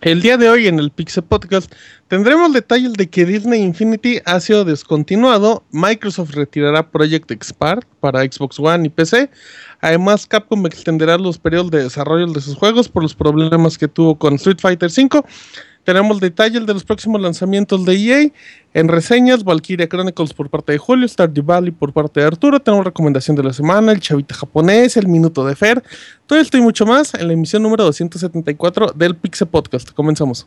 El día de hoy en el Pixel Podcast tendremos detalles de que Disney Infinity ha sido descontinuado, Microsoft retirará Project Expart para Xbox One y PC, además Capcom extenderá los periodos de desarrollo de sus juegos por los problemas que tuvo con Street Fighter V tenemos detalles de los próximos lanzamientos de EA. En reseñas, Valkyria Chronicles por parte de Julio, Stardew Valley por parte de Arturo. Tenemos recomendación de la semana, el chavita japonés, el minuto de Fer. Todo esto y mucho más en la emisión número 274 del Pixel Podcast. Comenzamos.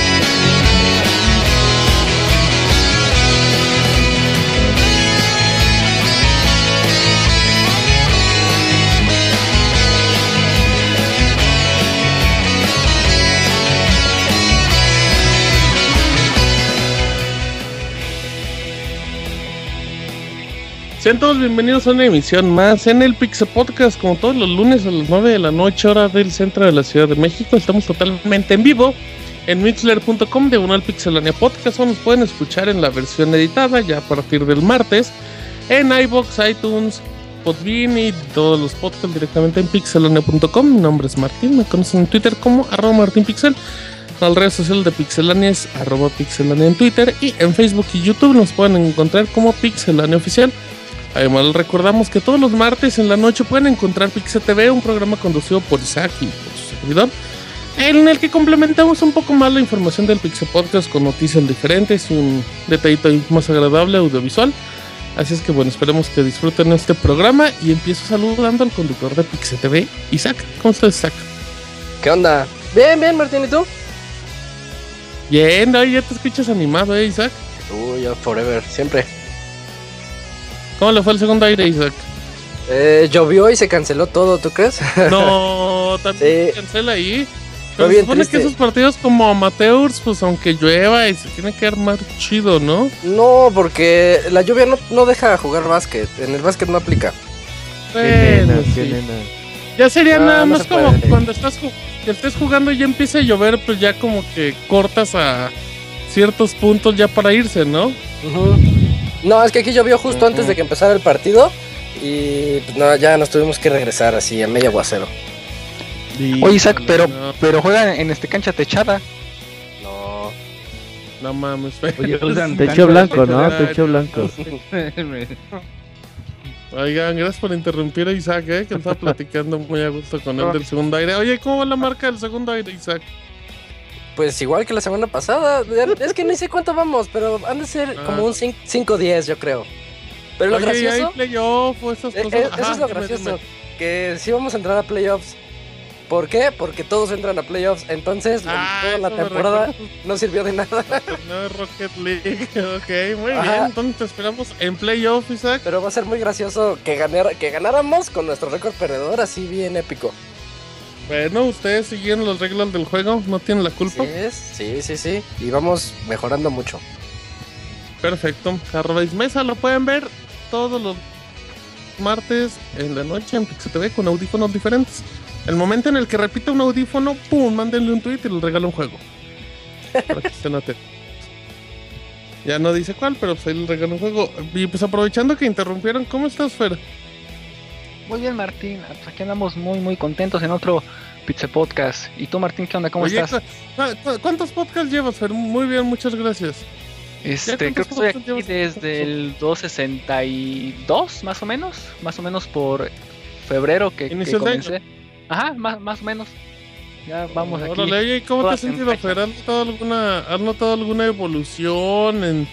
Sean todos bienvenidos a una emisión más en el Pixel Podcast, como todos los lunes a las 9 de la noche, hora del centro de la Ciudad de México. Estamos totalmente en vivo en mixler.com de al Pixelania Podcast o nos pueden escuchar en la versión editada ya a partir del martes en iBox, iTunes, Podbean y todos los podcasts directamente en pixelania.com. Mi nombre es Martín, me conocen en Twitter como arroba martinpixel. Al red social de Pixelania es arroba pixelania en Twitter y en Facebook y YouTube nos pueden encontrar como Pixelania Oficial. Además, recordamos que todos los martes en la noche pueden encontrar Pixel TV, un programa conducido por Isaac y por su servidor, en el que complementamos un poco más la información del Pixel Podcast con noticias diferentes y un detallito más agradable audiovisual. Así es que bueno, esperemos que disfruten este programa y empiezo saludando al conductor de Pixel TV, Isaac. ¿Cómo estás, Isaac? ¿Qué onda? Bien, bien, Martín, ¿y tú? Bien, ya te escuchas animado, ¿eh, Isaac? Uy, ya forever, siempre. ¿Cómo le fue el segundo aire, Isaac? Eh, llovió y se canceló todo, ¿tú crees? No, también se cancela ahí. Pero se supone que esos partidos como amateurs, pues aunque llueva y se tiene que armar chido, ¿no? No, porque la lluvia no, deja jugar básquet. En el básquet no aplica. Bueno, sí. Ya sería nada más como cuando estás que estés jugando y ya empieza a llover, pues ya como que cortas a ciertos puntos ya para irse, ¿no? Ajá. No, es que aquí llovió justo antes de que empezara el partido y pues no, ya nos tuvimos que regresar así a medio aguacero. Oye Isaac, pero, pero juegan en este cancha techada. No. No mames. Oye, techo blanco, ¿no? Techo blanco. Oigan, gracias por interrumpir a Isaac, ¿eh? que estaba platicando muy a gusto con él del segundo aire. Oye, ¿cómo va la marca del segundo aire, Isaac? Pues igual que la semana pasada. Es que no sé cuánto vamos, pero han de ser ah. como un 5-10, yo creo. Pero lo gracioso. Hay playoff esas eh, cosas. Eh, eso es lo gracioso. Que sí vamos a entrar a playoffs. ¿Por qué? Porque todos entran a playoffs. Entonces, ah, toda la temporada no sirvió de nada. No Rocket League. Ok, muy bien. Entonces esperamos en playoffs, Isaac. Pero va a ser muy gracioso que, que ganáramos con nuestro récord perdedor así bien épico. Bueno, ustedes siguieron las reglas del juego, no tienen la culpa. Sí, sí, sí, Y vamos mejorando mucho. Perfecto. Arroba Mesa lo pueden ver todos los martes en la noche en Pixel TV con audífonos diferentes. El momento en el que repita un audífono, ¡pum! Mándenle un tweet y les regalo un juego. Para que estén atentos. Ya no dice cuál, pero pues ahí les regalo un juego. Y pues aprovechando que interrumpieron, ¿cómo estás, Fer? Muy bien, Martín. Aquí andamos muy, muy contentos en otro Pizza Podcast. ¿Y tú, Martín, qué onda? ¿Cómo estás? ¿Cuántos podcasts llevas, Fer? Muy bien, muchas gracias. Este, creo que estoy aquí desde el 262, más o menos. Más o menos por febrero que, que comencé. Ajá, más, más o menos. Ya vamos aquí. ¿y cómo te has sentido, Fer? ¿Has notado alguna, ¿Has notado alguna evolución en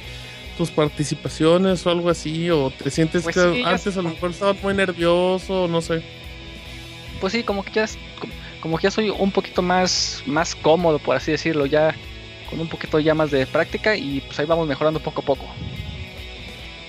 tus participaciones o algo así? ¿O te sientes pues que antes a lo mejor estabas muy nervioso? No sé. Pues sí, como que ya, como que ya soy un poquito más, más cómodo, por así decirlo. Ya, con un poquito ya más de práctica y pues ahí vamos mejorando poco a poco.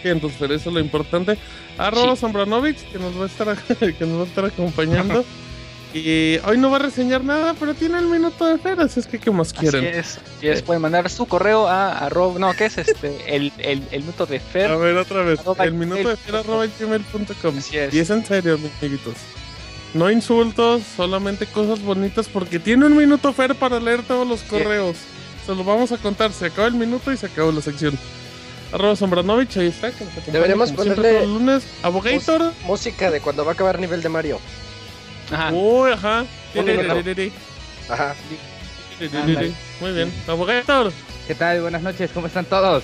Pues eso es lo importante. Arroba sí. que nos va a estar que nos va a estar acompañando. y hoy no va a reseñar nada, pero tiene el minuto de Fer, así es que qué más quieren. Así es, pueden mandar su correo a arroba, no, ¿qué es este? El, el, el minuto de Fer. A ver, otra vez, el minuto de Fer arroba gmail.com. Y es en serio, amiguitos. No insultos, solamente cosas bonitas porque tiene un minuto Fer para leer todos los correos. Se los vamos a contar, se acaba el minuto y se acabó la sección. Arroba Sombranovich, ahí está. Deberíamos ponerle lunes. Abogator. Música de cuando va a acabar nivel de Mario. Ajá. Uy, ajá. Ajá. Muy bien. Abogator. ¿Qué tal? Buenas noches, ¿cómo están todos?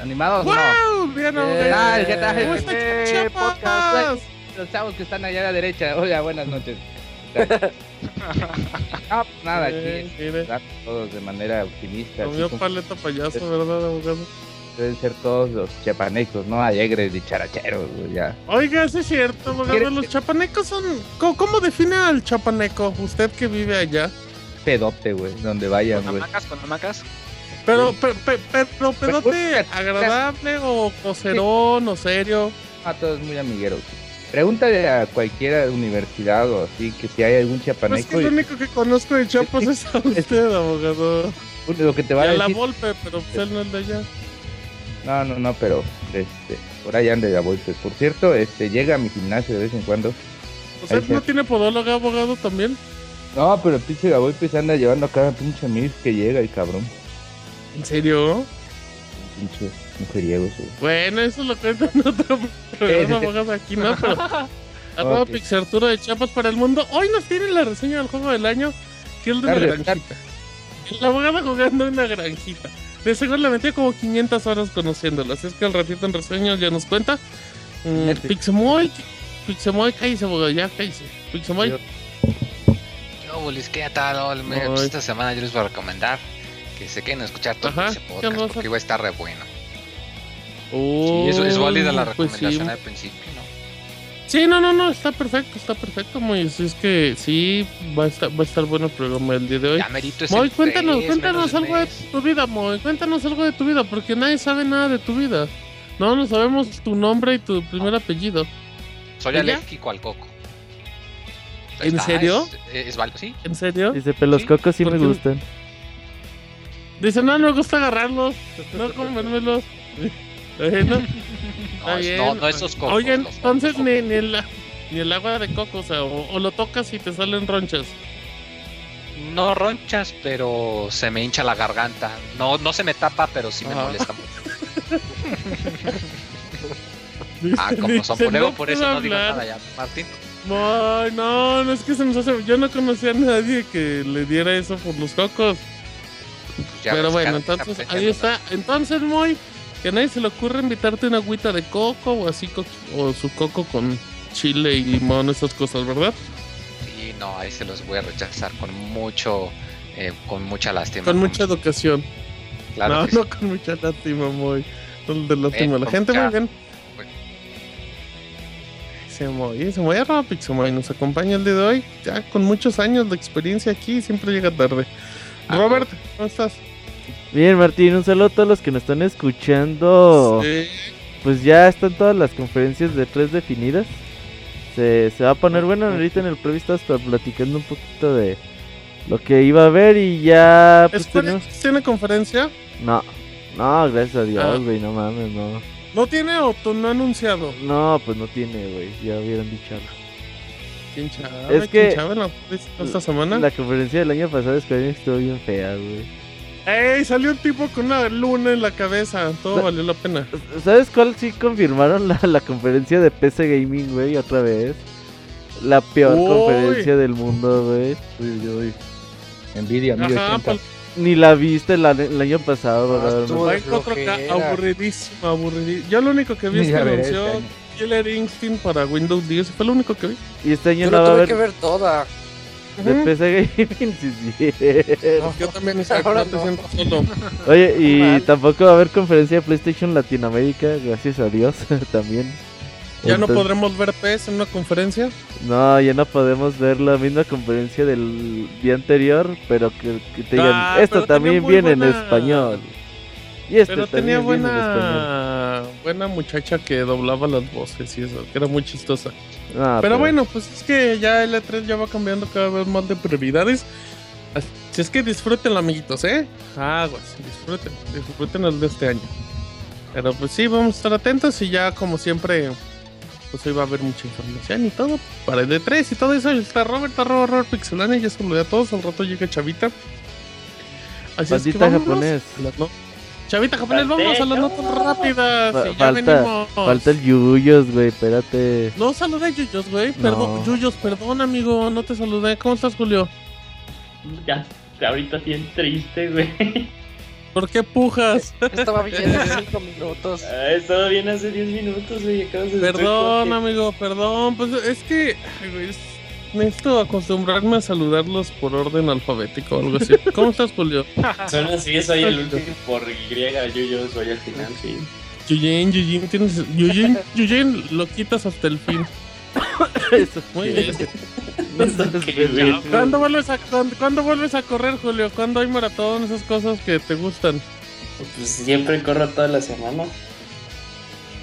¿Animados wow, no? Bien, ¿Qué tal? ¿Qué tal? ¿Cómo está podcast? Los chavos que están allá a la derecha. Hola, buenas noches. no, pues nada, aquí todos de manera optimista. Comió paleta payaso, ¿verdad, abogado? Deben ser todos los chapanecos, ¿no? Alegres y characheros, ya. Oiga, eso es cierto, abogado. Los chapanecos son. ¿Cómo, ¿Cómo, define al chapaneco? Usted que vive allá. Pedote, güey, donde vayan, güey. ¿Con hamacas? ¿Con hamacas? Pero, pero, pero, pedote agradable o coserón o serio. A todos muy amigueros. Pregúntale a cualquier universidad o así que si hay algún chapaneco. Es que lo único que conozco de Chiapas es a usted, abogado. Lo que te va y a, a la Volpe, pero pues él no es de allá. No, no, no, pero este, por allá anda la Volpe. Por cierto, este, llega a mi gimnasio de vez en cuando. ¿Usted no tiene podóloga, abogado, también? No, pero el pinche Gavolpe se anda llevando a cada pinche mil que llega el cabrón. ¿En serio? Pinche mujeriego, sí. Bueno, eso lo cuento en otro programa, abogado, aquí no, pero... Arroba okay. Pixartura de Chiapas para el mundo. Hoy nos tiene la reseña del juego del año, que es de una granjita. La abogada jugando en una granjita. De seguro le metí como 500 horas conociéndolo. Así es que al ratito en reseñas ya nos cuenta. Mm, Pixemoy, Pixemoy, cállese, ya cállese. Pixemoy. Yo, Bolis, ¿qué tal? Pues esta semana yo les voy a recomendar que se queden a escuchar todo ese podcast porque va a estar re bueno. Oh, sí, eso es válida la recomendación pues al principio, ¿no? Sí, no, no, no, está perfecto, está perfecto, Moy. Es que sí, va a estar, va a estar bueno el programa del día de hoy. Moy, el cuéntanos, 3, cuéntanos algo de mes. tu vida, Moy. Cuéntanos algo de tu vida, porque nadie sabe nada de tu vida. No, no sabemos tu nombre y tu primer apellido. Soy ¿Y ya? alérgico al coco. ¿En Está, serio? Es, es, es, sí. ¿En serio? Dice, pero los Sí, cocos sí me gustan. Dice, no, no me gusta agarrarlos, no comérmelos. Eh, no. No, es- bien. no, no esos cocos. Oigan, entonces cocos. ni, ni, el, ni el agua de coco, o sea, o, o lo tocas y te salen ronchas. No ronchas, pero se me hincha la garganta. No, no se me tapa, pero sí me molesta mucho. Ah, como son por eso no digo nada ya, Martín. No, no, no es que se nos hace. Yo no conocía a nadie que le diera eso por los cocos. Ya Pero bueno, entonces ahí está. Entonces, muy. Que a nadie se le ocurre invitarte una agüita de coco o así, co- o su coco con chile y limón, esas cosas, ¿verdad? Sí, no, ahí se los voy a rechazar con mucho, eh, con mucha lástima. Con mucha educación. Claro no, que sí. no con mucha lástima, muy. De lástima a la gente, muy bien. Se mueve, se mueve rápido, Pixemoy. Nos acompaña el día de hoy, ya con muchos años de experiencia aquí, siempre llega tarde. Ah, Robert, ¿cómo estás? Bien, Martín, un saludo a todos los que nos están escuchando. Sí. Pues ya están todas las conferencias de tres definidas. Se, se va a poner bueno ahorita en el previsto hasta platicando un poquito de lo que iba a haber y ya pues ¿Square tenemos... Tiene conferencia? No, no, gracias a Ah. Dios, güey, no mames, no. ¿No tiene o no ha anunciado? No, pues no tiene, güey, ya hubieran dicho algo. Es que- ¿Quién chava en la- esta semana? La conferencia del año pasado de Square estuvo bien fea, güey. ¡Ey! Salió un tipo con una luna en la cabeza. Todo valió la pena. ¿Sabes cuál sí confirmaron la, la conferencia de PC Gaming, güey, otra vez? La peor Uy. conferencia del mundo, güey. Uy, uy. Envidia, Ajá, 1080. pues, Ni la viste el, año- el año pasado, Ah, ¿verdad? estuvo- va de en 4K, flojera. aburridísimo, aburridísimo. Yo lo único que vi es que anunció este. Killer Instinct para Windows 10. Fue lo único que vi. Y este año Yo no lo va a haber que ver toda. De. PC Gaming, sí, sí. Yo también, Ahora no te no. siento solo. Oye, y Mal. tampoco va a haber conferencia de PlayStation Latinoamérica, gracias a Dios, también. ¿Ya no podremos ver PES en una conferencia? No, ya no podemos ver la misma conferencia del día anterior, pero que, te digan, ah, esto también viene en español. Y este pero tenía buena, buena muchacha que doblaba las voces y eso, que era muy chistosa. Ah, pero, bueno, pues es que ya el E3 ya va cambiando cada vez más de prioridades. Así es que disfruten, amiguitos, ¿eh? Aguas, disfruten, disfruten el de este año. Pero pues sí, vamos a estar atentos y ya como siempre, pues hoy va a haber mucha información y todo para el E3 y todo eso. Está Robert, arroba Robert Pixelania, ya saludé a todos, al rato llega Chavita. Así es que japonés. Chavita japonés, vamos a las notas rápidas. falta, falta el Yuyos, güey, espérate. No saludé Yuyos, güey. Perdón, Yuyos, perdón, amigo, no te saludé. ¿Cómo estás, Julio? Ya, ahorita bien triste, güey. ¿Por qué pujas? Estaba bien hace 5 minutos. Ah, estaba bien hace 10 minutos, güey. Perdón, amigo, perdón. Pues es que, güey, necesito acostumbrarme a saludarlos por orden alfabético o algo así. ¿Cómo estás, Julio? Son así, soy el último por Y, yo soy al final, sí. Yuyin, Yuyin, tienes. Yuyin, lo quitas hasta el fin. Eso, muy bien. ¿Cuándo vuelves, a, ¿Cuándo vuelves a correr, Julio? ¿Cuándo hay maratón? Esas cosas que te gustan. Pues siempre corro toda la semana.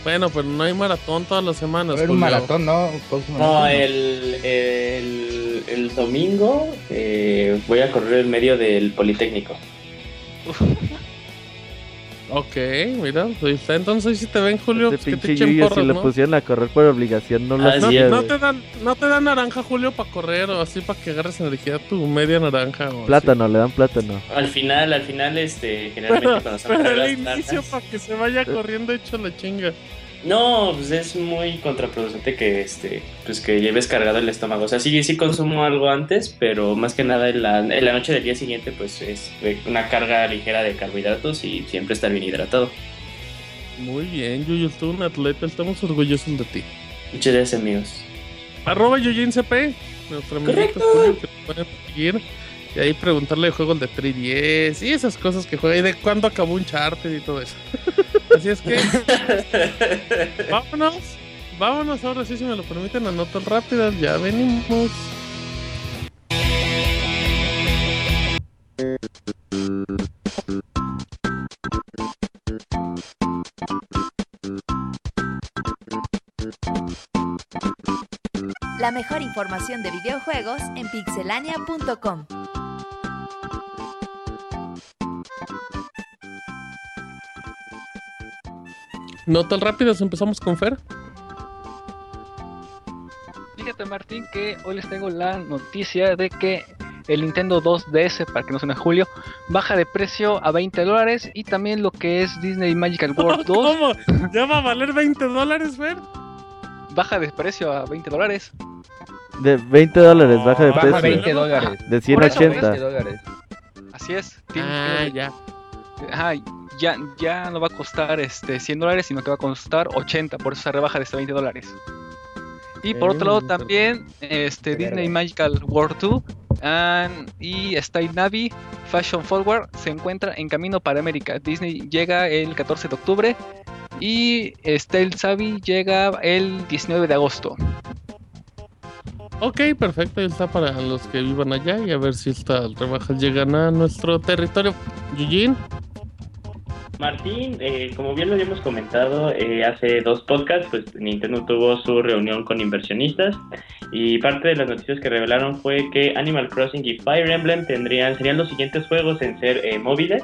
Bueno, pero no hay maratón todas las semanas. Pero un maratón, ¿no? No, el, el, el domingo eh, voy a correr en medio del Politécnico. Ok, mira, pues entonces si te ven, Julio, este pues, que te porras, si lo pusieron a correr por obligación, no lo ah, hacía, no, te dan, no te dan naranja, Julio, para correr o así para que agarres energía tu media naranja. O plátano, le dan plátano. Al final, al final, este, generalmente pero, cuando son Pero el inicio para que se vaya corriendo hecho la chinga. No, pues es muy contraproducente que este, pues que lleves cargado el estómago. O sea, sí, sí consumo algo antes, pero más que nada en la, en la noche del día siguiente, pues es una carga ligera de carbohidratos y siempre estar bien hidratado. Muy bien, Yuyo, tú un atleta, estamos orgullosos de ti. Muchas gracias, amigos. Arroba CP, nuestro amigo que pueden seguir. Y ahí preguntarle de juegos de 3DS y esas cosas que juega y de cuándo acabó un charter y todo eso. Así es que. vámonos. Vámonos ahora sí, si me lo permiten, a notas rápidas. Ya venimos. La mejor información de videojuegos en pixelania.com. No tan rápidas, empezamos con Fer. Fíjate Martín que hoy les tengo la noticia de que el Nintendo 2DS, para que no suene Julio, baja de precio a 20 dólares y también lo que es Disney Magical World 2. ¿Cómo? ¿Ya va a valer 20 dólares, Fer? Baja de precio a 20 dólares. De 20 dólares, baja de baja precio. 20 dólares. De 180. Así es. ah, ya. Ajá, ya, ya no va a costar este 100 dólares, sino que va a costar 80, por eso se rebaja de este 20 dólares. Y por otro lado también este Disney Magical World 2 y Style Navi Fashion Forward se encuentra en camino para América. Disney llega el 14 de octubre y Style Savvy llega el 19 de agosto. Ok, perfecto, ya está para los que vivan allá y a ver si estas rebajas llegan a nuestro territorio. Yujin. Martín, eh, como bien lo habíamos comentado eh, hace dos podcasts, pues Nintendo tuvo su reunión con inversionistas y parte de las noticias que revelaron fue que Animal Crossing y Fire Emblem tendrían serían los siguientes juegos en ser eh, móviles.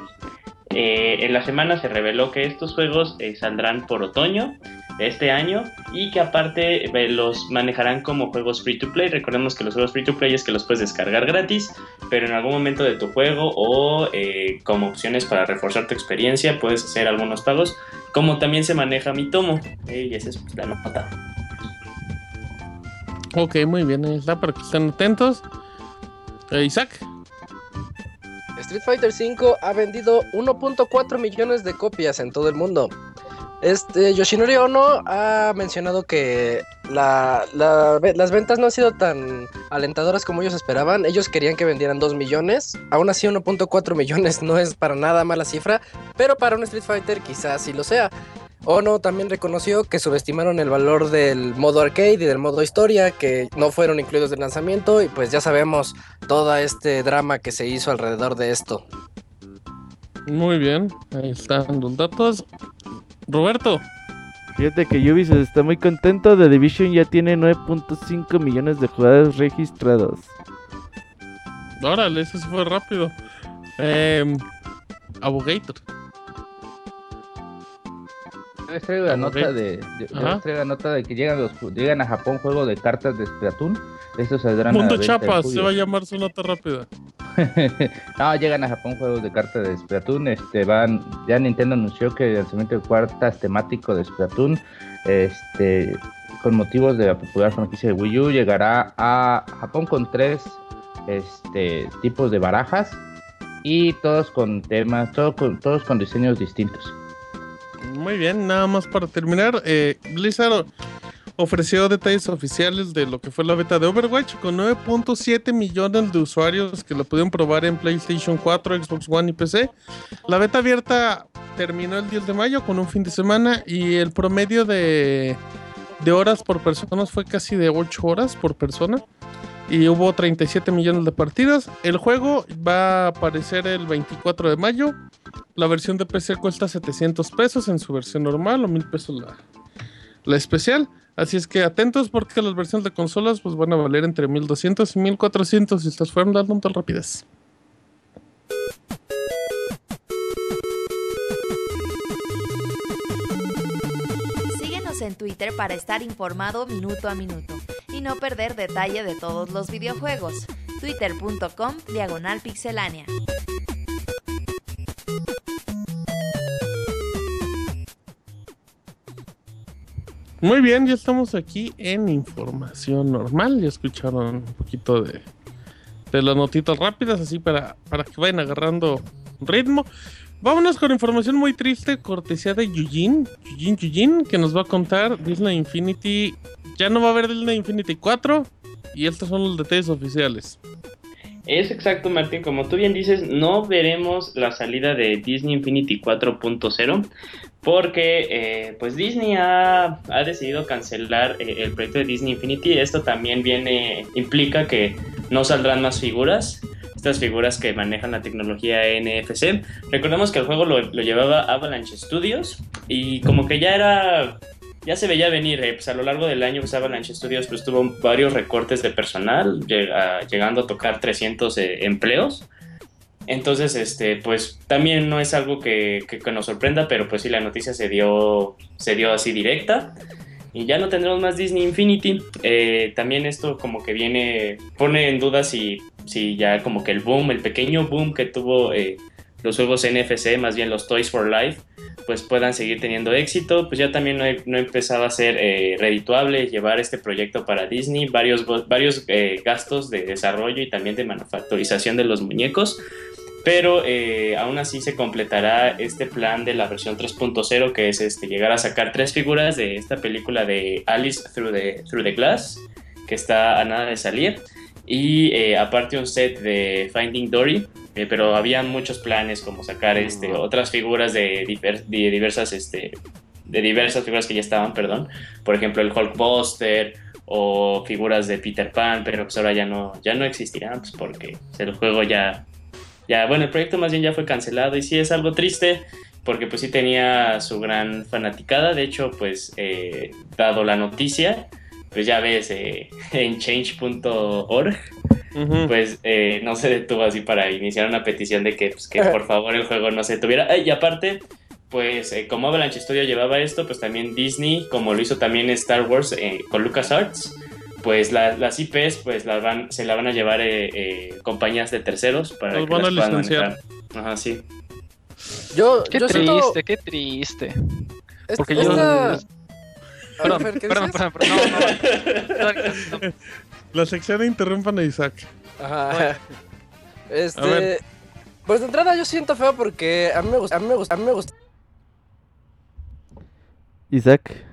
en la semana se reveló que estos juegos saldrán por otoño este año y que aparte eh, los manejarán como juegos free to play. Recordemos que los juegos free to play es que los puedes descargar gratis, pero en algún momento de tu juego o eh, como opciones para reforzar tu experiencia puedes hacer algunos pagos, como también se maneja mi tomo. Eh, y esa es pues, la nota. Ok, muy bien, está para que estén atentos. Isaac. Street Fighter V ha vendido 1.4 millones de copias en todo el mundo. Este, Yoshinori Ono ha mencionado que las ventas no han sido tan alentadoras como ellos esperaban. Ellos querían que vendieran 2 millones. Aún así, 1.4 millones no es para nada mala cifra, pero para un Street Fighter quizás sí lo sea. Ono también reconoció que subestimaron el valor del modo arcade y del modo historia, que no fueron incluidos del lanzamiento, y pues ya sabemos todo este drama que se hizo alrededor de esto. Muy bien, ahí están los datos. Roberto. Fíjate que Ubisoft está muy contento. The Division ya tiene 9.5 millones de jugadores registrados. Órale, eso fue rápido. Eh, Abogator. Les traigo la nota de, la nota de que llegan los llegan a Japón juegos de cartas de Splatoon. Estos saldrán Mundo Chapas, se va a llamar su nota rápida. no, llegan a Japón juegos de cartas de Splatoon. Este van, ya Nintendo anunció que el lanzamiento de cuartas temático de Splatoon, este, con motivos de la popular franquicia de Wii U, llegará a Japón con tres este, tipos de barajas y todos con temas, todo con, todos con diseños distintos. Muy bien, nada más para terminar, eh, Blizzard ofreció detalles oficiales de lo que fue la beta de Overwatch con 9.7 millones de usuarios que lo pudieron probar en PlayStation 4, Xbox One y PC. La beta abierta terminó el 10 de mayo con un fin de semana y el promedio de, de horas por persona fue casi de 8 horas por persona y hubo 37 millones de partidas. El juego va a aparecer el 24 de mayo. La versión de PC cuesta 700 pesos en su versión normal o 1000 pesos la, la especial. Así es que atentos porque las versiones de consolas pues van a valer entre 1200 y 1400 si estas fueron dando tal rapidez. Síguenos en Twitter para estar informado minuto a minuto y no perder detalle de todos los videojuegos. Twitter.com Diagonal Pixelánea. Muy bien, ya estamos aquí en información normal. Ya escucharon un poquito de, de las notitas rápidas, así para, para que vayan agarrando ritmo. Vámonos con información muy triste, cortesía de Yujin, Yujin Yujin, que nos va a contar Disney Infinity. Ya no va a haber Disney Infinity 4 y estos son los detalles oficiales. Es exacto, Martín. Como tú bien dices, no veremos la salida de Disney Infinity 4.0 porque eh, pues Disney ha, decidido cancelar eh, el proyecto de Disney Infinity. Esto también viene implica que no saldrán más figuras estas figuras que manejan la tecnología NFC. Recordemos que el juego lo, llevaba Avalanche Studios y como que ya era ya se veía venir, eh, pues a lo largo del año pues Avalanche Studios pues tuvo varios recortes de personal, llegando a tocar 300 eh, empleos. Entonces, este, pues también no es algo que, que, nos sorprenda, pero pues sí la noticia se dio, se dio así directa y ya no tendremos más Disney Infinity. Eh, también esto como que viene, pone en duda si, si ya como que el boom, el pequeño boom que tuvo eh, los juegos NFC, más bien los Toys for Life, pues puedan seguir teniendo éxito. Pues ya también no, no empezaba a ser eh, redituable llevar este proyecto para Disney, varios, varios gastos de desarrollo y también de manufacturización de los muñecos. Pero eh, aún así se completará este plan de la versión 3.0 que es este, llegar a sacar tres figuras de esta película de Alice Through the, Through the Glass que está a nada de salir y eh, aparte un set de Finding Dory eh, pero habían muchos planes como sacar este, otras figuras de, diversas este, de diversas figuras que ya estaban perdón. Por ejemplo el Hulkbuster o figuras de Peter Pan pero pues ahora ya no ya no existirán pues porque el juego ya ya, bueno, el proyecto más bien ya fue cancelado. Y sí es algo triste porque pues sí tenía su gran fanaticada, de hecho pues eh, dado la noticia, pues ya ves eh, en change.org, pues eh, no se detuvo así para iniciar una petición de que, pues, que por favor el juego no se detuviera. y aparte, pues como Avalanche Studio llevaba esto, pues también Disney, como lo hizo también Star Wars con LucasArts, pues las IPs pues las van, se la van a llevar eh, eh, compañías de terceros para que las puedan manejar. Ajá, sí. Yo, qué triste, qué triste. Porque yo... Perdón, perdón, perdón, perdón, La sección interrumpan a Isaac. Ajá. Este... Pues de entrada yo siento feo porque a mí me gusta, a mí me gusta, a mí me gusta. Isaac.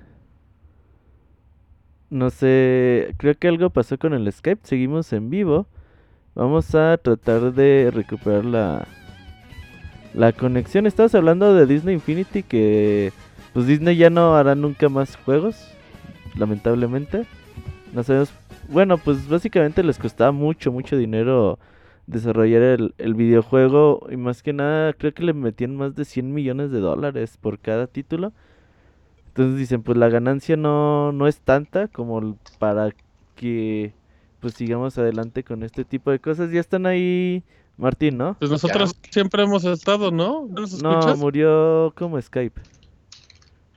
No sé, creo que algo pasó con el Skype. Seguimos en vivo. Vamos a tratar de recuperar la, la conexión. Estabas hablando de Disney Infinity que pues Disney ya no hará nunca más juegos, lamentablemente. No sabemos. Bueno, pues básicamente les costaba mucho, mucho dinero desarrollar el, el, videojuego y más que nada creo que le metían más de 100 millones de dólares por cada título. Entonces dicen, pues la ganancia no, no es tanta como para que pues sigamos adelante con este tipo de cosas. Ya están ahí, Martín, ¿no? Pues nosotros siempre hemos estado, ¿no? ¿No, murió como Skype.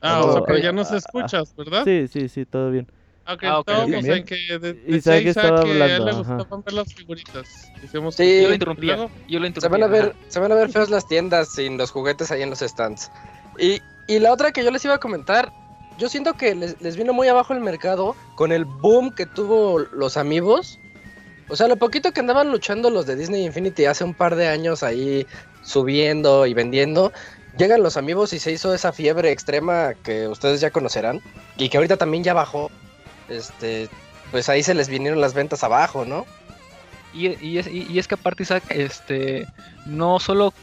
Ah, o sea, pero ya nos escuchas, ¿verdad? Sí, sí, sí, todo bien. Ok, ah, estábamos en que de, de Isaac estaba que hablando, a él le gustaban ver las figuritas. sí, yo lo interrumpí. Yo lo Se van, a ver, se van a ver feos las tiendas sin los juguetes ahí en los stands. Y, y la otra que yo les iba a comentar, yo siento que les, les, vino muy abajo el mercado con el boom que tuvo los amigos. O sea, lo poquito que andaban luchando los de Disney Infinity hace un par de años ahí subiendo y vendiendo, llegan los amigos y se hizo esa fiebre extrema que ustedes ya conocerán y que ahorita también ya bajó. Este, pues ahí se les vinieron las ventas abajo, ¿no? Y, y, es, y, es que aparte Isaac, este, no solo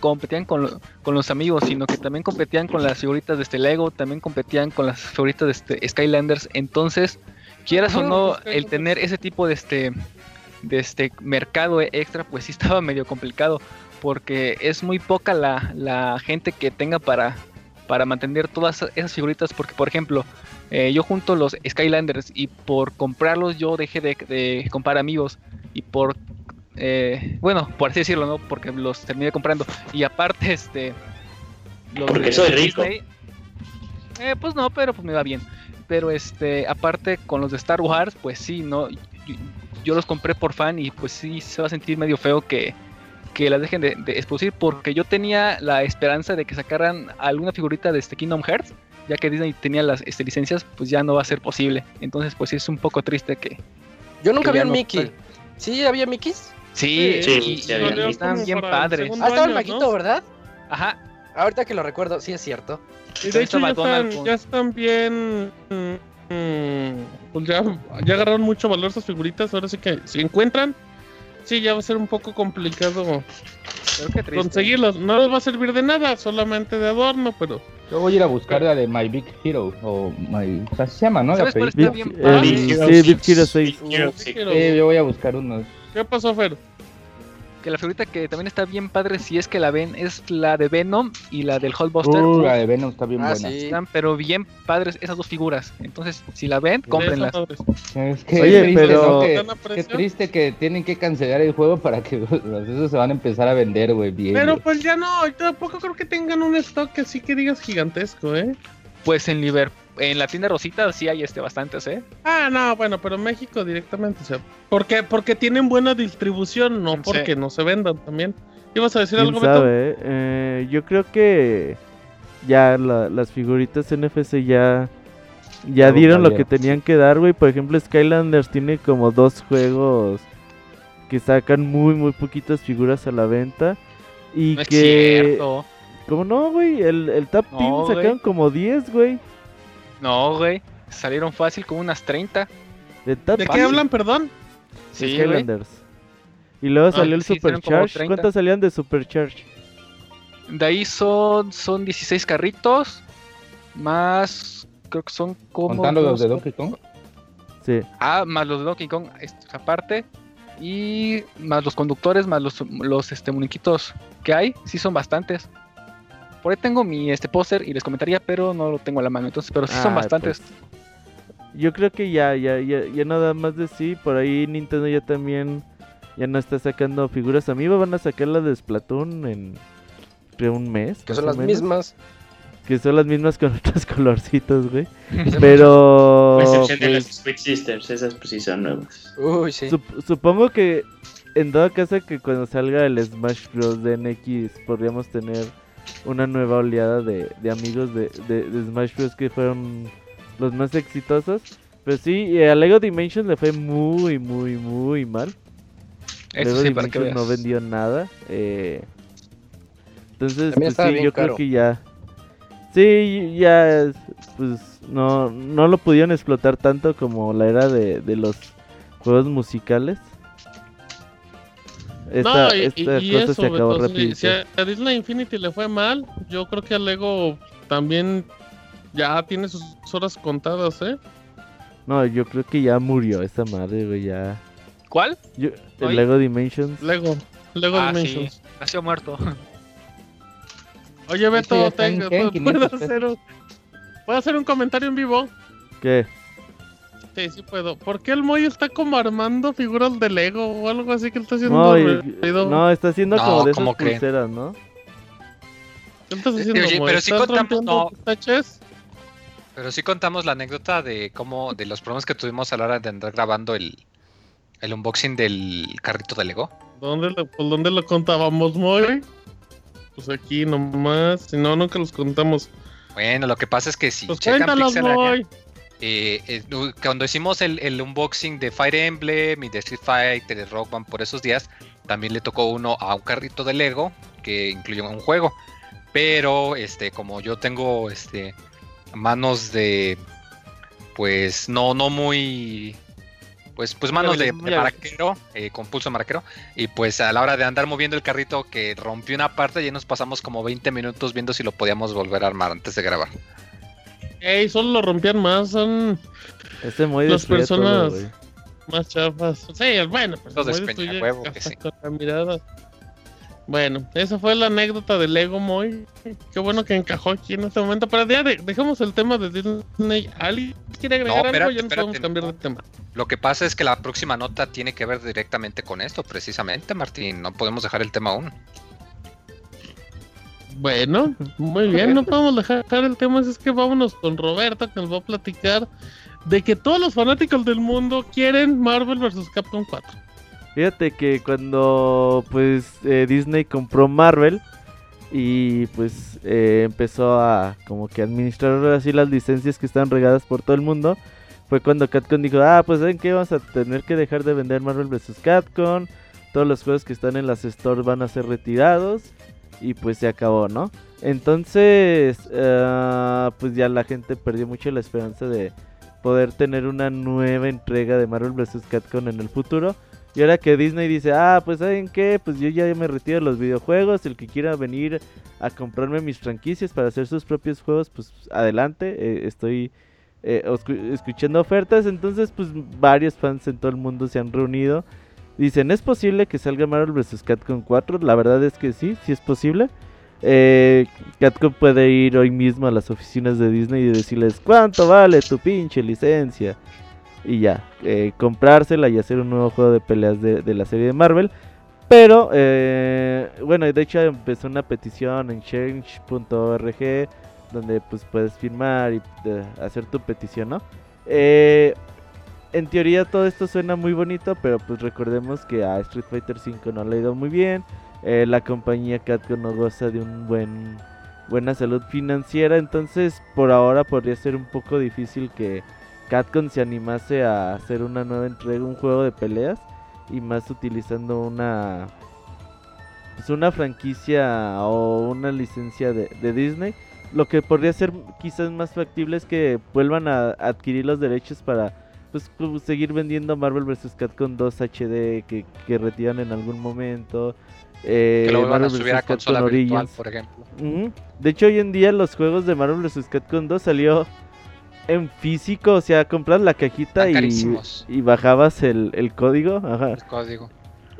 competían con, con, los amigos, sino que también competían con las figuritas de este Lego, también competían con las figuritas de este Skylanders. Entonces, quieras o no, pues, el tener ese tipo de este, de este mercado extra, pues sí estaba medio complicado, porque es muy poca la, la gente que tenga para, para mantener todas esas figuritas, porque por ejemplo, eh, yo junto los Skylanders y por comprarlos yo dejé de, de comprar amigos y por eh, bueno, por así decirlo, ¿no? Porque los terminé comprando. Y aparte, este. Porque soy rico. eh, pues no, pero pues me va bien. Pero este, aparte con los de Star Wars, pues sí, ¿no? Yo, los compré por fan y pues sí se va a sentir medio feo que, que las dejen de, de porque yo tenía la esperanza de que sacaran alguna figurita de este Kingdom Hearts, ya que Disney tenía las este, licencias, pues ya no va a ser posible. Entonces, pues sí es un poco triste que... Yo nunca vi a Mickey. ¿Sí había Mickeys? Sí, sí, sí, están bien padres. Ah, estaba el maquito, ¿verdad? Ajá. Ahorita que lo recuerdo, sí es cierto. Y de hecho ya están, ya están, bien... Mm, pues ya, ya agarraron mucho valor esas figuritas. Ahora sí que si encuentran, sí, ya va a ser un poco complicado conseguirlos. No les va a servir de nada, solamente de adorno, pero... Yo voy a ir a buscar la de My Big Hero, o My... O sea, se llama, ¿no? ¿Sabes cuál está bien? Eh, sí, Big Hero 6. Sí, yo voy a buscar unos. ¿Qué pasó, Fer? Que la figurita que también está bien padre, si es que la ven, es la de Venom y la del Hulkbuster. Uh, la de Venom está bien ah, buena. Sí. Están, pero bien padres esas dos figuras. Entonces, si la ven, cómprenlas. Es que Oye, triste, pero- ¿no? qué triste que tienen que cancelar el juego para que los esos se van a empezar a vender, güey, bien. Pero pues ya no, tampoco creo que tengan un stock así que digas gigantesco, ¿eh? Pues en Liverpool, en la tienda Rosita sí hay este bastantes, ¿eh? Ah, no, bueno, pero en México directamente, o sea, porque porque tienen buena distribución, no Sí. porque no se vendan también. ¿Ibas a decir ¿Quién algo, Beto? sabe? eh? yo creo que ya la- las figuritas NFC ya ya dieron lo que tenían que dar, güey. Por ejemplo, Skylanders tiene como dos juegos que sacan muy muy poquitas figuras a la venta y No es que cierto. ¿Cómo no, güey? El, el Tap No, Team sacaron como 10, güey. No, güey. Salieron fácil como unas 30. De Tap ¿De qué hablan, perdón? Sí. Skylanders. Y luego salió el sí, Supercharge. 30. ¿Cuántas salían de Supercharge? De ahí son, son 16 carritos. Más. Creo que son como. Contando los de Donkey Kong. Sí. Ah, más los de Donkey Kong, aparte. Y más los conductores, más los, los este, muñequitos que hay. Sí, son bastantes. Por ahí tengo mi este póster y les comentaría, pero no lo tengo a la mano. Entonces, pero sí son Ah, bastantes. pues, Yo creo que ya, ya, ya, ya nada más de sí. Por ahí Nintendo ya también ya no está sacando figuras amiibo. Van a sacar la de Splatoon en creo un mes. Que son las menos. mismas. Que son las mismas con otros colorcitos, güey. Pero A excepción de las pues, Sweet Sisters, esas pues sí son nuevas. Uy, sí. sup- supongo que en todo caso que cuando salga el Smash Bros. de NX podríamos tener una nueva oleada de, de amigos de, de- de Smash Bros. que fueron los más exitosos. Pero sí, eh, a Lego Dimensions le fue muy, muy, muy mal. Eso Lego sí, para que Dimensions no vendió nada. eh, entonces, pues sí, yo caro. creo que ya. Sí, ya. Pues no, no lo pudieron explotar tanto como la era de, de los juegos musicales. Esta, no, y, esta y- y cosa eso, se acabó Beto, si- rápido. si a a Disney Infinity le fue mal, yo creo que a Lego también Ya tiene sus horas contadas, ¿eh? No, yo creo que ya murió esa madre, güey, ya. ¿Cuál? el Lego Dimensions. Lego, Lego ah, Dimensions. Sí. Nació muerto. Oye, Beto, tengo, ¿puedo, hacer un, ¿puedo hacer un comentario en vivo? ¿Qué? Sí, sí puedo. ¿Por qué el Moy está como armando figuras de Lego o algo así que está haciendo? No, no está haciendo como de esas pulseras, ¿no? ¿Qué estás haciendo, Oye, pero si contamos, no. Pero sí contamos la anécdota de cómo, de los problemas que tuvimos a la hora de andar grabando el, el unboxing del carrito de Lego. ¿Dónde lo, pues, ¿dónde lo contábamos, Moy? Pues aquí nomás, si no, nunca los contamos. Bueno, lo que pasa es que si pues checan Pixel eh, eh, cuando hicimos el, unboxing de Fire Emblem y de Street Fighter, de Rock Band por esos días, también le tocó uno a un carrito de Lego que incluyó un juego. Pero este, como yo tengo este manos de pues no, no muy pues, pues manos de, maraquero, eh, con pulso maraquero, y pues a la hora de andar moviendo el carrito que rompió una parte, ya nos pasamos como 20 minutos viendo si lo podíamos volver a armar antes de grabar. Ey, solo lo rompían más, son este muy las personas más chafas. Sí, bueno, pues huevo, que sí. mirada. Bueno, esa fue la anécdota de Lego Moy. Qué bueno que encajó aquí en este momento. Pero ya dejamos el tema de Disney. ¿Alguien quiere agregar algo? Ya no podemos cambiar de tema. Lo que pasa es que la próxima nota tiene que ver directamente con esto, precisamente, Martín. No podemos dejar el tema aún. Bueno, muy bien, no podemos dejar el tema, es que vámonos con Roberto que nos va a platicar de que todos los fanáticos del mundo quieren Marvel vs. Capcom 4. Fíjate que cuando pues eh, Disney compró Marvel y pues eh, empezó a como que administrar así las licencias que están regadas por todo el mundo, fue cuando Capcom dijo, ah, pues ¿saben qué? Vamos a tener que dejar de vender Marvel vs. Capcom, todos los juegos que están en las stores van a ser retirados y pues se acabó, ¿no? Entonces, uh, pues ya la gente perdió mucho la esperanza de poder tener una nueva entrega de Marvel vs. Capcom en el futuro. Y ahora que Disney dice, ah, pues ¿saben qué? Pues yo ya me retiro de los videojuegos, el que quiera venir a comprarme mis franquicias para hacer sus propios juegos, pues adelante, eh, estoy eh, escuchando ofertas, entonces pues varios fans en todo el mundo se han reunido Dicen, ¿es posible que salga Marvel vs. Capcom 4? La verdad es que sí, sí es posible. Eh, Capcom puede ir hoy mismo a las oficinas de Disney y decirles, ¿cuánto vale tu pinche licencia? Y ya, eh, comprársela y hacer un nuevo juego de peleas de, la serie de Marvel. Pero, eh, bueno, de hecho empezó una petición en change.org donde pues puedes firmar y hacer tu petición, ¿no? Eh, en teoría todo esto suena muy bonito, pero pues recordemos que a Street Fighter V no le ha ido muy bien. Eh, la compañía Capcom no goza de un buen buena salud financiera, entonces por ahora podría ser un poco difícil que Capcom se animase a hacer una nueva entrega, un juego de peleas y más utilizando una pues una franquicia o una licencia de, de Disney. Lo que podría ser quizás más factible es que vuelvan a adquirir los derechos para pues, pues, seguir vendiendo Marvel vs. Capcom 2 HD que, que retiran en algún momento. Eh, que lo vuelvan a subir a consola virtual, por ejemplo. De hecho, hoy en día los juegos de Marvel vs. Capcom 2 salió en físico, o sea, compras la cajita y, y, bajabas el, el código. Ajá. El código.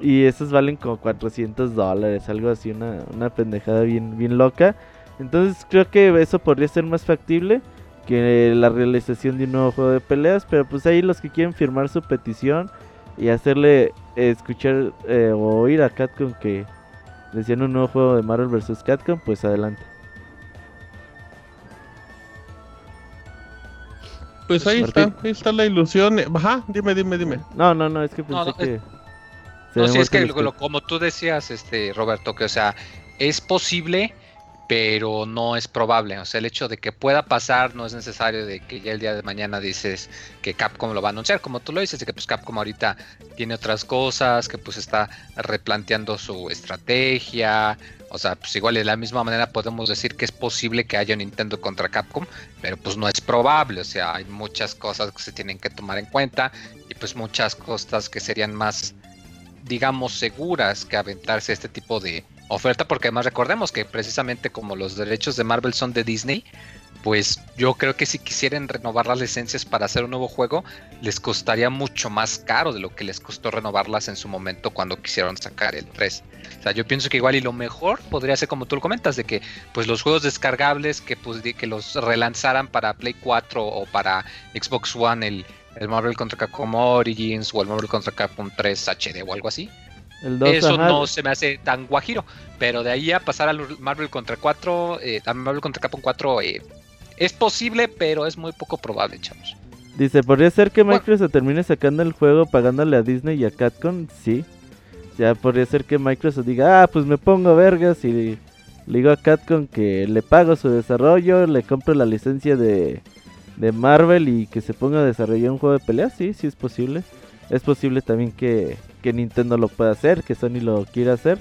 Y esos valen como 400 dólares, algo así, una, una pendejada bien, bien loca. Entonces creo que eso podría ser más factible que la realización de un nuevo juego de peleas, pero pues ahí los que quieren firmar su petición y hacerle escuchar eh, o oír a Capcom que decían un nuevo juego de Marvel vs. Capcom, pues adelante. Pues ahí está, ahí está la ilusión. Ajá, dime, dime, dime. No, no, no, es que pensé que... no, sí, es que como tú decías, este Roberto, que o sea, es posible pero no es probable. O sea, el hecho de que pueda pasar no es necesario de que ya el día de mañana dices que Capcom lo va a anunciar, como tú lo dices, de que pues Capcom ahorita tiene otras cosas, que pues está replanteando su estrategia. O sea, pues igual de la misma manera podemos decir que es posible que haya un Nintendo contra Capcom, pero pues no es probable. O sea, hay muchas cosas que se tienen que tomar en cuenta y pues muchas cosas que serían más, digamos, seguras que aventarse este tipo de oferta, porque además recordemos que precisamente como los derechos de Marvel son de Disney, pues yo creo que si quisieran renovar las licencias para hacer un nuevo juego, les costaría mucho más caro de lo que les costó renovarlas en su momento cuando quisieron sacar el 3. O sea, yo pienso que igual y lo mejor podría ser como tú lo comentas, de que pues los juegos descargables que, pues, que los relanzaran para Play 4 o para Xbox One, el, el Marvel contra Capcom Origins o el Marvel contra Capcom 3 HD o algo así. Eso no se me hace tan guajiro. Pero de ahí a pasar al Marvel contra 4, eh, Marvel contra Capcom 4, eh, es posible, pero es muy poco probable, chavos. Dice, ¿podría ser que Microsoft termine sacando el juego pagándole a Disney y a Capcom? Sí. Ya podría ser que Microsoft diga, ah, pues me pongo vergas y le digo a Capcom que le pago su desarrollo, le compro la licencia de, de Marvel y que se ponga a desarrollar un juego de pelea. Sí, sí es posible. Es posible también que, que Nintendo lo pueda hacer, que Sony lo quiera hacer.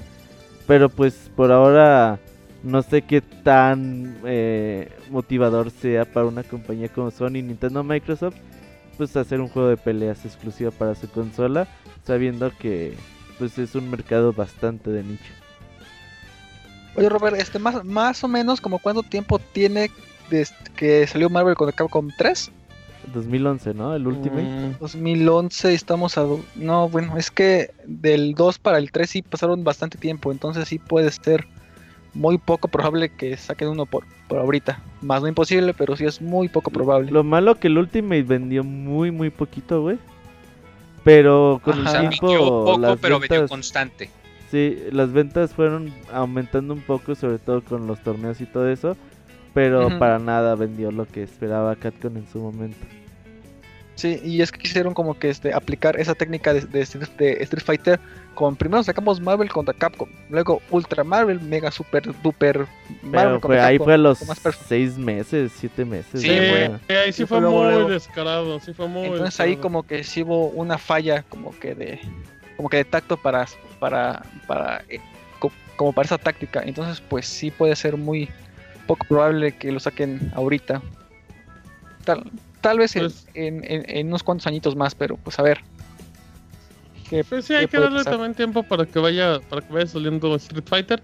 Pero pues por ahora no sé qué tan eh, motivador sea para una compañía como Sony, Nintendo, Microsoft, pues hacer un juego de peleas exclusivo para su consola, sabiendo que pues es un mercado bastante de nicho. Oye Robert, este más, más o menos como cuánto tiempo tiene que salió Marvel con Capcom 3? 2011, ¿no? El último. 2011 estamos a... No, bueno, es que del 2 para el 3 sí pasaron bastante tiempo, entonces sí puede ser muy poco probable que saquen uno por, por ahorita. Más no imposible, pero sí es muy poco probable. Lo malo que el Ultimate vendió muy, muy poquito, güey. Pero con el tiempo... Poco, pero vendió constante. Sí, las ventas fueron aumentando un poco, sobre todo con los torneos y todo eso. Pero para nada vendió lo que esperaba Capcom en su momento. Sí, y es que quisieron como que este aplicar esa técnica de, de, Street Fighter. Como primero sacamos Marvel contra Capcom, luego Ultra Marvel, Mega Super Duper Marvel contra Ahí fue a los seis meses, siete meses. Sí, ahí sí fue, muy descarado, sí fue muy Entonces ahí como que sí hubo una falla como que de como que de tacto para para para eh, como para esa táctica. Entonces pues sí puede ser muy poco probable que lo saquen ahorita. Tal, tal vez pues en, unos cuantos añitos más, pero pues a ver. pues sí, hay que darle también tiempo para que vaya para que vaya saliendo Street Fighter.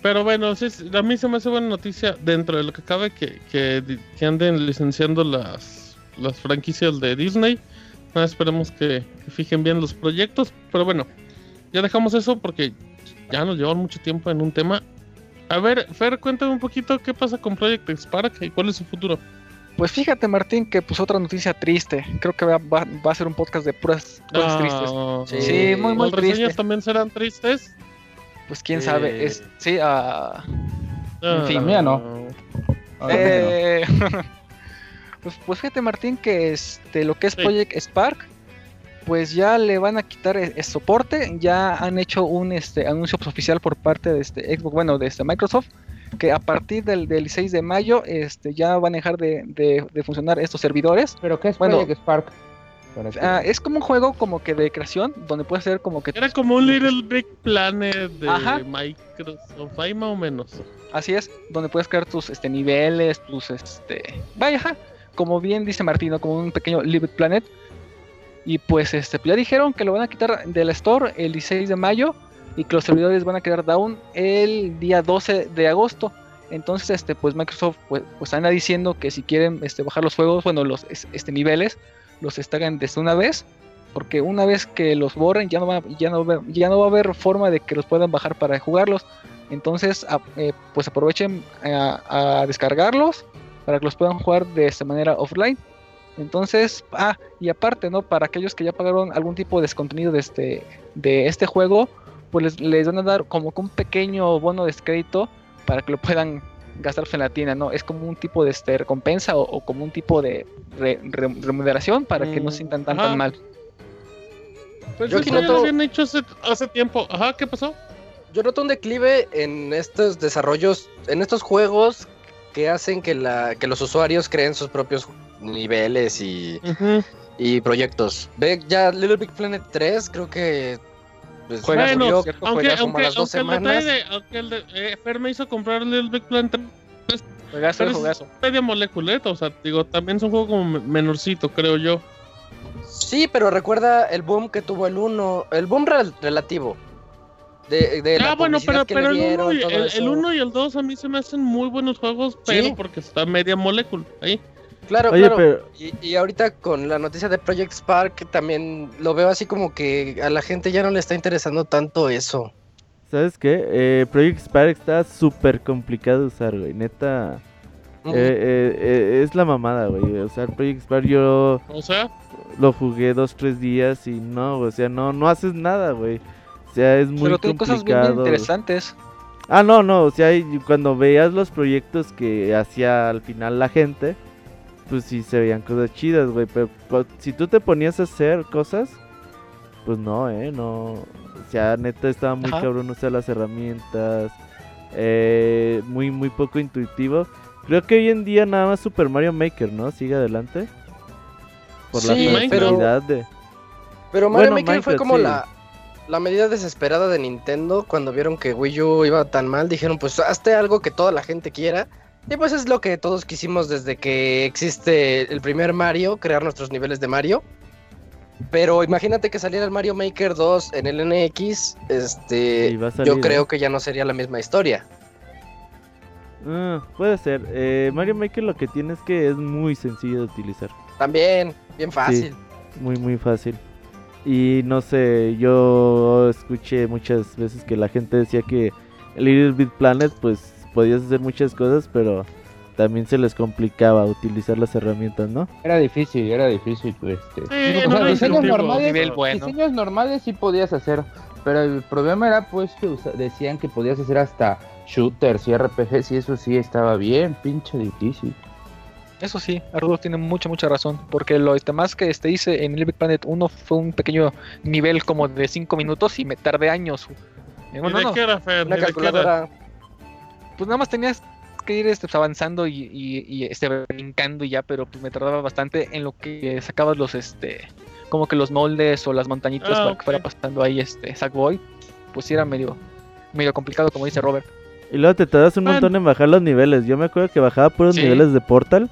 Pero bueno, a mí se me hace buena noticia dentro de lo que cabe que, que, anden licenciando las, las franquicias de Disney. Nada, esperemos que, que, fijen bien los proyectos. Pero bueno, ya dejamos eso porque ya nos llevan mucho tiempo en un tema a ver, Fer, cuéntame un poquito qué pasa con Project Spark y cuál es su futuro. Pues fíjate, Martín, que pues otra noticia triste. Creo que va, a ser un podcast de puras cosas ah, tristes. Sí, muy, muy ¿Las reseñas también serán tristes? Pues quién sabe. Es, sí, uh, en fin. mía no. Eh, pues, pues fíjate, Martín, que este, lo que es Project Spark pues ya le van a quitar el, soporte. Ya han hecho un este, anuncio oficial por parte de este Xbox, bueno, de este Microsoft, que a partir del, 16 de mayo este, ya van a dejar de, funcionar estos servidores. ¿Pero qué es Project Spark? Ah, es como un juego como que de creación, donde puede ser como que... Era como un Little Big Planet de Microsoft, ahí más o menos. Así es, donde puedes crear tus este, niveles, tus... este Vaya, como bien dice Martino, como un pequeño Little Big Planet y pues este, ya dijeron que lo van a quitar del store el 16 de mayo y que los servidores van a quedar down el día 12 de agosto. Entonces, este, pues Microsoft pues, pues anda diciendo que si quieren este, bajar los juegos, bueno, los este, niveles, los estagan desde una vez, porque una vez que los borren ya no va, ya no ya no va a haber forma de que los puedan bajar para jugarlos. Entonces, eh, pues aprovechen a, a, descargarlos para que los puedan jugar de esta manera offline. Entonces, ah, y aparte, ¿no? Para aquellos que ya pagaron algún tipo de contenido de este, de este juego, pues les, van a dar como que un pequeño bono de crédito para que lo puedan gastar en la tienda, ¿no? Es como un tipo de este, recompensa o, como un tipo de remuneración para que no se sientan tan, tan mal. Pues Yo eso ya lo habían hecho hace, hace tiempo. Ajá, ¿qué pasó? Yo noto un declive en estos desarrollos, en estos juegos que hacen que, la, que los usuarios creen sus propios niveles y, y proyectos. Ve ya Little Big Planet 3, creo que pues, bueno, aunque, aunque, las dos semanas. El de, aunque el de, eh, Fer me hizo comprar Little Big Planet 3. Juegazo, pero juegazo. Es media moleculeta, o sea, digo, también es un juego como menorcito, creo yo. Sí, pero recuerda el boom que tuvo el 1, el boom relativo. De, de ah, bueno, pero, pero el 1 y el 2 a mí se me hacen muy buenos juegos, pero porque está media molécula ahí. Claro, claro. Y, ahorita con la noticia de Project Spark también lo veo así como que a la gente ya no le está interesando tanto eso. ¿Sabes qué? Eh, Project Spark está súper complicado de usar, güey. Neta. Eh, eh, es la mamada, güey. O sea, el Project Spark yo. O sea. Lo jugué dos, tres días y no, o sea, no, no haces nada, güey. O sea, es muy Pero tiene cosas bien interesantes. Ah, no, no, o sea, cuando veías los proyectos que hacía al final la gente, pues sí se veían cosas chidas, güey. Pero si tú te ponías a hacer cosas, pues no, eh, no. O sea, neta estaba muy cabrón usar las herramientas. Eh, muy, muy poco intuitivo. Creo que hoy en día nada más Super Mario Maker, ¿no? Sigue adelante. Por la facilidad de. Pero Mario Maker fue como la, la medida desesperada de Nintendo cuando vieron que Wii U iba tan mal. Dijeron, pues hazte algo que toda la gente quiera y pues es lo que todos quisimos desde que existe el primer Mario, crear nuestros niveles de Mario. Pero imagínate que saliera el Mario Maker 2 en el NX, este, yo creo ¿eh? que ya no sería la misma historia. Ah, puede ser. Eh, Mario Maker lo que tiene es que es muy sencillo de utilizar. También, bien fácil. muy, muy fácil. Y no sé, yo escuché muchas veces que la gente decía que el Little Big Planet pues podías hacer muchas cosas, pero también se les complicaba utilizar las herramientas, ¿no? Era difícil, era difícil, pues. Este. diseños, normales, diseños normales sí podías hacer, pero el problema era pues que decían que podías hacer hasta shooters y RPGs y eso sí estaba bien, pinche difícil. Eso sí, Arturo tiene mucha, mucha razón. Porque lo más que este hice en Little Planet 1 fue un pequeño nivel como de 5 minutos y me tardé años. ¿Y de qué era, Fer? Pues nada más tenías que ir este, pues, avanzando y, y, este, brincando y ya, pero pues me tardaba bastante en lo que sacabas los, este, como que los moldes o las montañitas ah, para que fuera pasando ahí este Sackboy, pues sí era medio, medio complicado como dice Robert. Y luego te tardas un montón en bajar los niveles. Yo me acuerdo que bajaba puros niveles de Portal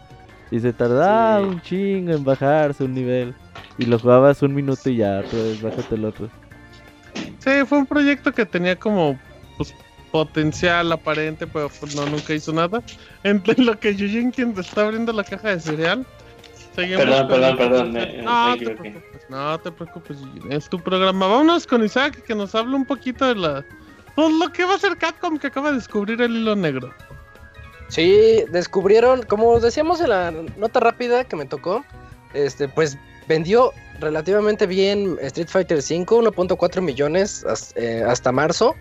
y se tardaba un chingo en bajarse un nivel. Y lo jugabas un minuto y ya, pues bájate el otro. Sí, fue un proyecto que tenía como pues, potencial aparente, pero pues no, nunca hizo nada. Entre lo que Yujin quien está abriendo la caja de cereal. perdón, perdón, perdón, no, te preocupes, no te preocupes, es tu programa. Vámonos con Isaac que nos hable un poquito de la... Pues lo que va a ser Capcom que acaba de descubrir el hilo negro. Sí, descubrieron, como decíamos en la nota rápida que me tocó, este, pues vendió relativamente bien Street Fighter V, 1.4 millones eh, hasta marzo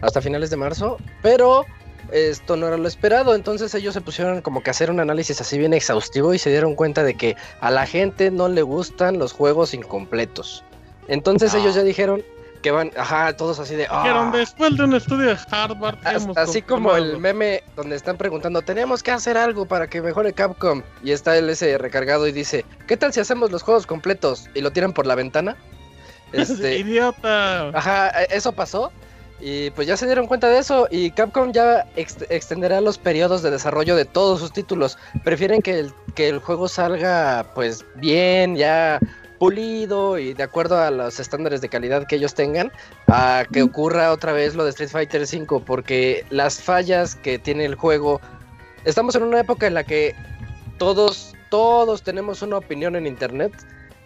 hasta finales de marzo, pero esto no era lo esperado, entonces ellos se pusieron como que a hacer un análisis así bien exhaustivo y se dieron cuenta de que a la gente no le gustan los juegos incompletos. Entonces ellos ya dijeron que van, ajá, todos así de... Dijeron, ah". después de un estudio de Harvard... así como el meme donde están preguntando, tenemos que hacer algo para que mejore Capcom. Y está el ese recargado y dice, ¿qué tal si hacemos los juegos completos? Y lo tiran por la ventana. Este, Idiota. Ajá, e, eso pasó. Y pues ya se dieron cuenta de eso y Capcom ya extenderá los periodos de desarrollo de todos sus títulos. Prefieren que el, que el juego salga pues bien, ya pulido y de acuerdo a los estándares de calidad que ellos tengan, a que ocurra otra vez lo de Street Fighter V, porque las fallas que tiene el juego, estamos en una época en la que todos, todos tenemos una opinión en Internet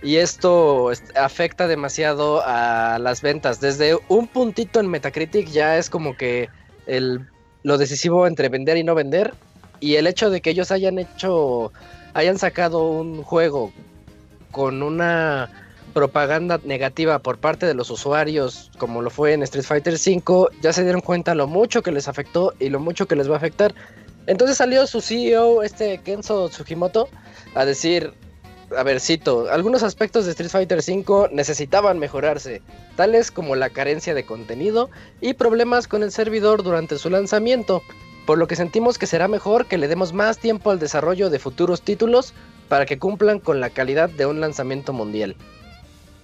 y esto afecta demasiado a las ventas. Desde un puntito en Metacritic ya es como que el, lo decisivo entre vender y no vender. Y el hecho de que ellos hayan hecho, hayan sacado un juego con una propaganda negativa por parte de los usuarios, como lo fue en Street Fighter V, ya se dieron cuenta lo mucho que les afectó y lo mucho que les va a afectar. Entonces salió su CEO, este Kenzo Tsujimoto, a decir, a ver, cito, algunos aspectos de Street Fighter V necesitaban mejorarse, tales como la carencia de contenido y problemas con el servidor durante su lanzamiento, por lo que sentimos que será mejor que le demos más tiempo al desarrollo de futuros títulos para que cumplan con la calidad de un lanzamiento mundial.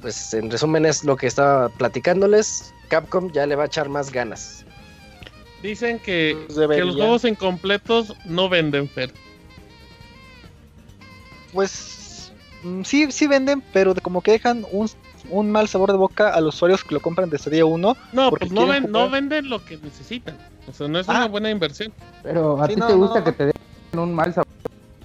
Pues en resumen es lo que estaba platicándoles, Capcom ya le va a echar más ganas. Dicen que, pues que los juegos incompletos no venden, Fer. Pues sí, sí venden, pero como que dejan un un mal sabor de boca a los usuarios que lo compran desde día 1. No, pues no, no, venden lo que necesitan. O sea, no es una ah. buena inversión. Pero a ti te gusta que te den un mal sabor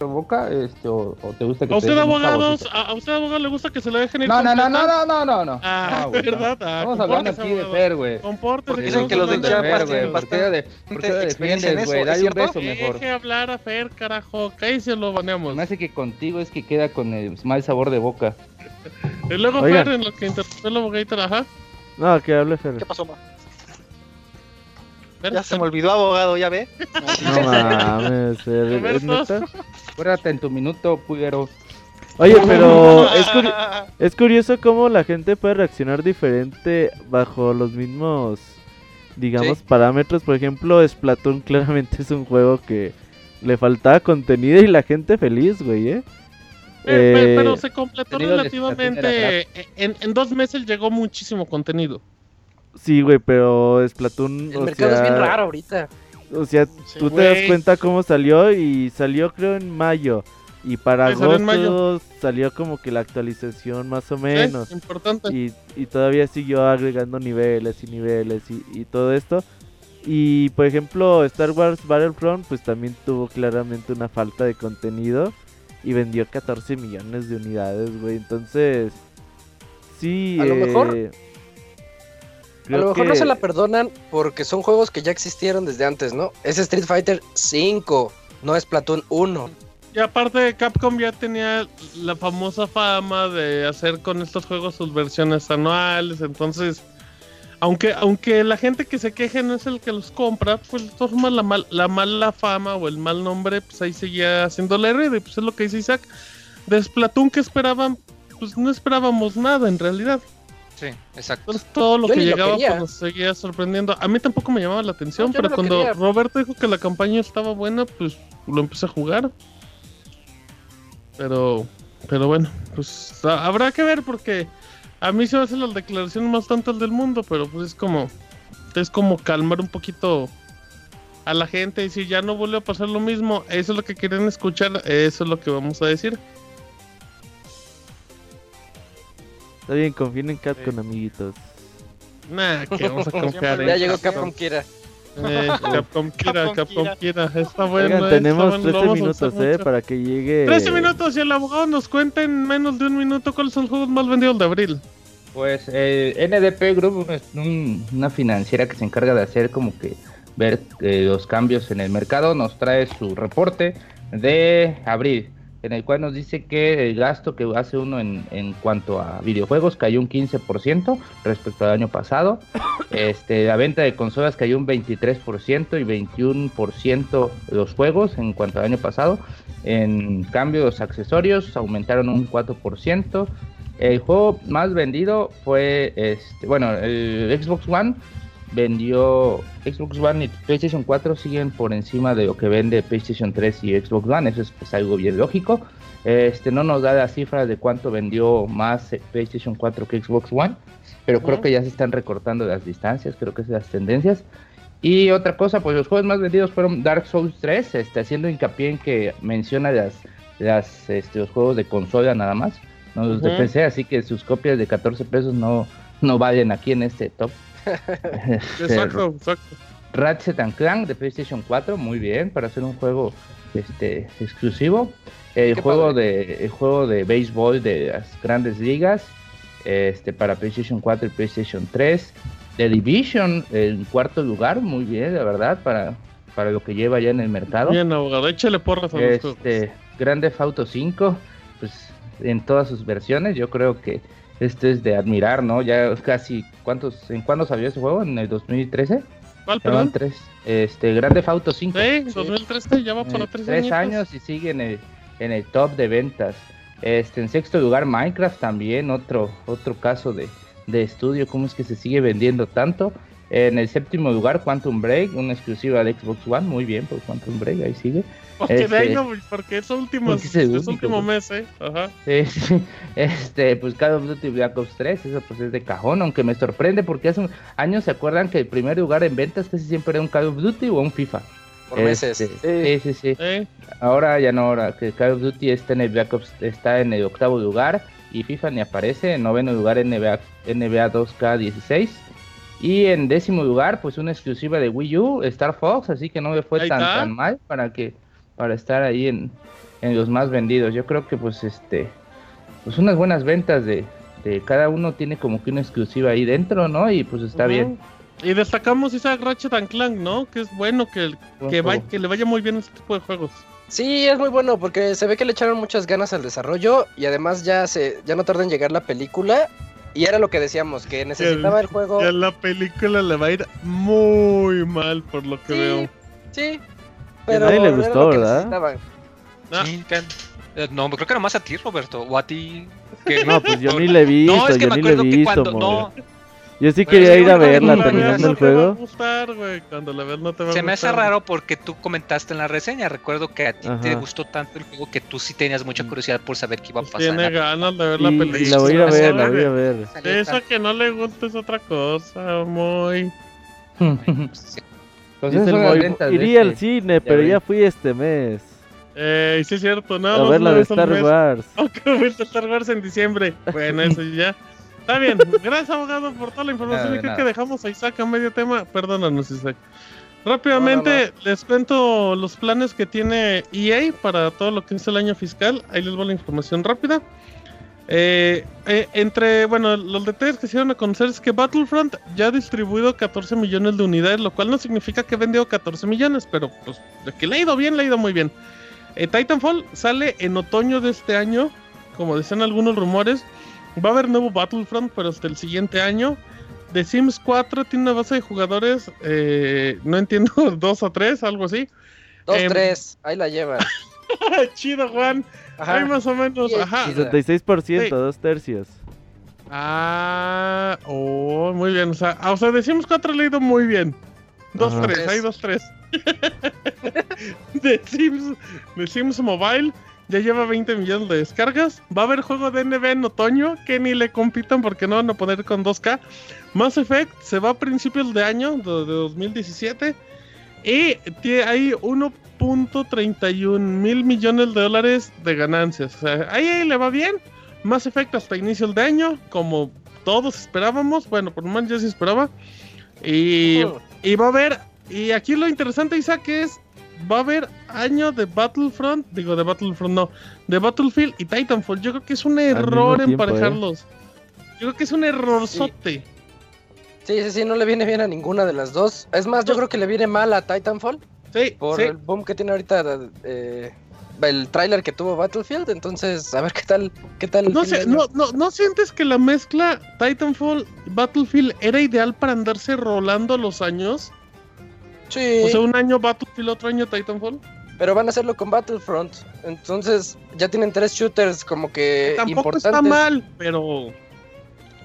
boca este, o, te gusta que ¿A usted, abogados, a, usted, abogado, le gusta que se lo dejen ir No, no, no, no, no, no, no. Ah, ¿verdad? Ah, Vamos hablando aquí de Fer, güey. Compórtese. Dicen que los de Chiapas tienen bastante ¿Por qué lo defiendes, güey? Dale un beso mejor. Deje hablar a Fer, carajo. Que se lo baneamos. Me hace que contigo es que queda con el mal sabor de boca. y luego Fer, en lo que interpretó el abogadito, ajá. No, que hable Fer. ¿Qué pasó, ma? Ya se me olvidó abogado, ya ve. No mames, Acuérdate en tu minuto, puguero. Oye, pero es, es curioso cómo la gente puede reaccionar diferente bajo los mismos, digamos, parámetros. Por ejemplo, Splatoon claramente es un juego que le faltaba contenido y la gente feliz, güey, ¿eh? eh pero, se completó relativamente. En, en dos meses llegó muchísimo contenido. Sí, güey, pero Splatoon. El mercado es bien raro ahorita. O sea, tú te das cuenta cómo salió y salió creo en mayo. Y para agosto salió como que la actualización más o menos. importante. Y, y, todavía siguió agregando niveles y niveles y, y, todo esto. Y por ejemplo, Star Wars Battlefront pues también tuvo claramente una falta de contenido. Y vendió 14 millones de unidades, güey. Entonces, sí. A lo mejor a lo mejor no se la perdonan porque son juegos que ya existieron desde antes, ¿no? Es Street Fighter 5, no es Platoon 1. Y aparte Capcom ya tenía la famosa fama de hacer con estos juegos sus versiones anuales, entonces aunque aunque la gente que se queje no es el que los compra, pues forma la mal, la mala fama o el mal nombre, pues ahí seguía haciendo la red, pues es lo que dice Isaac. De Splatoon que esperaban, pues no esperábamos nada en realidad. Sí, exacto. todo lo que llegaba pues, nos seguía sorprendiendo. A mí tampoco me llamaba la atención, pero cuando Roberto dijo que la campaña estaba buena, pues lo empecé a jugar. Pero, pero bueno, pues habrá que ver porque a mí se me hace la declaración más tontas del mundo, pero pues es como, es como calmar un poquito a la gente y decir ya no vuelve a pasar lo mismo. Eso es lo que quieren escuchar, eso es lo que vamos a decir. Está bien, confíen en Capcom, amiguitos. Nah, que vamos a confiar Ya llegó Capcom Kira. Eh, Capcom Kira, Capcom Kira, está bueno. Oigan, tenemos 13 minutos, eh, para que llegue. 13 minutos y el abogado nos cuenta en menos de un minuto cuáles son los juegos más vendidos de abril. Pues eh, NDP Group es una financiera que se encarga de hacer como que ver eh, los cambios en el mercado, nos trae su reporte de abril en el cual nos dice que el gasto que hace uno en, en cuanto a videojuegos cayó un 15% respecto al año pasado. Este, la venta de consolas cayó un 23% y 21% los juegos en cuanto al año pasado. En cambio, los accesorios aumentaron un 4%. El juego más vendido fue, este, bueno, el Xbox One vendió Xbox One y PlayStation 4 siguen por encima de lo que vende PlayStation 3 y Xbox One, eso es algo bien lógico. Este no nos da la cifra de cuánto vendió más PlayStation 4 que Xbox One, pero creo que ya se están recortando las distancias, creo que es las tendencias. Y otra cosa, pues los juegos más vendidos fueron Dark Souls 3, este, haciendo hincapié en que menciona las, las, este, los juegos de consola nada más, no los de PC, así que sus copias de 14 pesos no, no valen aquí en este top. exacto, exacto. Ratchet and Clank de PlayStation 4, muy bien, para hacer un juego este exclusivo. El juego de el juego de béisbol de las grandes ligas este para PlayStation 4 y PlayStation 3. The Division en cuarto lugar, muy bien, la verdad, para, para lo que lleva ya en el mercado. Bien, abogado, échale porras a este, Grande Auto 5, pues en todas sus versiones, yo creo que este es de admirar, ¿no? Ya casi, ¿cuántos, ¿en cuándo salió ese juego? ¿En el 2013? ¿Cuál, perdón? Tres, este, Grande Auto 5. Sí, 2013, ya va para tres, tres años y sigue en el, en el top de ventas. Este, en sexto lugar, Minecraft también, otro, otro caso de, de estudio, cómo es que se sigue vendiendo tanto. En el séptimo lugar, Quantum Break, una exclusiva de Xbox One. Muy bien, pues Quantum Break, ahí sigue. Porque este, es último, es el último mes, ¿eh? Ajá. Este, pues Call of Duty Black Ops 3, eso pues es de cajón, aunque me sorprende porque hace años se acuerdan que el primer lugar en ventas casi siempre era un Call of Duty o un FIFA. Por meses. Este, sí, sí, sí. Ahora ya no, ahora que Call of Duty está en el Black Ops, está en el octavo lugar y FIFA ni aparece. En noveno lugar NBA, NBA 2K16. Y en décimo lugar, pues una exclusiva de Wii U, Star Fox, así que no me fue tan, tan mal para que para estar ahí en, en los más vendidos. Yo creo que pues este pues unas buenas ventas de, de cada uno tiene como que una exclusiva ahí dentro, ¿no? Y pues está bien. Y destacamos esa Ratchet Clank, ¿no? Que es bueno que, que, que le vaya muy bien este tipo de juegos. Sí, es muy bueno porque se ve que le echaron muchas ganas al desarrollo y además ya se ya no tarda en llegar la película y era lo que decíamos, que necesitaba el, juego. Ya la película le va a ir muy mal por lo que veo. Sí, pero a nadie le gustó, ¿verdad? No. Eh, no, creo que era más a ti, Roberto, o a ti. Que... No, pues yo ni le he visto, no, es que yo me ni le he visto, cuando, no, yo sí quería ir a verla terminando el juego. Se me hace raro porque tú comentaste en la reseña. Recuerdo que a ti te gustó tanto el juego que tú sí tenías mucha curiosidad por saber qué iba a pasar. Tiene ganas de ver la película. Y la voy a ver, la voy a ver. Eso que no le gusta es otra cosa, muy. Pues iría al este, cine, pero ya fui este mes. Eh, sí es cierto, no. A ver la de Star Wars. ver Star Wars en diciembre. Bueno, eso ya. Está bien, gracias abogado por toda la información. y creo que dejamos a Isaac a medio tema. Perdónanos, Isaac. Rápidamente les cuento los planes que tiene EA para todo lo que es el año fiscal. Ahí les voy la información rápida. Eh, eh, entre, bueno, los detalles que se dieron a conocer es que Battlefront ya ha distribuido 14 millones de unidades, lo cual no significa que vendió 14 millones, pero pues de que le ha ido bien, le ha ido muy bien. Eh, Titanfall sale en otoño de este año, como decían algunos rumores. Va a haber nuevo Battlefront, pero hasta el siguiente año. The Sims 4 tiene una base de jugadores, eh, no entiendo, dos o tres, algo así. Dos, eh, tres, ahí la lleva. Chido, Juan. Ajá. Ahí más o menos, ajá. 66%, dos tercios. Ah, oh, muy bien. O sea, o sea, The Sims 4 ha leído muy bien. Dos, tres, hay dos, tres. The Sims, Mobile ya lleva 20 millones de descargas. Va a haber juego de NB en otoño que ni le compitan porque no van a poner con 2K. Mass Effect se va a principios de año, de, 2017. Y hay 1.31 mil millones de dólares de ganancias. O sea, ahí, le va bien. Mass Effect hasta inicios de año, como todos esperábamos. Bueno, por lo menos ya se esperaba. Y, y va a haber. Y aquí lo interesante, Isaac, es va a haber año de Battlefront, digo de Battlefront no, de Battlefield y Titanfall. Yo creo que es un error emparejarlos. ¿eh? Yo creo que es un errorzote. Sí. sí, sí, no le viene bien a ninguna de las dos. Es más, yo creo que le viene mal a Titanfall. Sí, por el boom que tiene ahorita eh, el tráiler que tuvo Battlefield, entonces a ver qué tal, qué tal. No, sé, no, no, no sientes que la mezcla Titanfall Battlefield era ideal para andarse rolando los años. O sea, un año Battlefield, otro año Titanfall. Pero van a hacerlo con Battlefront. Entonces, ya tienen tres shooters como que Tampoco está mal, pero.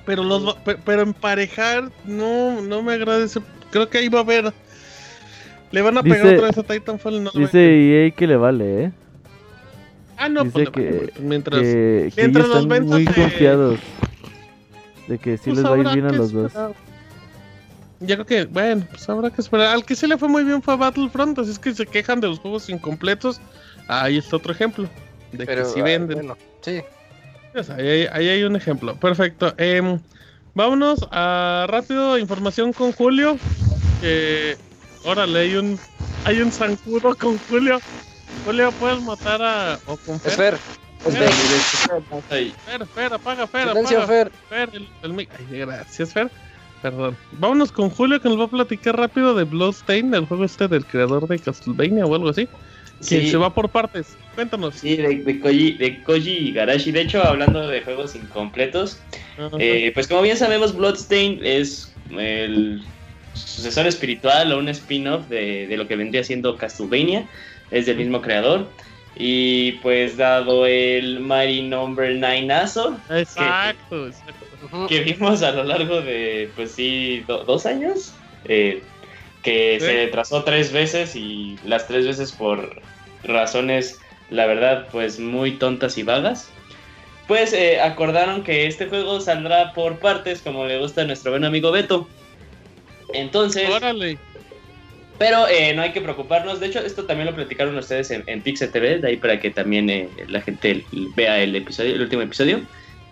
Pero los pero emparejar no, no me agradece. Creo que ahí va a haber. Le van a pegar otra vez a Titanfall. No dice EA que le vale, ¿eh? Ah, no, dice pues, que, mientras, que, mientras están muy confiados de que sí pues les va a ir bien a los dos. Ya creo que, bueno, pues habrá que esperar. Al que se le fue muy bien fue a Battlefront, así es que se quejan de los juegos incompletos. Ahí está otro ejemplo. De que si ah, venden. sí. Pues ahí, hay un ejemplo. Perfecto. Eh, vámonos a rápido información con Julio. Que, órale, hay un, hay un zancudo con Julio. Julio, ¿puedes matar a... o con Fer? Fer, Fer, Fer, apaga, Fer, apaga. Fer. Fer, el, el, Ay, gracias, Fer. Perdón. Vámonos con Julio que nos va a platicar rápido de Bloodstain, el juego este del creador de Castlevania o algo así. Que se va por partes. Cuéntanos. Sí, de, Koji, de Koji Igarashi. De hecho, hablando de juegos incompletos, eh, pues como bien sabemos, Bloodstain es el sucesor espiritual o un spin-off de, lo que vendría siendo Castlevania. Es del mismo creador. Y pues dado el Mighty Number 9 azo. Exacto, exacto que vimos a lo largo de, pues sí, dos años, eh, que se retrasó tres veces y las tres veces por razones, la verdad, pues muy tontas y vagas. Pues eh, acordaron que este juego saldrá por partes, como le gusta a nuestro buen amigo Beto. Entonces... Órale. Pero eh, no hay que preocuparnos. De hecho, esto también lo platicaron ustedes en, en Pixel TV, de ahí para que también la gente vea el episodio, el último episodio.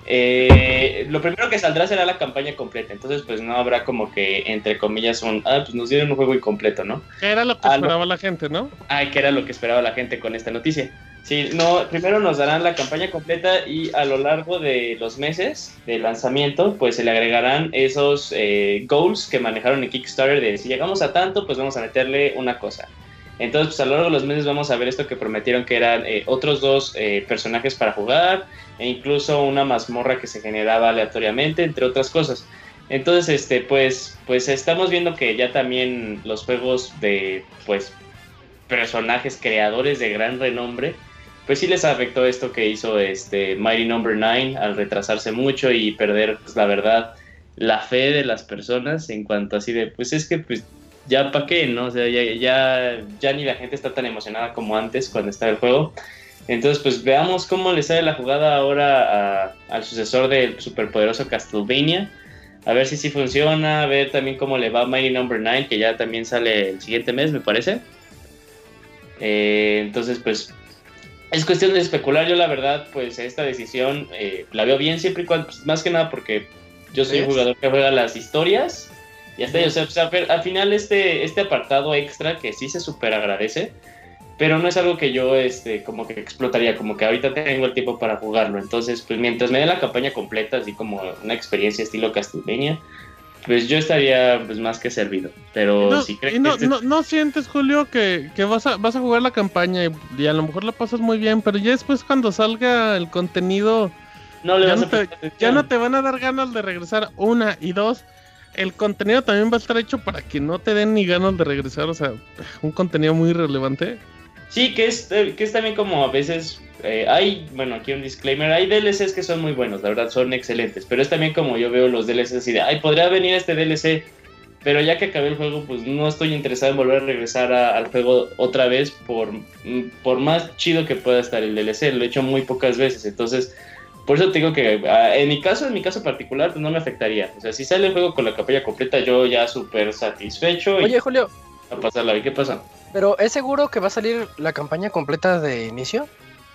eh, lo primero que saldrá será la campaña completa, entonces pues no habrá como que, entre comillas, un, ah, pues nos dieron un juego incompleto, ¿no? Que era lo que esperaba la gente, ¿no? Ay, que era lo que esperaba la gente con esta noticia. Sí, no, primero nos darán la campaña completa y a lo largo de los meses de lanzamiento, pues se le agregarán esos eh, goals que manejaron en Kickstarter de si llegamos a tanto, pues vamos a meterle una cosa. Entonces, pues a lo largo de los meses vamos a ver esto que prometieron que eran eh, otros dos eh, personajes para jugar e incluso una mazmorra que se generaba aleatoriamente, entre otras cosas. Entonces, este, pues, pues estamos viendo que ya también los juegos de, pues, personajes creadores de gran renombre, pues sí les afectó esto que hizo este Mighty Number no. 9 al retrasarse mucho y perder, pues, la verdad, la fe de las personas en cuanto así de, pues es que, pues, ya para qué, ¿no? O sea, ya, ya, ni la gente está tan emocionada como antes cuando está el juego. Entonces, pues veamos cómo le sale la jugada ahora al sucesor del superpoderoso Castlevania. A ver si sí funciona, a ver también cómo le va a Mighty Number no. 9, que ya también sale el siguiente mes, me parece. Eh, entonces, pues es cuestión de especular. Yo, la verdad, pues esta decisión eh, la veo bien siempre y cuando, pues, más que nada porque yo soy un jugador que juega las historias y hasta o sea, al final este, este apartado extra que sí se súper agradece, pero no es algo que yo este, como que explotaría, como que ahorita tengo el tiempo para jugarlo. Entonces, pues mientras me dé la campaña completa, así como una experiencia estilo Castlevania, pues yo estaría pues, más que servido. Pero si crees no, no, no, sientes, Julio, que, que, vas, a, vas a jugar la campaña y, a lo mejor la pasas muy bien, pero ya después cuando salga el contenido... No le ya, no te, ya no te van a dar ganas de regresar una y dos el contenido también va a estar hecho para que no te den ni ganas de regresar, o sea, un contenido muy relevante. Sí, que es, eh, que es también como a veces eh, hay, bueno, aquí un disclaimer, hay DLCs que son muy buenos, la verdad, son excelentes, pero es también como yo veo los DLCs así de, ay, podría venir este DLC, pero ya que acabé el juego, pues no estoy interesado en volver a regresar al juego otra vez por, mm, por más chido que pueda estar el DLC, lo he hecho muy pocas veces, entonces por eso te digo que ah, en mi caso, en mi caso particular, pues no me afectaría. O sea, si sale el juego con la capilla completa, yo ya súper satisfecho. Oye, Julio. A pasarla, ¿qué pasa? Pero ¿es seguro que va a salir la campaña completa de inicio?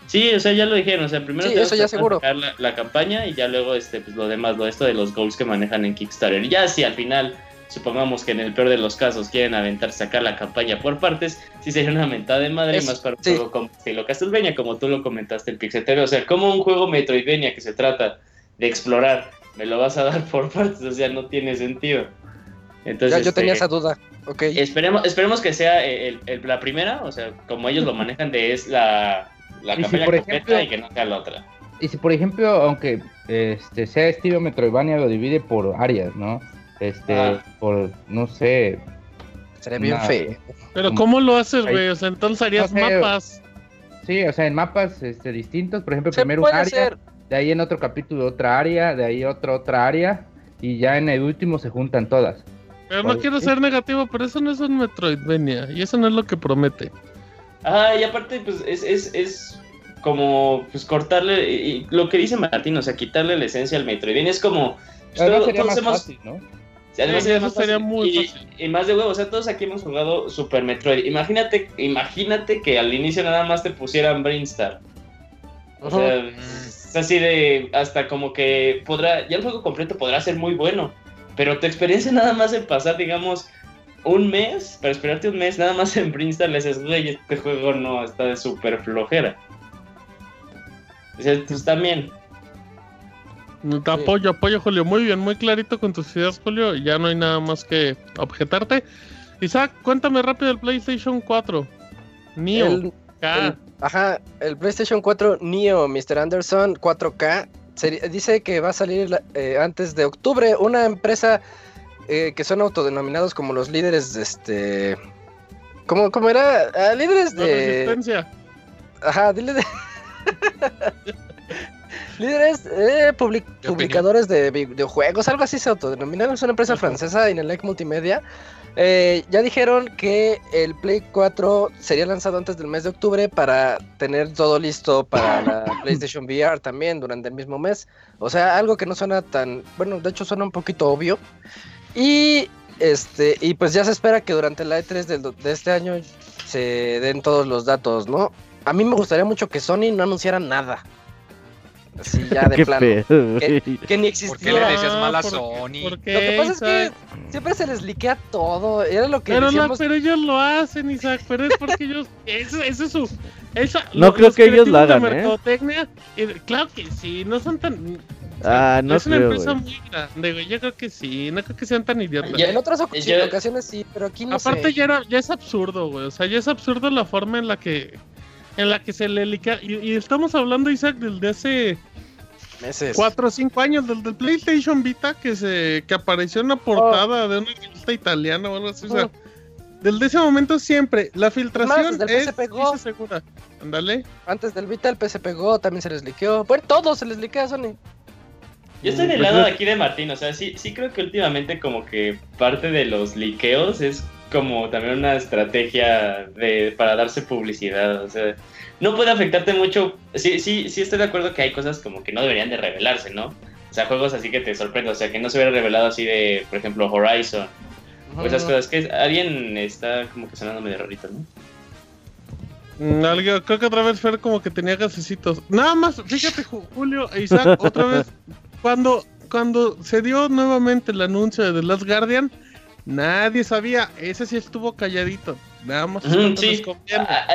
Sí, o sea, ya lo dijeron, o sea, primero sí, eso ya seguro. La, la, campaña y ya luego este pues lo demás, lo esto de los goals que manejan en Kickstarter. Ya si al final supongamos que en el peor de los casos quieren aventar, sacar la campaña por partes, sí sería una mentada de madre más para un juego como estilo Castlevania, como tú lo comentaste el Pixetero. O sea, como un juego Metroidvania que se trata de explorar, me lo vas a dar por partes, o sea, no tiene sentido. Entonces, ya, yo tenía este, esa duda. Okay. Esperemos, esperemos que sea el, la primera, o sea, como ellos lo manejan de es la, la campaña completa y que no sea la otra. Y si por ejemplo, aunque este sea estilo Metroidvania, lo divide por áreas, ¿no? Este, ah. por, no sé. Sería bien feo. Pero ¿cómo lo haces, güey? O sea, entonces harías mapas. Sí, o sea, en mapas este, distintos. Por ejemplo, primero un área, de ahí en otro capítulo otra área, de ahí otra otra área, y ya en el último se juntan todas. Pero no quiero ser negativo, pero eso no es un Metroidvania, y eso no es lo que promete. Ah, y aparte, pues es, es, es como pues cortarle, y, lo que dice Martín, o sea, quitarle la esencia al Metroidvania. Es como... Pues, sería más fácil, ¿no? sería muy y, más de huevo, o sea, todos aquí hemos jugado Super Metroid. Imagínate, imagínate que al inicio nada más te pusieran Brainstar. O sea, es así de hasta como que podrá, ya el juego completo podrá ser muy bueno, pero tu experiencia nada más en pasar, digamos, un mes, para esperarte un mes, nada más en Brainstar le dices, güey, este juego no está de súper flojera. O sea, pues también, te apoyo, apoyo, Julio. Muy bien, muy clarito con tus ideas, Julio. Ya no hay nada más que objetarte. Isaac, cuéntame rápido el PlayStation 4. Neo. ajá, el PlayStation 4 Neo, Mr. Anderson 4K. Dice que va a salir eh, antes de octubre. Una empresa eh, que son autodenominados como los líderes de este. ¿Cómo, cómo era? Ah, líderes de. resistencia. Ajá, dile de. Líderes eh, publicadores de videojuegos, algo así se autodenominaron. Es una empresa francesa, Inelec Multimedia. Eh, ya dijeron que el Play 4 sería lanzado antes del mes de octubre para tener todo listo para la PlayStation VR también durante el mismo mes. O sea, algo que no suena tan. Bueno, de hecho suena un poquito obvio. Y este, y pues ya se espera que durante la E3 de este año se den todos los datos, ¿no? A mí me gustaría mucho que Sony no anunciara nada. Así ya de plano. que, ni existía. ¿Por qué le decías mal a Sony? Lo que pasa es que siempre se les liquea todo. Era lo que pero decíamos... pero ellos lo hacen, Isaac. Pero es porque ellos. Eso, eso es su. Esa, no creo que ellos lo hagan, ¿eh? claro que sí, no son tan. Ah, no es una empresa muy grande, güey. Yo creo que sí, no creo que sean tan idiotas. Y en otras ocasiones sí, pero aquí no Aparte ya era, ya es absurdo, güey. O sea, ya es absurdo la forma en la que en la que se le liquea. Y, estamos hablando, Isaac, del de hace meses. 4 o 5 años, del, del, PlayStation Vita que se que apareció en una portada oh. de una revista italiana o algo así. O sea, oh. del de ese momento siempre. La filtración es, es segura. Ándale. Antes del Vita el PC pegó, también se les liqueó. Bueno, todo se les liquea a Sony. Yo estoy del lado de aquí de Martín, o sea, sí, sí creo que últimamente como que parte de los liqueos es como también una estrategia de, para darse publicidad. O sea, no puede afectarte mucho. Sí, sí, sí estoy de acuerdo que hay cosas como que no deberían de revelarse, ¿no? O sea, juegos así que te sorprenden. O sea, que no se hubiera revelado así de, por ejemplo, Horizon. O esas cosas que alguien está como que sonando medio rarito, ¿no? Mm, creo que otra vez fue como que tenía gasecitos. Nada más, fíjate, Julio e Isaac, otra vez, cuando, cuando se dio nuevamente el anuncio de The Last Guardian, Nadie sabía, ese sí estuvo calladito. Nada más sí. Ah,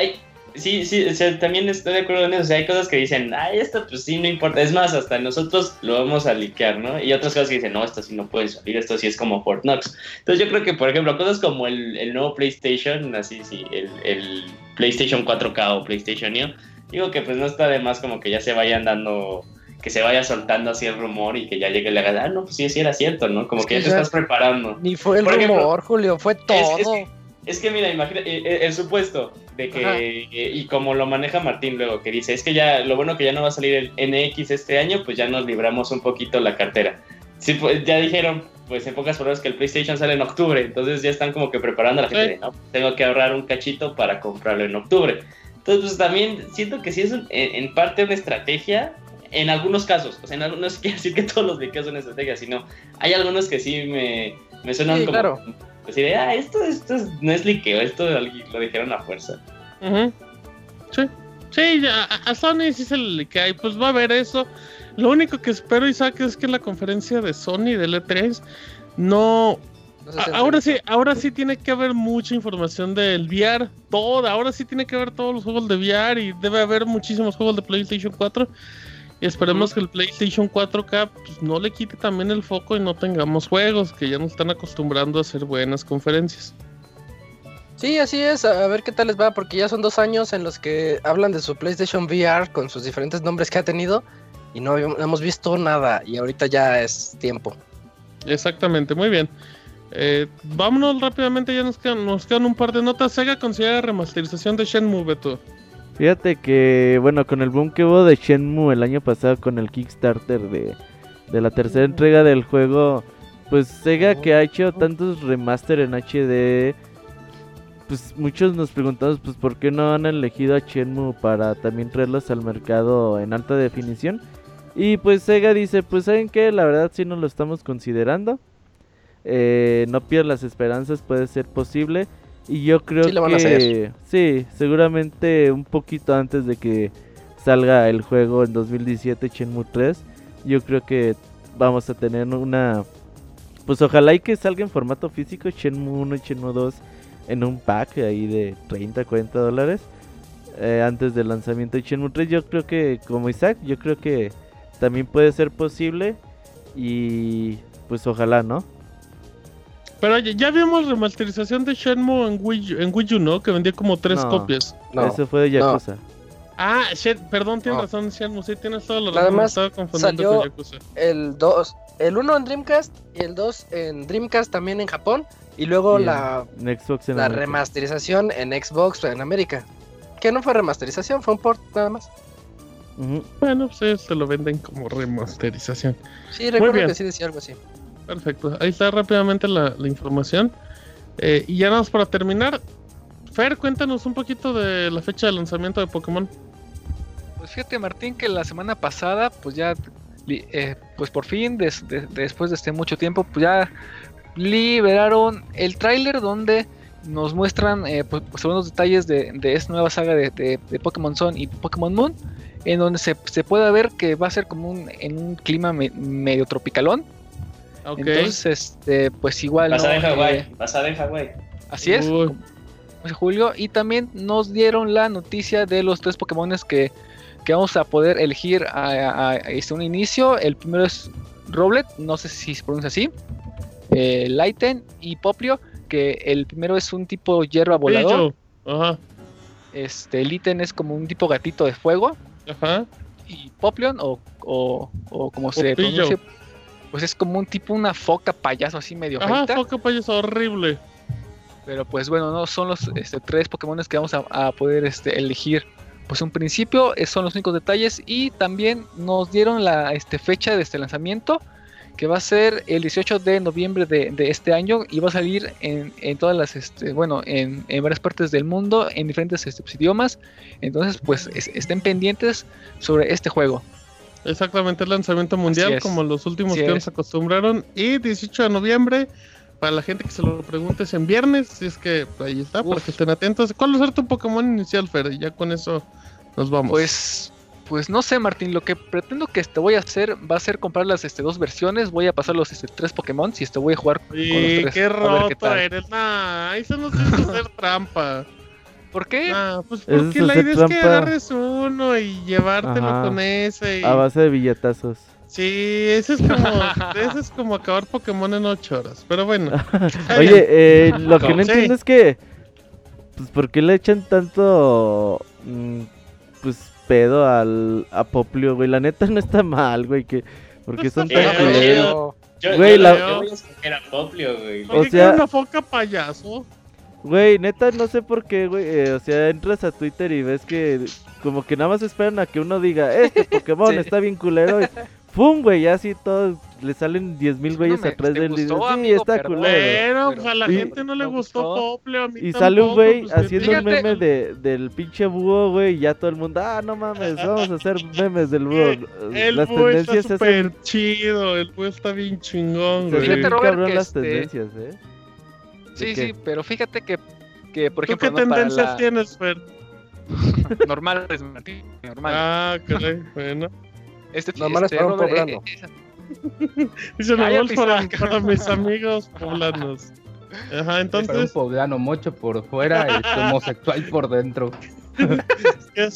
sí, sí, también estoy de acuerdo en eso. O sea, hay cosas que dicen, ay, esto pues sí, no importa. Es más, hasta nosotros lo vamos a liquear, ¿no? Y otras cosas que dicen, no, esto sí no puede salir, esto sí es como Fort Knox. Entonces yo creo que, por ejemplo, cosas como el, el nuevo PlayStation, así, sí, el, el PlayStation 4K o PlayStation Neo, digo que pues no está de más como que ya se vayan dando que se vaya soltando así el rumor y que ya llegue le haga, ah, no, pues sí, sí era cierto, ¿no? Como que, ya te estás preparando. Ni fue el rumor, Julio, fue todo. Es, que, mira, imagina, eh, eh, el, supuesto de que, eh, y como lo maneja Martín luego, que dice, es que ya, lo bueno que ya no va a salir el NX este año, pues ya nos libramos un poquito la cartera. Sí, pues ya dijeron, pues en pocas palabras, que el PlayStation sale en octubre, entonces ya están como que preparando a la gente, ¿no? Tengo que ahorrar un cachito para comprarlo en octubre. Entonces, pues también siento que sí es en parte una estrategia en algunos casos, o sea, no, no quiere decir que todos los liqueos son estrategias, sino hay algunos que sí me, me suenan como claro. Decir, ah, esto, esto no es liqueo, esto lo dijeron a fuerza. Sí, sí, ya, a Sony sí se le liquea y pues va a haber eso. Lo único que espero, Isaac, es que la conferencia de Sony del E3 no ahora sí, ahora sí tiene que haber mucha información del VR, toda, ahora sí tiene que haber todos los juegos de VR y debe haber muchísimos juegos de PlayStation 4 y esperemos que el PlayStation 4K pues, no le quite también el foco y no tengamos juegos, que ya nos están acostumbrando a hacer buenas conferencias. Sí, así es, a ver qué tal les va, porque ya son dos años en los que hablan de su PlayStation VR con sus diferentes nombres que ha tenido y no, hemos visto nada y ahorita ya es tiempo. Exactamente, muy bien. Eh, vámonos rápidamente, ya nos quedan, nos quedan un par de notas. Sega considera remasterización de Shenmue, Beto. Fíjate que, bueno, con el boom que hubo de Shenmue el año pasado con el Kickstarter de, de la tercera entrega del juego, pues Sega que ha hecho tantos remaster en HD, pues muchos nos preguntamos, pues por qué no han elegido a Shenmue para también traerlos al mercado en alta definición. Y pues Sega dice, pues saben que la verdad sí nos lo estamos considerando. Eh, no pierdas las esperanzas, puede ser posible. Y yo creo que sí, seguramente un poquito antes de que salga el juego en 2017 Shenmue 3, yo creo que vamos a tener una pues ojalá y que salga en formato físico Shenmue 1 y Shenmue 2 en un pack ahí de 30, 40 dólares eh, antes del lanzamiento de Shenmue 3. Yo creo que, como Isaac, yo creo que también puede ser posible y pues ojalá, ¿no? Pero ya, vimos remasterización de Shenmue en Wii, en Wii U, ¿no? Que vendía como tres copias. No, Ese fue de Yakuza. Ah, perdón, tienes razón, Shenmue, sí, tienes toda la razón. Además, estaba confundiendo con Yakuza. El 2, el 1 en Dreamcast y el 2 en Dreamcast también en Japón. Y luego la, la remasterización en Xbox en América. Que no fue remasterización, fue un port nada más. Bueno, pues se lo venden como remasterización. Sí, recuerdo que sí decía algo así. Perfecto, ahí está rápidamente la, información. Eh, y ya nada más para terminar, Fer, cuéntanos un poquito de la fecha de lanzamiento de Pokémon. Pues fíjate Martín que la semana pasada, pues ya, eh, pues por fin, después de este mucho tiempo, pues ya liberaron el tráiler donde nos muestran eh, pues, pues, algunos detalles de, esta nueva saga de, Pokémon Sun y Pokémon Moon. en donde se puede ver que va a ser como un, en un clima medio tropicalón. Entonces, este, pues igual. Basada en Hawái. Basada en Hawái. Así es. Julio. Y también nos dieron la noticia de los tres Pokémon que, que vamos a poder elegir a, este, un inicio. El primero es Roblet, no sé si se pronuncia así. Eh, Lighten y Poplio, que el primero es un tipo hierba volador. Ajá. Este, el ítem es como un tipo gatito de fuego. Ajá. Y Poplion, o, o, o como se pronuncia, pues es como un tipo, una foca payaso así medio Ajá, foca payaso horrible. Pero pues bueno, no son los este, tres Pokémon que vamos a, poder este, elegir. Pues un principio son los únicos detalles y también nos dieron la este, fecha de este lanzamiento que va a ser el 18 de noviembre de, este año y va a salir en, todas las, este, bueno, en, varias partes del mundo, en diferentes este, pues, idiomas. Entonces, pues estén pendientes sobre este juego. Exactamente, el lanzamiento mundial, como los últimos que nos acostumbraron. Y 18 de noviembre, para la gente que se lo pregunte, es en viernes. Si es que ahí está, para que estén atentos. ¿Cuál va a ser tu Pokémon inicial, Fer? Y ya con eso nos vamos. Pues pues no sé, Martín, lo que pretendo que este voy a hacer va a ser comprar las este, dos versiones, voy a pasar los este, tres Pokémon y este voy a jugar con los tres. qué roto eres, nah, eso no es hacer trampa. ¿Por qué? pues porque la idea es que agarres uno y llevártelo con ese. A base de billetazos. Sí, eso es como, eso es como acabar Pokémon en ocho horas, pero bueno. Oye, eh, lo que no entiendo es que, pues, ¿por qué le echan tanto, mm, pues, pedo al, a Poplio, güey. La neta no está mal, güey. Que, porque son tan culeros. Güey, la... yo voy a escoger a Poplio, güey. O sea, una foca payaso. Güey, neta, no sé por qué, güey. Eh, o sea, entras a Twitter y ves que como que nada más esperan a que uno diga, este Pokémon está bien culero. Y, ¡Pum, güey! Ya así todos le salen 10.000 güeyes atrás del gustó, Sí, está culero. Bueno, a la gente no le gustó Pople, a mí Y sale un güey pues, haciendo un meme de, del pinche búho, güey, y ya todo el mundo, ah, no mames, vamos a hacer memes del búho. El las búho tendencias está súper chido, el búho está bien chingón, güey. Fíjate, Robert, que las este... tendencias, ¿eh? Sí, sí, pero fíjate que, que por ejemplo... ¿Tú qué tendencias tienes, Fer? normales, Martín, normal. Ah, caray, bueno. Este, Normales este, para un poblano. Dice normal para, para mis amigos poblanos. Ajá, entonces. Para un poblano mocho por fuera y homosexual por dentro. de,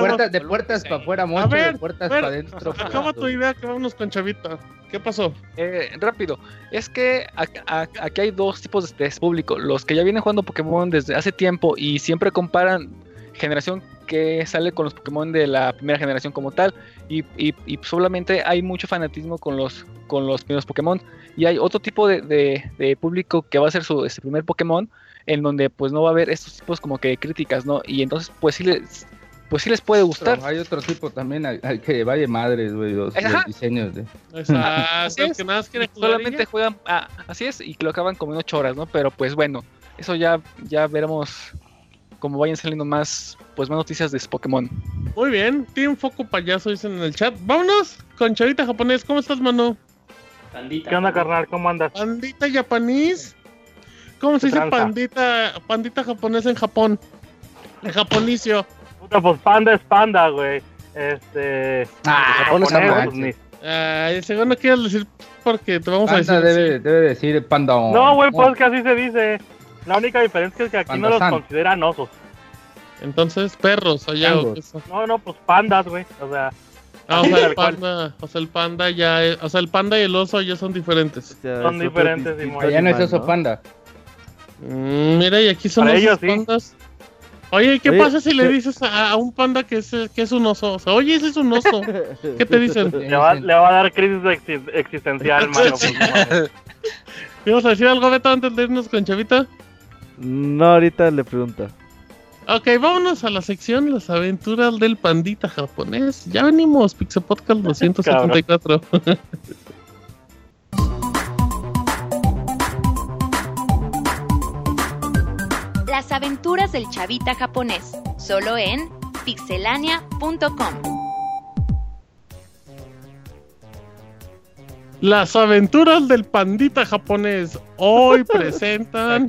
puertas, de puertas para afuera mocho, ver, de puertas para adentro. Acaba tu idea que vámonos con Chavita. ¿Qué pasó? Eh, rápido, es que aquí hay dos tipos de público. Los que ya vienen jugando Pokémon desde hace tiempo y siempre comparan generación que sale con los Pokémon de la primera generación como tal. Y, solamente hay mucho fanatismo con los, con los primeros Pokémon. Y hay otro tipo de, público que va a ser su este primer Pokémon, en donde pues no va a haber estos tipos como que críticas, ¿no? Y entonces pues sí les, pues sí les puede gustar. hay otro tipo también al, que vaya madres, güey, los, diseños de... así es, que solamente juegan, así es, y que lo acaban como en 8 horas, ¿no? Pero pues bueno, eso ya, ya veremos como vayan saliendo más, pues más noticias de Pokémon. Muy bien, tiene un foco payaso, dicen en el chat. Vámonos con Chavita japonés. ¿Cómo estás, mano? Pandita. ¿Qué onda, carnal? ¿Cómo andas? Pandita japonés. ¿Cómo se dice pandita, pandita japonés en Japón? En japonicio. Puta, pues panda es panda, güey. Este. Ah, japonés, japonés. Ay, según no quieres decir porque te vamos a decir. Debe, debe decir panda. No, güey, pues que así se dice. La única diferencia es que aquí no los consideran osos. Entonces, perros allá. No, no, pues pandas, güey. O sea. Ah, o sea, el panda, o sea, el panda ya, o sea, el panda y el oso ya son diferentes. son diferentes. Y ya no es oso panda. Mm, mira, y aquí son los pandas. Oye, ¿qué pasa si le dices a, un panda que es, que es un oso? O sea, oye, ese es un oso. ¿Qué te dicen? Le va, le va a dar crisis existencial, mano. Pues, ¿Vamos a decir algo, Beto, antes de irnos con Chavita? No, ahorita le pregunto. Ok, vámonos a la sección Las aventuras del pandita japonés. Ya venimos, Pixel Podcast 274. Las aventuras del chavita japonés, solo en pixelania.com. Las aventuras del pandita japonés hoy presentan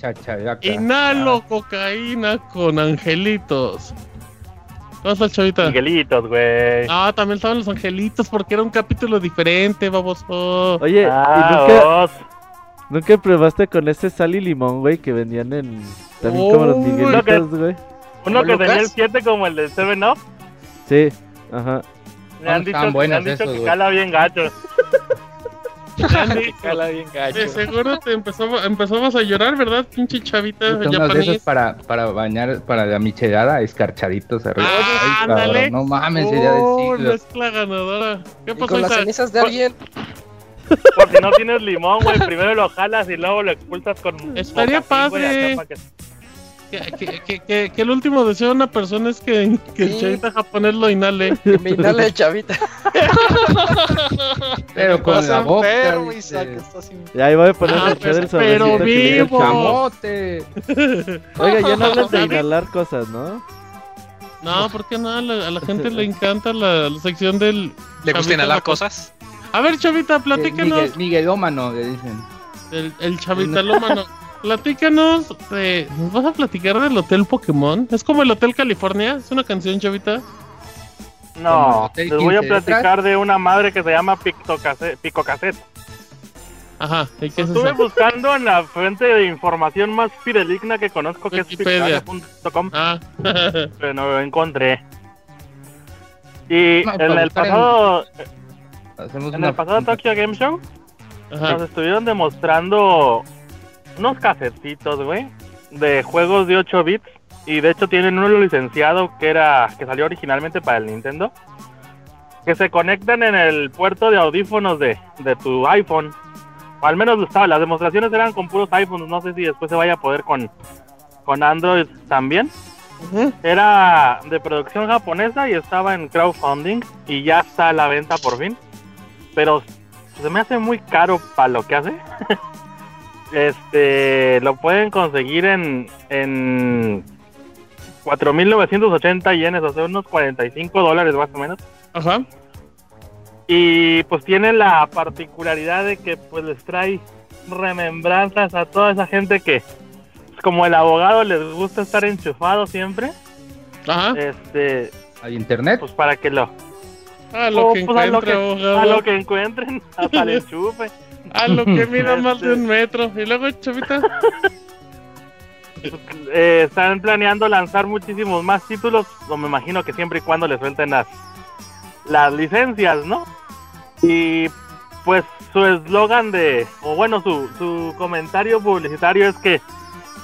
Inhalo cocaína con angelitos. ¿Cómo está, chavita? Angelitos, güey. Ah, también estaban los angelitos porque era un capítulo diferente, baboso. Oye, Ah, ¿y nunca, vos. Nunca probaste con ese sal y limón, güey, que vendían en... También como los miguelitos, güey? Uno que tenía el 7 como el del 7-Up. Sí, ajá. Me han Están dicho, me han dicho esos, que cala bien gacho. Cala bien gacho. De seguro te empezó, empezabas a llorar, ¿verdad? Pinche chavita de japonés. para, para bañar, para la michelada, escarchaditos arriba. Ah, Ay, ándale. cabrón, no mames, sería del Oh, siglo. mezcla ganadora. ¿Qué pasó, con las cenizas de alguien. Por si no tienes limón, güey, primero lo jalas y luego lo expulsas con. Estaría padre. que- Que, que, que, que- que el último deseo de una persona es que, que el chavita japonés lo inhale. Que me inhale el chavita. Pero con la boca. Isaac. Y ahí voy a poner Ah, el pues, del pero vivo. Camote. Oiga, ya no hablas de inhalar cosas, ¿no? No, ¿por qué no? A la, a la gente le encanta la, la sección del... ¿Le gusta inhalar cosas? A ver, chavita, platícanos. Miguel, Miguelómano, le dicen. El, el chavitalómano. Platícanos de... ¿Nos vas a platicar del Hotel Pokémon? Es como el Hotel California. Es una canción, chavita. No, les voy a 15 platicar de una madre que se llama Pico Cassette. Pico Cassette. Ajá. ¿Y qué es Estuve eso? buscando en la fuente de información más fideligna que conozco, que Wikipedia. es pixelania.com, Ah. pero no lo encontré. Y No, en el en- pasado, Hacemos en una- el pasado Tokyo Game Show, Ajá. nos estuvieron demostrando unos casetitos, güey, de juegos de 8 bits. Y de hecho tienen uno licenciado que era que salió originalmente para el Nintendo. Que se conectan en el puerto de audífonos de, de tu iPhone. O al menos lo estaba. Las demostraciones eran con puros iPhones. No sé si después se vaya a poder con, con Android también. Era de producción japonesa y estaba en crowdfunding. Y ya está a la venta por fin. Pero se me hace muy caro para lo que hace. este lo pueden conseguir en, en 4.980 yenes, o sea, unos 45 dólares más o menos. Ajá. Y pues tiene la particularidad de que pues les trae remembranzas a toda esa gente que pues, como el abogado les gusta estar enchufado siempre, Ajá. este ¿Hay internet? pues para que lo A lo oh, que pues, a lo que, abogado. a lo que encuentren hasta el enchufe. A lo que mida más de Este. un metro. Y luego, chavita. Eh, están planeando lanzar muchísimos más títulos, o me imagino que siempre y cuando les suelten las, las licencias, ¿no? Y pues su eslogan de, o bueno, su, su comentario publicitario es que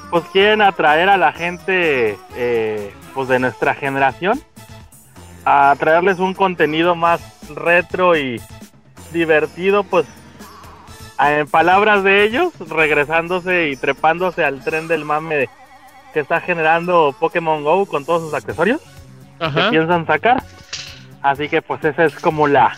pues quieren atraer a la gente eh, pues de nuestra generación a traerles un contenido más retro y divertido, pues en palabras de ellos, regresándose y trepándose al tren del mame de- que está generando Pokémon Go con todos sus accesorios que piensan sacar. Así que pues esa es como la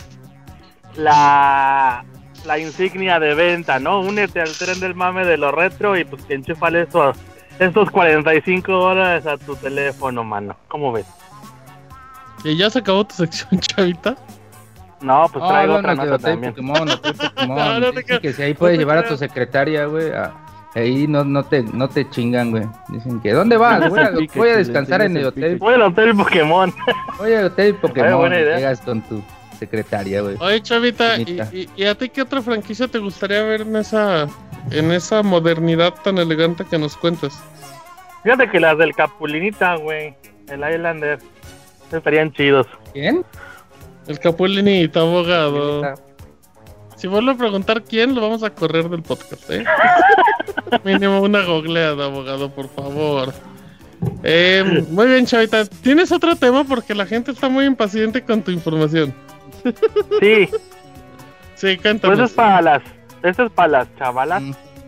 la la insignia de venta, ¿no? Únete al tren del mame de lo retro y pues enchúfale eso, estos 45 dólares a tu teléfono, mano. ¿Cómo ves? ¿Y ya se acabó tu sección, chavita? No, pues traigo Ah, otra nota también. Pokémon, Pokémon. No, no te Dicen creas. que si ahí No puedes te llevar a tu secretaria, güey. a- Ahí no, no, te, no te chingan, güey. Dicen que, ¿dónde vas? Voy a, descansar en el hotel. Voy al hotel Pokémon. Voy al hotel Pokémon. buena y idea. Llegas con tu secretaria, güey. Oye, chavita, ¿y, Bonita. y, y a ti qué otra franquicia te gustaría ver en esa, en esa modernidad tan elegante que nos cuentas? Fíjate que las del Capulinita, güey. El Islander. Estarían chidos. ¿Quién? El Capulinita, abogado. Si vuelvo a preguntar quién, lo vamos a correr del podcast, ¿eh? Mínimo una googleada, abogado, por favor. Eh, muy bien, chavita. ¿Tienes otro tema? Porque la gente está muy impaciente con tu información. Sí, Sí, pues eso cántanos. es para las, eso es para las chavalas.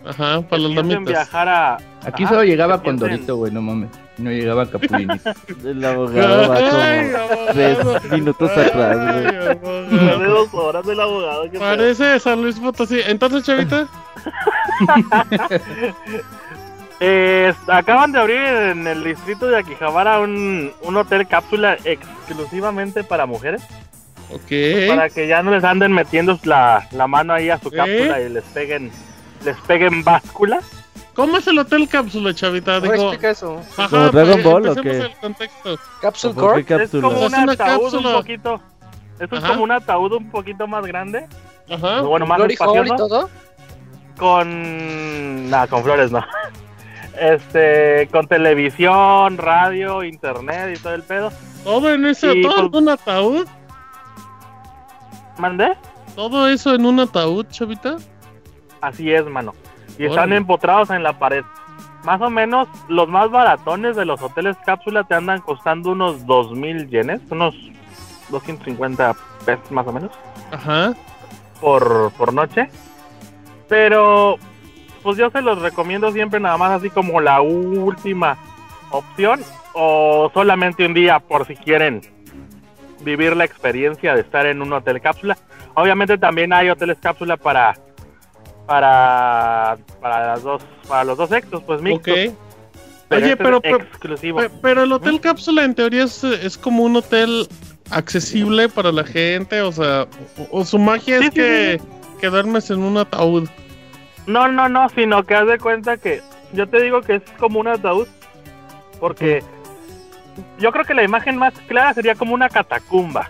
Ajá, para los damitas. viajar a. Aquí Ajá, solo llegaba con Dorito, güey, no mames. No llegaba Capulinita. El abogado va como abogado. tres minutos atrás, güey. Hace dos horas del abogado. que Parece de San Luis Potosí. Entonces, chavita. Eh, acaban de abrir en el distrito de Akihabara un, un hotel cápsula exclusivamente para mujeres. Ok. Para que ya no les anden metiendo la, la mano ahí a su ¿Eh? cápsula y les peguen, les peguen básculas. ¿Cómo es el hotel cápsula, chavita? ¿Cómo Digo, explica eso? ajá, ¿Como Dragon eh, Ball o qué? el contexto. Capsule ¿Por qué Core. Es como un ataúd un poquito. Esto es como un ataúd un poquito más grande. Ajá. Bueno, más Hole y espacioso. todo. Con. Nada, con flores no. Este. Con televisión, radio, internet y todo el pedo. Todo en ese, Y, todo en pues- un ataúd. ¿Mandé? Todo eso en un ataúd, chavita. Así es, mano. Y están empotrados en la pared. Más o menos, los más baratones de los hoteles cápsula te andan costando unos 2000 yenes, unos 250 pesos más o menos, Ajá. por, por noche. Pero, pues yo se los recomiendo siempre nada más así como la última opción, o solamente un día por si quieren vivir la experiencia de estar en un hotel cápsula. Obviamente también hay hoteles cápsula para para para las dos para los dos sexos, pues mixtos. Ok. Pero Oye, este pero- es exclusivo. Pe- Pero el hotel cápsula en teoría es, es como un hotel accesible para la gente, o sea, o, o su magia Sí, es sí, que, que duermes en un ataúd. No, no, no, sino que haz de cuenta que yo te digo que es como un ataúd, porque yo creo que la imagen más clara sería como una catacumba.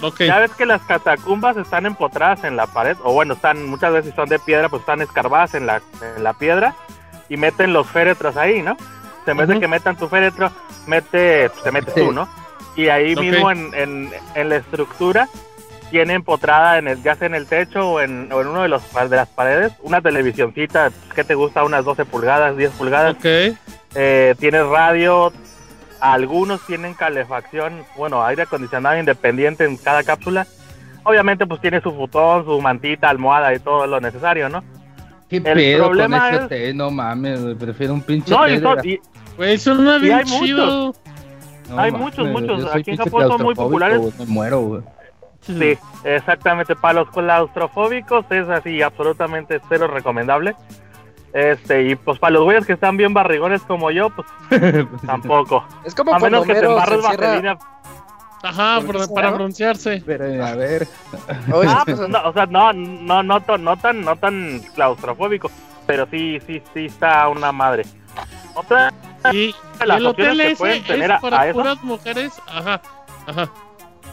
Ok. Ya ves que las catacumbas están empotradas en la pared, o bueno, están muchas veces son de piedra, pues están escarbadas en la, en la piedra y meten los féretros ahí, ¿no? En vez de que metan tu féretro, mete, pues, te metes tú, ¿no? Y ahí mismo en, en, en la estructura tiene empotrada, en el, ya sea en el techo o en, o en uno de, los, de las paredes, una televisioncita que te gusta, unas 12 pulgadas, 10 pulgadas. Ok. Eh, tienes radio, algunos tienen calefacción, bueno, aire acondicionado independiente en cada cápsula. Obviamente pues tiene su futón, su mantita, almohada y todo lo necesario, ¿no? ¿Qué El pedo con problema ese es- hotel? No mames, prefiero un pinche No, son- la- y- Güey, bien hay muchos. chido. No hay mames, muchos, muchos. Aquí en Japón son muy populares. Me muero, güey. sí, exactamente, para los claustrofóbicos es así, absolutamente cero recomendable. Este, y pues para los güeyes que están bien barrigones como yo, pues tampoco. Es como A cuando menos que te embarres vaselina. Ajá, ¿Por qué para, broncearse. Pero, a ver. Oye, Ah, pues no, o sea, no, no, no, tan- no tan, no tan claustrofóbico, pero sí, sí, sí está una madre. Otra Y, las el opciones hotel que ese pueden tener es para puras mujeres. Ajá. Ajá.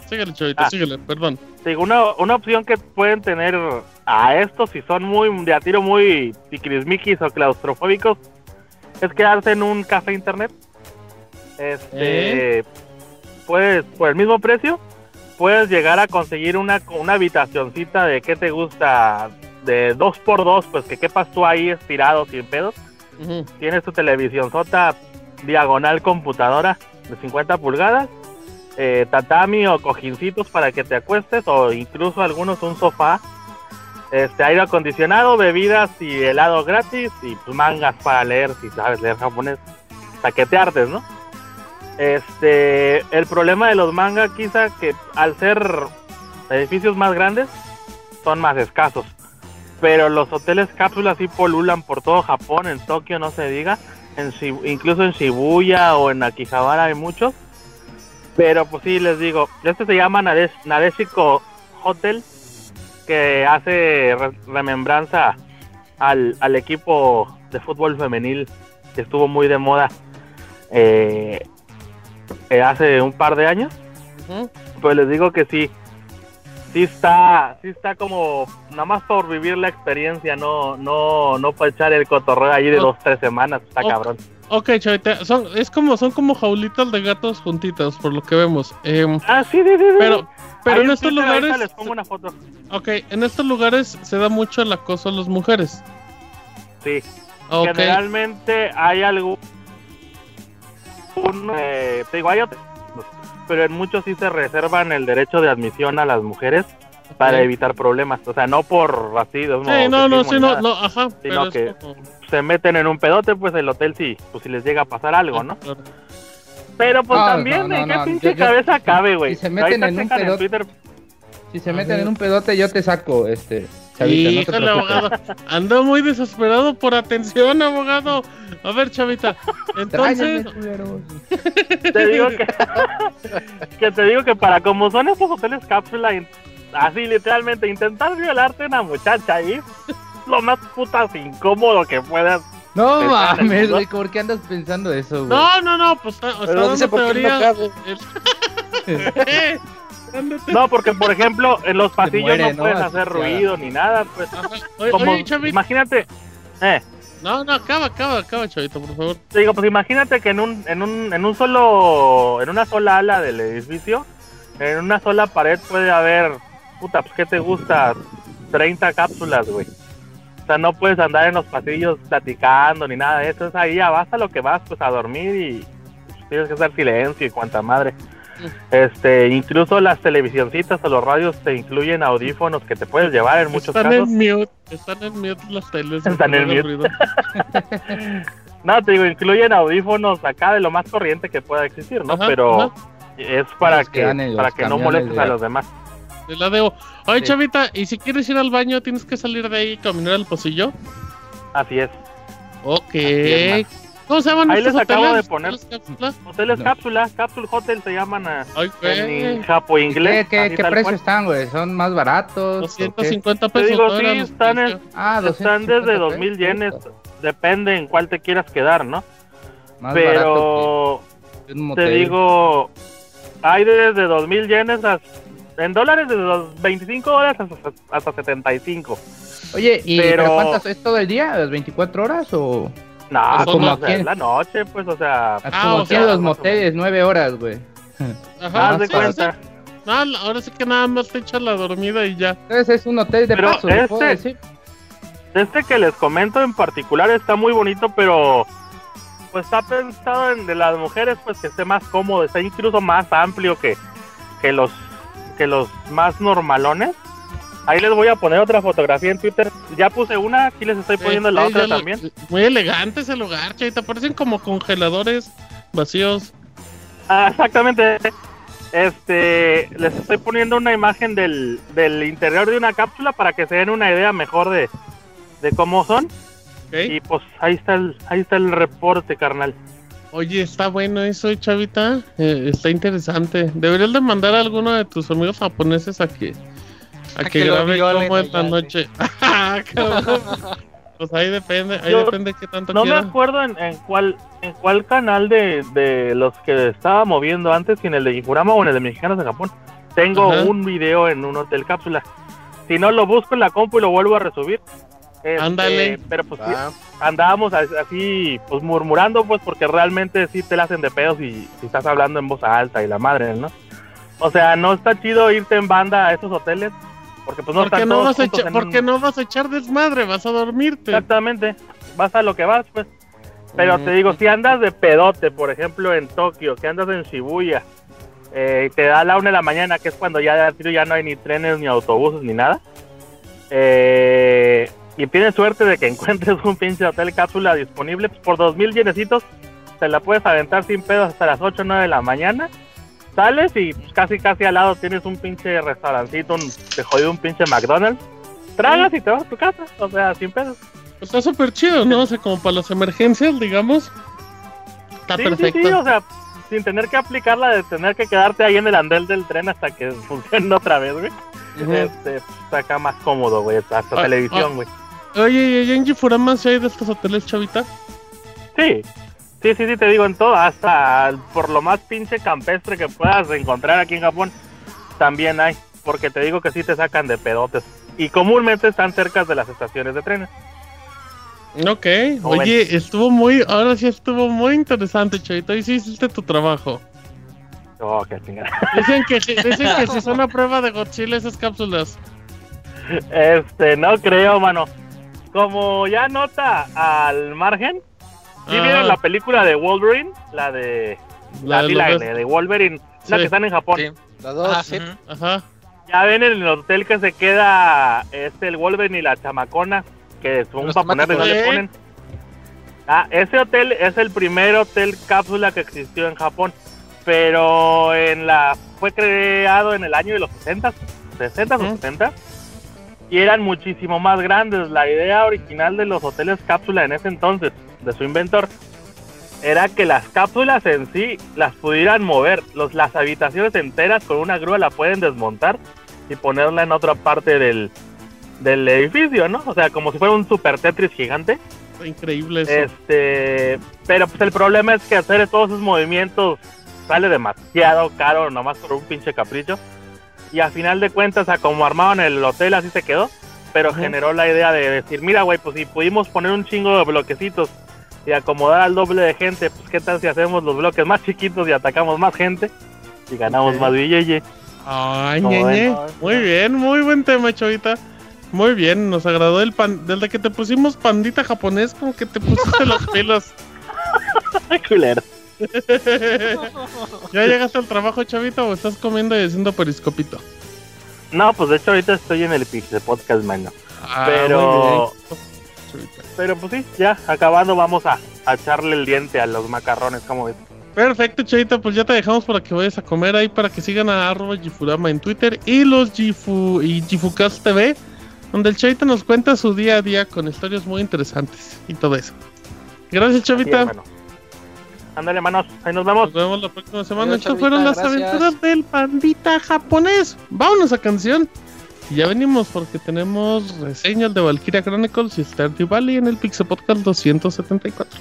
Síguele, chavita, Ah. síguele, perdón. Digo, una, una opción que pueden tener a estos, si son muy de a tiro muy tiquismiquis o claustrofóbicos, es quedarse en un café internet. Este, puedes, por el mismo precio, puedes llegar a conseguir una, una habitacioncita de que te gusta, de dos por dos, pues que quepas tú ahí estirado sin pedos. Ujú. Tienes tu televisión sota diagonal computadora de 50 pulgadas, eh, tatami o cojincitos para que te acuestes o incluso algunos un sofá, este aire acondicionado, bebidas y helado gratis y pues, mangas para leer si sabes leer japonés, taqueteartes, ¿no? Este, el problema de los mangas quizá que al ser edificios más grandes son más escasos. Pero los hoteles cápsulas sí polulan por todo Japón, en Tokio no se diga, en Shib- incluso en Shibuya o en Akihabara hay muchos. Pero pues sí, les digo, este se llama Nadesh- Nadeshiko Hotel, que hace re- remembranza al, al equipo de fútbol femenil que estuvo muy de moda eh, eh, hace un par de años. Pues les digo que sí, sí está, sí está como nada más por vivir la experiencia, no, no, no para echar el cotorreo ahí de Oh. dos, tres semanas, está Oh. cabrón. Ok, chavita, son, es como, son como jaulitas de gatos juntitas, por lo que vemos. Em, Ah, sí, sí, sí. pero, pero en estos Twitter lugares, les pongo una foto. ok, en estos lugares se da mucho el acoso a las mujeres. Sí. Ok, Generalmente hay algo. Un, eh, te digo, hay otros, pero en muchos sí se reservan el derecho de admisión a las mujeres para evitar problemas. O sea, no por racismo. Sí, no, no, sí, no, ajá, pero que- como- Se meten en un pedote, pues el hotel sí, pues si les llega a pasar algo, ¿no? Pero pues No, también, no, ¿en qué no, pinche yo- yo- cabeza cabe, güey? si se meten en un pedote- Twitter, Si se meten en un pedote, yo te saco, este. Chavita, no te Híjole, preocupes. abogado. Ando muy desesperado por atención, abogado. A ver, chavita. Entonces, te digo que, que te digo que para como son estos hoteles cápsula, así literalmente intentar violarte a una muchacha ahí, es lo más putas incómodo que puedas No mames, güey, ¿por qué andas pensando eso, güey? No, no, no, pues o sea, Pero dice por qué no. No, porque por ejemplo, en los pasillos muere, no ¿no? pueden hacer Asfixiada. ruido ni nada, pues. Ajá. Oye, Como, oye, Chavita. imagínate, eh, No, no, acaba, acaba, acaba, Chavito, por favor. te digo, pues imagínate que en un, en un, en un solo, en una sola ala del edificio, en una sola pared puede haber, puta, pues ¿qué te gusta? 30 cápsulas, güey. O sea, no puedes andar en los pasillos platicando ni nada de eso. Es ahí, ya vas a lo que vas, pues a dormir y pues, tienes que hacer silencio y cuanta madre. Este, incluso las televisioncitas o los radios te incluyen audífonos que te puedes llevar en muchos están casos. en mute, están en mute las teles. Están en mute. ruido. No, te digo, incluyen audífonos acá de lo más corriente que pueda existir, ¿no? Ajá, Pero ajá. es para Los que para que no molestes de- a los demás. De la debo. Oye, Sí. Chavita, ¿y si quieres ir al baño, tienes que salir de ahí y caminar al pocillo? Así es. Ok. es, ¿Cómo se llaman Ahí estos les acabo hoteles? de poner- ¿Hoteles cápsula? Hoteles No. cápsula, Capsule Hotel se llaman ah, Ay, en japo ¿Qué, inglés. qué, qué tal precio cual. están, güey? ¿Son más baratos? o qué? 250 Te pesos. digo, ¿no? sí, están en-. Ah, Están 250 desde 2000 yenes, depende en cuál te quieras quedar, ¿no? Más Pero te digo, hay desde 2000 yenes a- en dólares desde los 25 dólares hasta, hasta 75. Oye, ¿y pero- pero... cuántas es todo el día? ¿Las 24 horas o...? No, Ah, como o sea, aquí. es la noche, pues, o sea, Ah, como aquí sea, en los moteles, 9 horas, güey. Ajá, de sí, cuenta. sí. No, ahora sí que nada más te echas la dormida y ya. Entonces es un hotel de Pero paso, ¿le puedo este- decir? Este que les comento en particular está muy bonito, pero pues está pensado en de las mujeres pues que esté más cómodo, está incluso más amplio que, que los que los más normalones. Ahí les voy a poner otra fotografía en Twitter. Ya puse una, aquí les estoy poniendo la Eh, otra lo- también. Muy elegante ese lugar, Chavita. Parecen como congeladores vacíos. Ah, exactamente. Este, les estoy poniendo una imagen del, del interior de una cápsula para que se den una idea mejor de, de cómo son. ¿ok? Y pues ahí está el, ahí está el reporte, carnal. Oye, está bueno eso, Chavita. Eh, está interesante. Deberías de mandar a alguno de tus amigos japoneses a que, a A que, que lo grabe violen cómo es la allá, noche. Ah, pues ahí depende, ahí Yo depende qué tanto No me acuerdo en, en cuál en cuál canal de, de los que estaba moviendo antes, si en el de Gifurama o en el de Mexicanos en Japón. Tengo Ajá. un video en un hotel cápsula. Si no, lo busco en la compu y lo vuelvo a resubir. Este, Ándale. Pero pues sí, andábamos as- así, pues murmurando, pues porque realmente sí te la hacen de pedos y si estás hablando en voz alta y la madre, ¿no? O sea, no está chido irte en banda a esos hoteles porque pues no ¿Por qué están no, todos vas a juntos echar, en por un- qué no vas a echar desmadre? Vas a dormirte. Exactamente, vas a lo que vas, pues. Pero te digo, si andas de pedote, por ejemplo, en Tokio, que andas en Shibuya, eh, te da la una de la mañana, que es cuando ya, ya no hay ni trenes, ni autobuses, ni nada, eh, y tienes suerte de que encuentres un pinche hotel cápsula disponible, pues por dos mil yenecitos te la puedes aventar sin pedos hasta las 8 o 9 de la mañana. Sales y pues, casi casi al lado tienes un pinche restaurancito, un, te jodido un pinche McDonald's. Tragas y te vas a tu casa, o sea, sin pedos. Está súper chido, ¿no? O sea, como para las emergencias, digamos. Está Sí, perfecto. Sí, sí, o sea, sin tener que aplicarla de tener que quedarte ahí en el andel del tren hasta que funcione otra vez, güey. Ujú. Este, pues, acá más cómodo, güey, hasta Ah, televisión, ah. güey. Oye, ¿y en Gifurama si hay de estos hoteles, Chavita? Sí, sí, sí, sí, te digo en todo, hasta por lo más pinche campestre que puedas encontrar aquí en Japón, también hay, porque te digo que sí te sacan de pedotes. Y comúnmente están cerca de las estaciones de trenes. Ok. ¿Cómo Oye, estuvo muy, ahora sí estuvo muy interesante, Chavita. Y sí hiciste tu trabajo. Oh, qué chingada. Dicen que, dicen que si son a prueba de Godzilla esas cápsulas. Este, no creo, mano. Como ya nota al margen, ¿sí Ah, vieron la película de Wolverine? La de... la La, de de, de Wolverine, la que están en Japón. Sí. las dos. Ah, sí. Ajá. Ya ven en el hotel que se queda este el Wolverine y la chamacona, que son para ponerle no le temáticos. ponen. Ah, ese hotel es el primer hotel cápsula que existió en Japón, pero en la fue creado en el año de los 60, 60 o Ujú. 70 y eran muchísimo más grandes. La idea original de los hoteles cápsula en ese entonces, de su inventor, era que las cápsulas en sí las pudieran mover. Los, las habitaciones enteras con una grúa la pueden desmontar y ponerla en otra parte del, del edificio, ¿no? O sea, como si fuera un super Tetris gigante. increíble eso. Este, pero pues el problema es que hacer todos esos movimientos sale demasiado caro, nomás por un pinche capricho. Y a final de cuentas, a como armaban el hotel, así se quedó. Pero generó la idea de decir, mira, güey, pues si pudimos poner un chingo de bloquecitos y acomodar al doble de gente, pues qué tal si hacemos los bloques más chiquitos y atacamos más gente y ganamos más billete. Ay, ñeñe. Muy bien, muy buen tema, chavita. Muy bien, nos agradó el pan. Desde que te pusimos pandita japonés, como que te pusiste los pelos. Culero. ¿Ya llegaste al trabajo, chavita, o estás comiendo y haciendo periscopito? No, pues de hecho ahorita estoy en el de Podcast Mano. Ah, pero... Pero pues sí, ya acabando vamos a, echarle el diente a los macarrones, como ves. Perfecto, Chavita, pues ya te dejamos para que vayas a comer ahí para que sigan a arroba Gifurama en Twitter y los Gifu y Gifucast TV, donde el Chavita nos cuenta su día a día con historias muy interesantes y todo eso. Gracias, Chavita. Ándale, manos. Ahí nos vemos. Nos vemos la próxima semana. Estas fueron las aventuras del pandita japonés. Vámonos a canción. Y ya venimos porque tenemos reseñas de Valkyria Chronicles y Stardew Valley en el Pixel Podcast 274.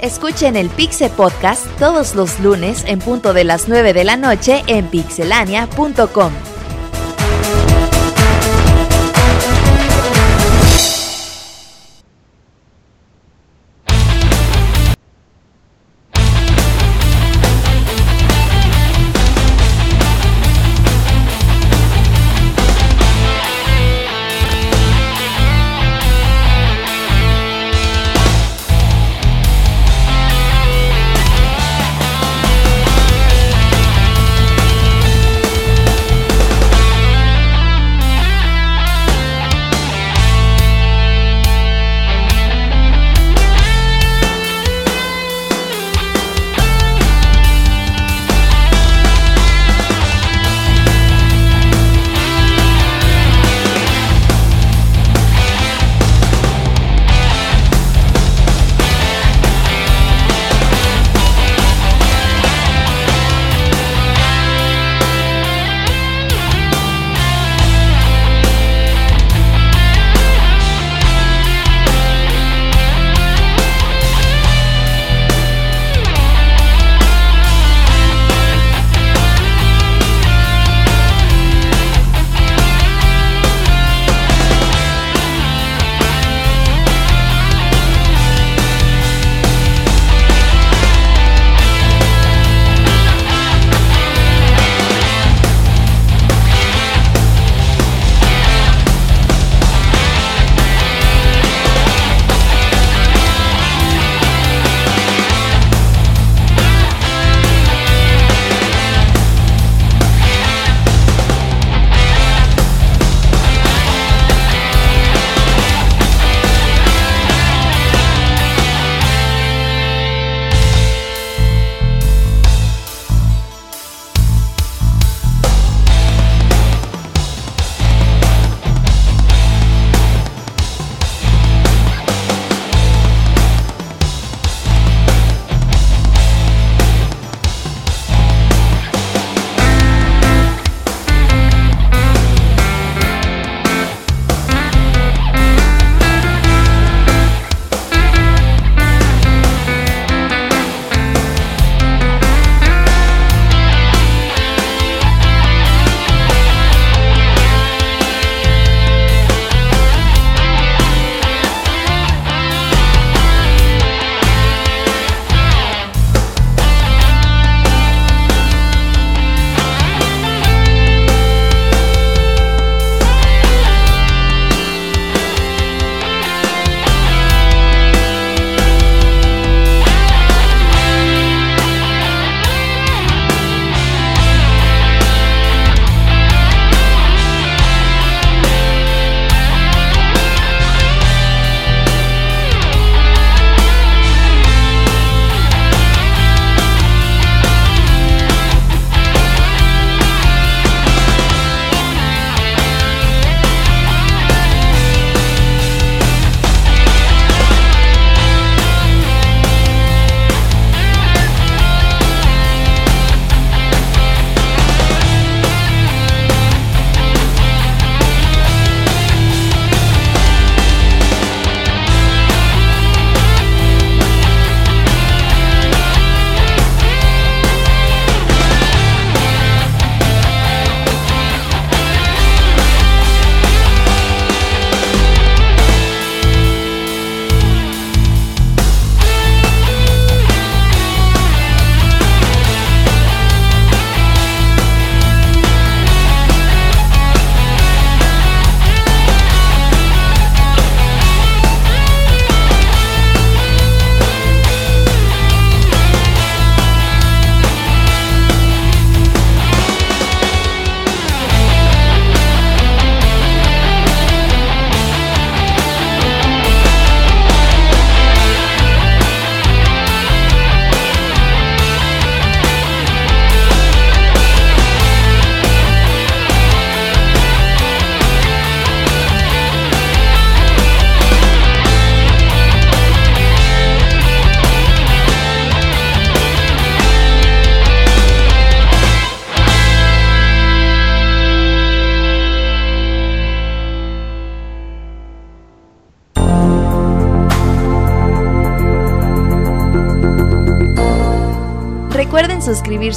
Escuchen el Pixel Podcast todos los lunes en punto de las 9 de la noche en pixelania.com.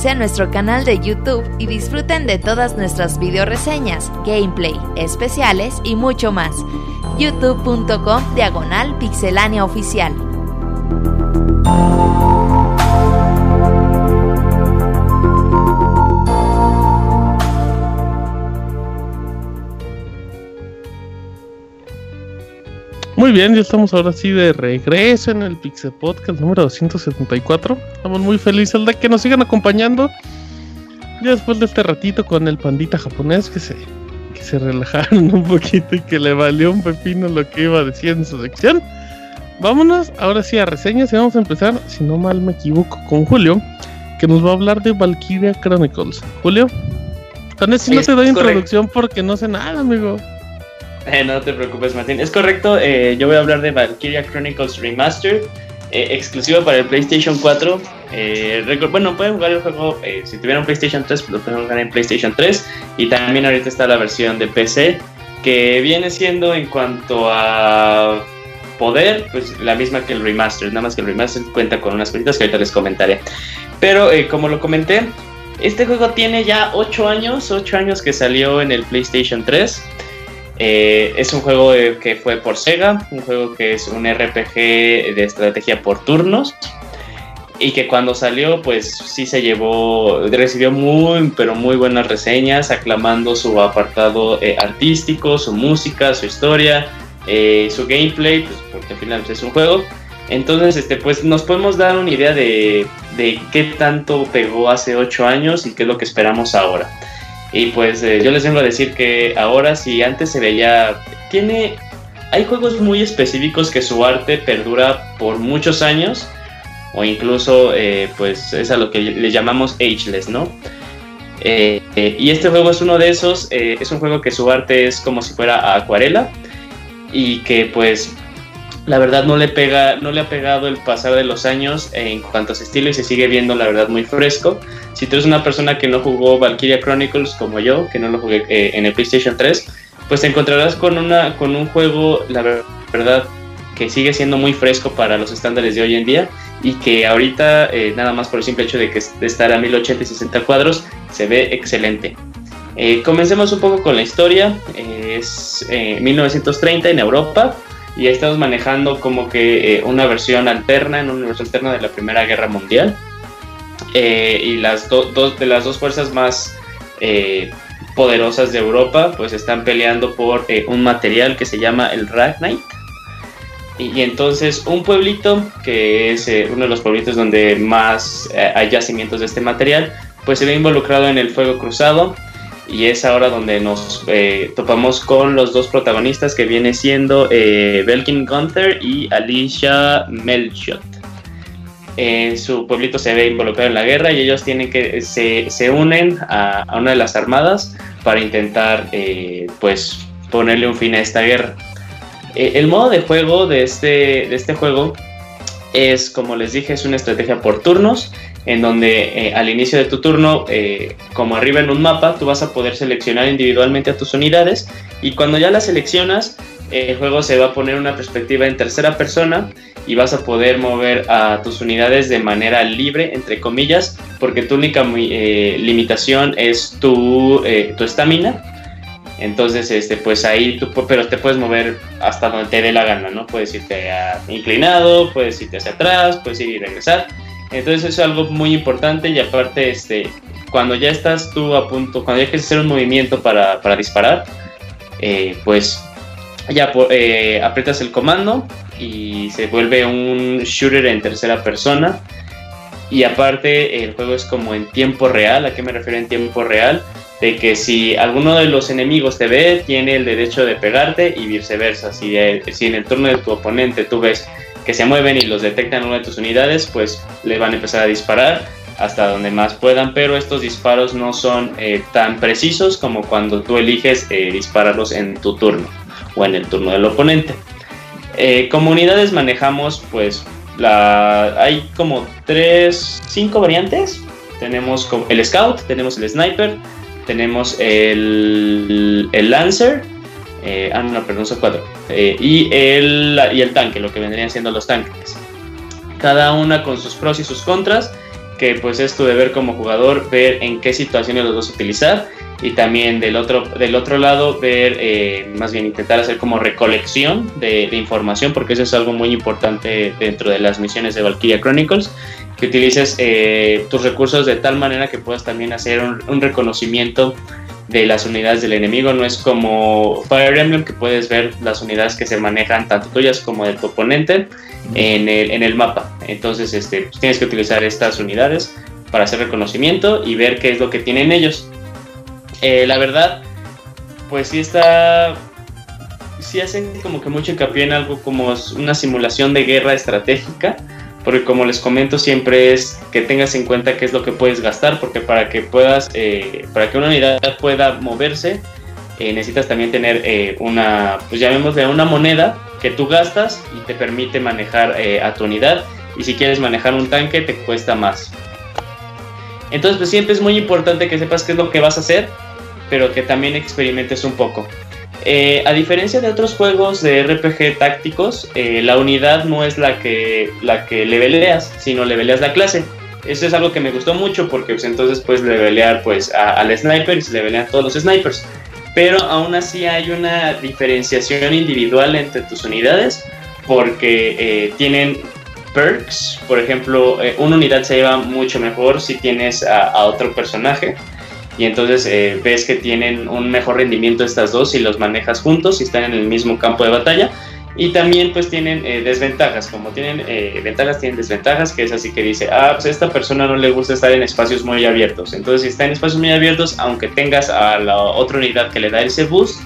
a nuestro canal de YouTube y disfruten de todas nuestras video reseñas, gameplay, especiales y mucho más. youtube.com diagonal pixelánea oficial. Muy bien, ya estamos ahora sí de regreso en el Pixel Podcast número 274. Estamos muy felices de que nos sigan acompañando. Ya después de este ratito con el pandita japonés que se, que se relajaron un poquito y que le valió un pepino lo que iba a decir en su sección. Vámonos ahora sí a reseñas y vamos a empezar, si no mal me equivoco, con Julio, que nos va a hablar de Valkyria Chronicles. Julio, con eso no te doy introducción porque no sé nada, amigo. Eh, no te preocupes, Martín. Es correcto, eh, yo voy a hablar de Valkyria Chronicles Remastered, eh, exclusivo para el PlayStation 4. Bueno, pueden jugar el juego, si tuvieran PlayStation 3, lo pueden jugar en PlayStation 3. Y también ahorita está la versión de PC, que viene siendo en cuanto a poder, pues la misma que el Remastered, nada más que el Remastered cuenta con unas cositas que ahorita les comentaré. Pero como lo comenté, este juego tiene ya 8 años, 8 años que salió en el PlayStation 3. Eh, es un juego que fue por Sega, un juego que es un RPG de estrategia por turnos y que cuando salió pues sí se llevó, recibió muy pero muy buenas reseñas, aclamando su apartado eh, artístico, su música, su historia, eh, su gameplay, pues porque al final es un juego. Entonces, este, pues nos podemos dar una idea de, de qué tanto pegó hace 8 años y qué es lo que esperamos ahora. Y pues eh, yo les vengo a decir que ahora si antes se veía, tiene, hay juegos muy específicos que su arte perdura por muchos años o incluso eh, pues es a lo que le llamamos ageless, ¿no? Eh, y este juego es uno de esos, es un juego que su arte es como si fuera acuarela y que pues la verdad no le pega, no le ha pegado el pasar de los años en cuanto a su estilo y se sigue viendo la verdad muy fresco. Si tú eres una persona que no jugó Valkyria Chronicles como yo, que no lo jugué eh, en el PlayStation 3, pues te encontrarás con una con un juego, la verdad, que sigue siendo muy fresco para los estándares de hoy en día y que ahorita, eh, nada más por el simple hecho de que de estar a 1080 y 60 cuadros, se ve excelente. Eh, comencemos un poco con la historia. es 1930 en Europa y estamos manejando como que eh, una versión alterna, en un universo alterno de la Primera Guerra Mundial. Eh, y las dos de las dos fuerzas más eh, poderosas de Europa pues están peleando por un material que se llama el Ragnite. Y, entonces un pueblito, que es uno de los pueblitos donde más hay yacimientos de este material, pues se ve involucrado en el fuego cruzado y es ahora donde nos eh, topamos con los dos protagonistas que viene siendo eh, Belkin Gunther y Alicia Melchot. En su pueblito se ve involucrado en la guerra y ellos tienen que se, se unen a, una de las armadas para intentar eh, pues ponerle un fin a esta guerra. Eh, el modo de juego de este, de este juego es, como les dije, es una estrategia por turnos en donde eh, al inicio de tu turno, eh, como arriba en un mapa, tú vas a poder seleccionar individualmente a tus unidades y cuando ya las seleccionas, el juego se va a poner una perspectiva en tercera persona y vas a poder mover a tus unidades de manera libre, entre comillas, porque tu única limitación es tu estamina. Entonces, este, pues ahí tú, pero te puedes mover hasta donde te dé la gana, ¿no? Puedes irte inclinado, puedes irte hacia atrás, puedes ir y regresar. Entonces eso es algo muy importante y aparte, este, cuando ya estás tú a punto, cuando ya quieres hacer un movimiento para, disparar, eh, pues ya eh, aprietas el comando y se vuelve un shooter en tercera persona. Y aparte el juego es como en tiempo real, ¿a qué me refiero en tiempo real? De que si alguno de los enemigos te ve, tiene el derecho de pegarte y viceversa. Si, si en el turno de tu oponente tú ves que se mueven y los detectan una de tus unidades, pues le van a empezar a disparar hasta donde más puedan, pero estos disparos no son eh, tan precisos como cuando tú eliges eh, dispararlos en tu turno o en el turno del oponente. Eh, como unidades manejamos pues la hay como tres, cinco variantes. Tenemos el Scout, tenemos el Sniper, tenemos el, el Lancer eh, ah, no, perdón, son cuatro. Eh, y, el, y el tanque, lo que vendrían siendo los tanques. Cada una con sus pros y sus contras. que pues es tu deber como jugador ver en qué situaciones los vas a utilizar y también del otro, del otro lado ver, eh, más bien intentar hacer como recolección de, información, porque eso es algo muy importante dentro de las misiones de Valkyria Chronicles, que utilices eh, tus recursos de tal manera que puedas también hacer un, reconocimiento de las unidades del enemigo. No es como Fire Emblem que puedes ver las unidades que se manejan tanto tuyas como de tu oponente en el, en el mapa. Entonces este, pues tienes que utilizar estas unidades para hacer reconocimiento y ver qué es lo que tienen ellos. Eh, la verdad, pues sí está. Sí hacen como que mucho hincapié en algo como una simulación de guerra estratégica. Porque como les comento, siempre es que tengas en cuenta qué es lo que puedes gastar. Porque para que puedas, eh, para que una unidad pueda moverse, eh, necesitas también tener una, pues llamémosle una moneda que tú gastas y te permite manejar a tu unidad. Y si quieres manejar un tanque, te cuesta más. Entonces, pues siempre es muy importante que sepas qué es lo que vas a hacer pero que también experimentes un poco. Eh, a diferencia de otros juegos de RPG tácticos, eh, la unidad no es la que, la que leveleas, sino leveleas la clase. Eso es algo que me gustó mucho porque pues, entonces puedes levelear pues, al sniper y se levelean todos los snipers. Pero aún así hay una diferenciación individual entre tus unidades porque eh, tienen perks. Por ejemplo, una unidad se lleva mucho mejor si tienes a otro personaje y entonces eh, ves que tienen un mejor rendimiento estas dos si los manejas juntos, si están en el mismo campo de batalla. Y también pues tienen eh, desventajas, como tienen eh, ventajas, tienen desventajas, que es así que dice, ah, pues a esta persona no le gusta estar en espacios muy abiertos. Entonces si está en espacios muy abiertos, aunque tengas a la otra unidad que le da ese boost,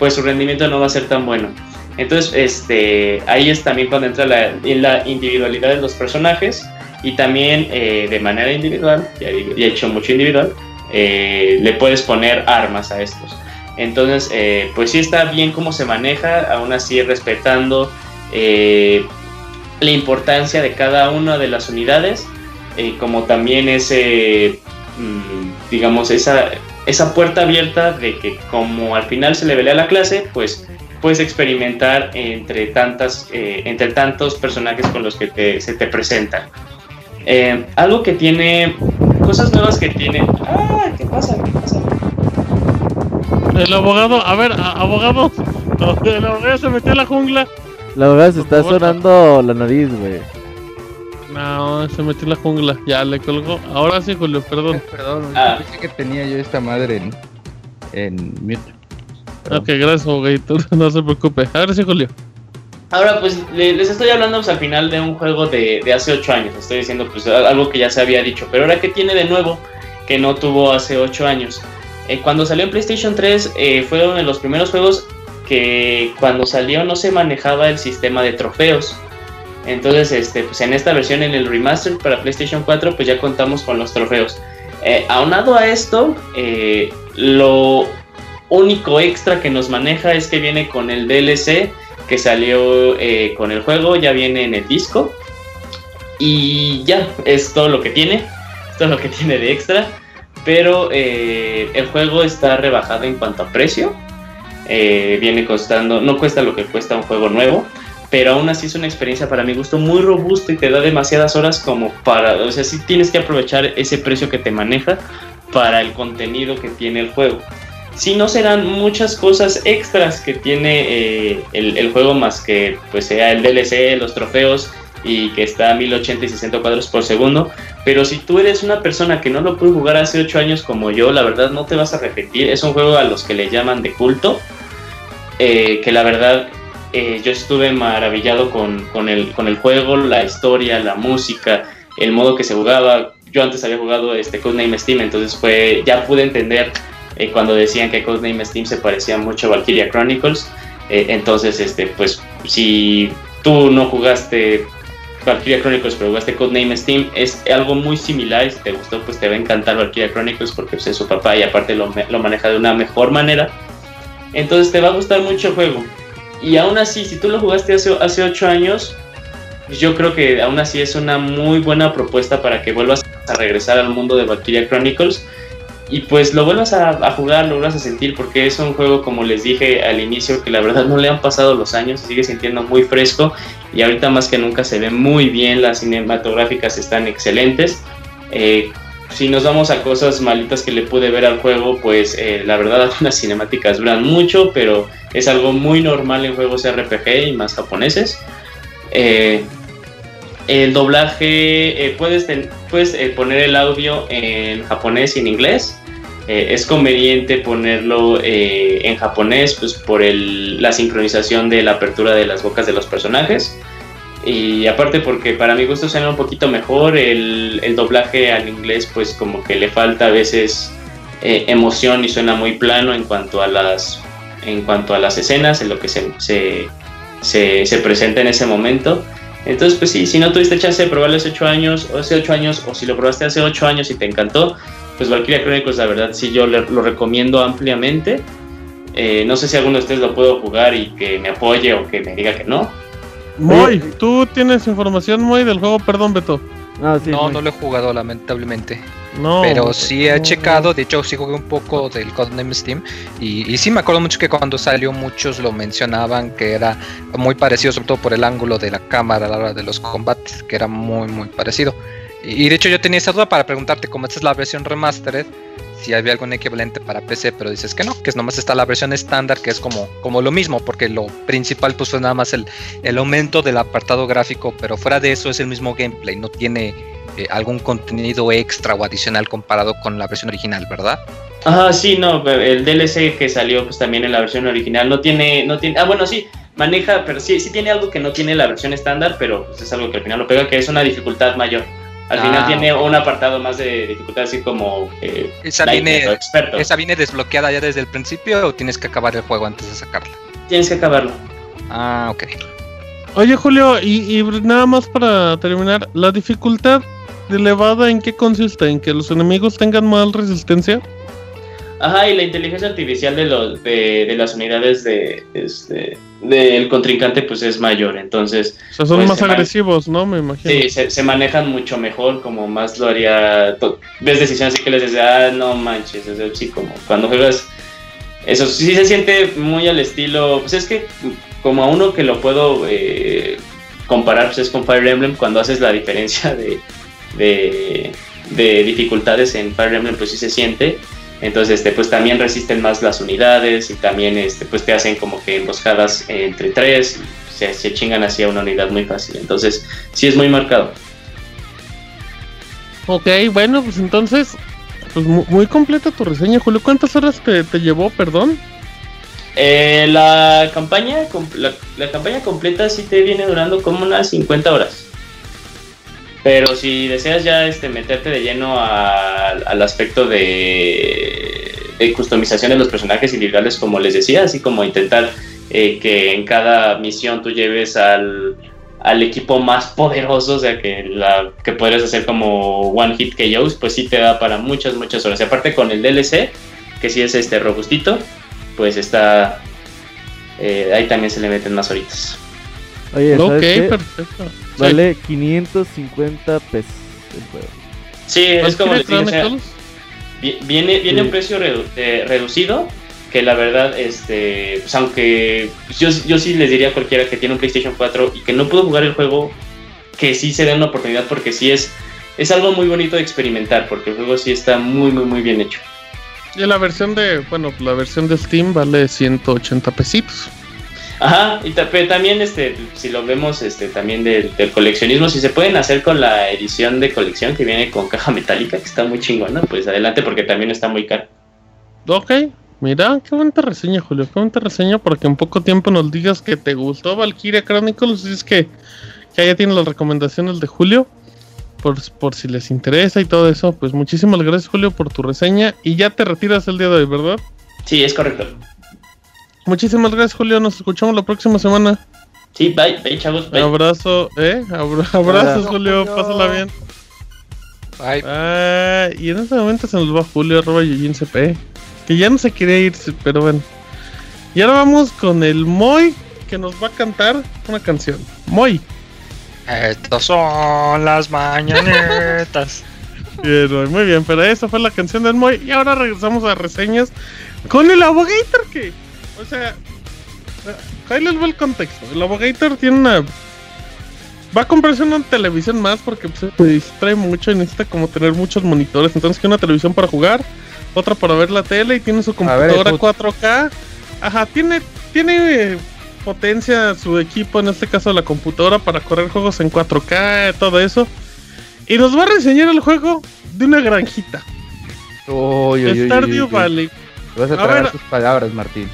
pues su rendimiento no va a ser tan bueno. Entonces este, ahí es también cuando entra la, la individualidad de los personajes y también de manera individual, ya, ya he hecho mucho individual, eh, le puedes poner armas a estos. Entonces, eh, pues sí está bien cómo se maneja, aún así respetando eh, la importancia de cada una de las unidades, como también ese, mm, digamos, esa, esa puerta abierta de que como al final se le velea la clase, pues puedes experimentar entre, tantas, entre tantos personajes con los que se te presentan. algo que tiene cosas nuevas que tiene. Ah, ¿qué pasa? ¿Qué pasa? El abogado, a ver, abogado. El abogado se metió a la jungla. La abogado se está sonando la nariz, güey. No, se metió en la jungla. Ya le colgó. Ahora sí, Julio, perdón. Perdón, ah. pensé que tenía yo esta madre en, en mute. Ok, gracias, abogadito. No se preocupe. Ahora sí, Julio. Ahora, pues les estoy hablando pues, al final de un juego de, hace 8 años. Estoy diciendo pues algo que ya se había dicho. Pero ahora, ¿qué tiene de nuevo que no tuvo hace 8 años? Eh, cuando salió en PlayStation 3 eh, fue uno de los primeros juegos que cuando salió no se manejaba el sistema de trofeos. Entonces, este, pues en esta versión, en el remaster para PlayStation 4, pues ya contamos con los trofeos. Eh, aunado a esto, lo único extra que nos maneja es que viene con el DLC que salió eh, con el juego, ya viene en el disco. Y ya, es todo lo que tiene, es todo lo que tiene de extra. Pero eh, el juego está rebajado en cuanto a precio. Eh, viene costando, no cuesta lo que cuesta un juego nuevo, pero aún así es una experiencia para mi gusto muy robusta y te da demasiadas horas como para, o sea, sí tienes que aprovechar ese precio que te maneja para el contenido que tiene el juego si no serán muchas cosas extras que tiene eh, el, juego más que pues sea el DLC, los trofeos y que está a 1080 y 60 cuadros por segundo. Pero si tú eres una persona que no lo pudo jugar hace 8 años como yo, la verdad no te vas a repetir. Es un juego a los que le llaman de culto. Eh, que la verdad eh, yo estuve maravillado con, con, el, con el juego, la historia, la música, el modo que se jugaba. Yo antes había jugado este Codename Steam, entonces fue, ya pude entender eh, cuando decían que Codename Steam se parecía mucho a Valkyria Chronicles. Eh, entonces, este, pues, si tú no jugaste Valkyria Chronicles, pero jugaste Codename Steam, es algo muy similar. Si te gustó, pues te va a encantar Valkyria Chronicles porque pues, es su papá y aparte lo, lo maneja de una mejor manera. Entonces te va a gustar mucho el juego. Y aún así, si tú lo jugaste hace, hace 8 años, yo creo que aún así es una muy buena propuesta para que vuelvas a regresar al mundo de Valkyria Chronicles y pues lo vuelvas a, jugar, lo vuelvas a sentir, porque es un juego, como les dije al inicio, que la verdad no le han pasado los años, se sigue sintiendo muy fresco y ahorita más que nunca se ve muy bien, las cinematográficas están excelentes. Eh, si nos vamos a cosas malitas que le pude ver al juego, pues eh, la verdad algunas cinemáticas duran mucho, pero es algo muy normal en juegos RPG y más japoneses. Eh, el doblaje, puedes, puedes poner el audio en japonés y en inglés. es conveniente ponerlo en japonés pues por el, la sincronización de la apertura de las bocas de los personajes. Y aparte porque para mi gusto suena un poquito mejor, el, el doblaje al inglés pues como que le falta a veces eh, emoción y suena muy plano en cuanto a las, en cuanto a las escenas, en lo que se, se, se, presenta en ese momento. Entonces, pues sí, si no tuviste chance de probarlo hace 8 años, o hace 8 años, o si lo probaste hace 8 años y te encantó, pues Valkyria Chronicles, la verdad, sí, yo lo recomiendo ampliamente. Eh, no sé si alguno de ustedes lo puedo jugar y que me apoye o que me diga que no. Moy, ¿tú tienes información, Moy, del juego? Perdón, Beto. Ah, no, no lo he jugado, lamentablemente. No. Pero sí he checado, de hecho sí jugué un poco del Codename Steam y, y, sí me acuerdo mucho que cuando salió muchos lo mencionaban que era muy parecido, sobre todo por el ángulo de la cámara a la hora de los combates, que era muy muy parecido. Y, y de hecho yo tenía esa duda para preguntarte cómo esta es la versión remastered, si había algún equivalente para PC, pero dices que no, que nomás está la versión estándar, que es como, como lo mismo, porque lo principal pues fue nada más el, el aumento del apartado gráfico, pero fuera de eso es el mismo gameplay, no tiene eh, algún contenido extra o adicional comparado con la versión original, ¿verdad? Ajá, sí, no, el DLC que salió pues también en la versión original no tiene, no tiene, ah bueno sí, maneja, pero sí, sí tiene algo que no tiene la versión estándar, pero pues, es algo que al final lo pega, que es una dificultad mayor. Al final ah. tiene un apartado más de dificultad, así como eh, ¿Esa, viene, ¿Esa viene desbloqueada ya desde el principio o tienes que acabar el juego antes de sacarla? Tienes que acabarlo. Ah, ok. Oye, Julio, y, nada más para terminar, ¿la dificultad elevada en qué consiste? ¿En que los enemigos tengan más resistencia? Ajá, y la inteligencia artificial de, los, de, las unidades de, este, del contrincante pues es mayor, entonces... O sea, son pues, más agresivos, ¿no? Me imagino. Sí, se, manejan mucho mejor, como más lo haría... Ves decisiones así que les dices, ah, no manches, es así como cuando juegas... Eso sí se siente muy al estilo... Pues es que como a uno que lo puedo eh, comparar, pues es con Fire Emblem, cuando haces la diferencia de, de, de dificultades en Fire Emblem, pues sí se siente entonces, este, pues también resisten más las unidades y también este, pues te hacen como que emboscadas entre tres, y se, se chingan hacia una unidad muy fácil. Entonces, sí es muy marcado. Ok, bueno, pues entonces, pues muy, completa tu reseña, Julio. ¿Cuántas horas te, llevó, perdón? Eh, la campaña la, campaña completa sí te viene durando como unas 50 horas. Pero si deseas ya este, meterte de lleno al aspecto de, customización de los personajes individuales, como les decía, así como intentar eh, que en cada misión tú lleves al, equipo más poderoso, o sea, que, la, que podrías hacer como One Hit KOs, pues sí te da para muchas, muchas horas. Y aparte con el DLC, que sí es este robustito, pues está... Eh, ahí también se le meten más horitas. Oye, ok, perfecto. Vale 550 pesos el juego. Sí, es como les digo, viene, viene un precio eh, reducido que la verdad, este, pues aunque yo, yo sí les diría a cualquiera que tiene un PlayStation 4 y que no pudo jugar el juego, que sí se den una oportunidad porque sí es, es algo muy bonito de experimentar, porque el juego sí está muy, muy, muy bien hecho. Y la versión de, bueno, la versión de Steam vale 180 pesitos. Ajá, y también este, si lo vemos este, también del, coleccionismo, si se pueden hacer con la edición de colección que viene con caja metálica, que está muy chingona, pues adelante porque también está muy caro. Ok, mira, qué buena reseña, Julio, qué buena reseña, porque en poco tiempo nos digas que te gustó Valkyria Chronicles, y es que, que ya tiene las recomendaciones de Julio, por, por si les interesa y todo eso, pues muchísimas gracias Julio por tu reseña, y ya te retiras el día de hoy, ¿verdad? Sí, es correcto. Muchísimas gracias, Julio. Nos escuchamos la próxima semana. Sí, bye, bye, chavos. Bye. Abrazo, ¿eh? abrazos, Julio. Pásala bien. Bye. Ah, y en este momento se nos va Julio, arroba CP. Que ya no se quería ir, pero bueno. Y ahora vamos con el Moy, que nos va a cantar una canción. Moy. Estas son las mañanetas. bien, muy bien, pero esa fue la canción del Moy. Y ahora regresamos a reseñas con el Abogator que o sea, ahí les va el contexto. El Abogator tiene una va a comprarse una televisión más porque pues, se distrae mucho y necesita como tener muchos monitores. Entonces, que una televisión para jugar, otra para ver la tele y tiene su computadora 4K. Ajá, tiene, tiene potencia su equipo, en este caso la computadora, para correr juegos en 4K, todo eso. Y nos va a reseñar el juego de una granjita. Uy, Stardew Valley. Vas a, traer sus palabras, Martín.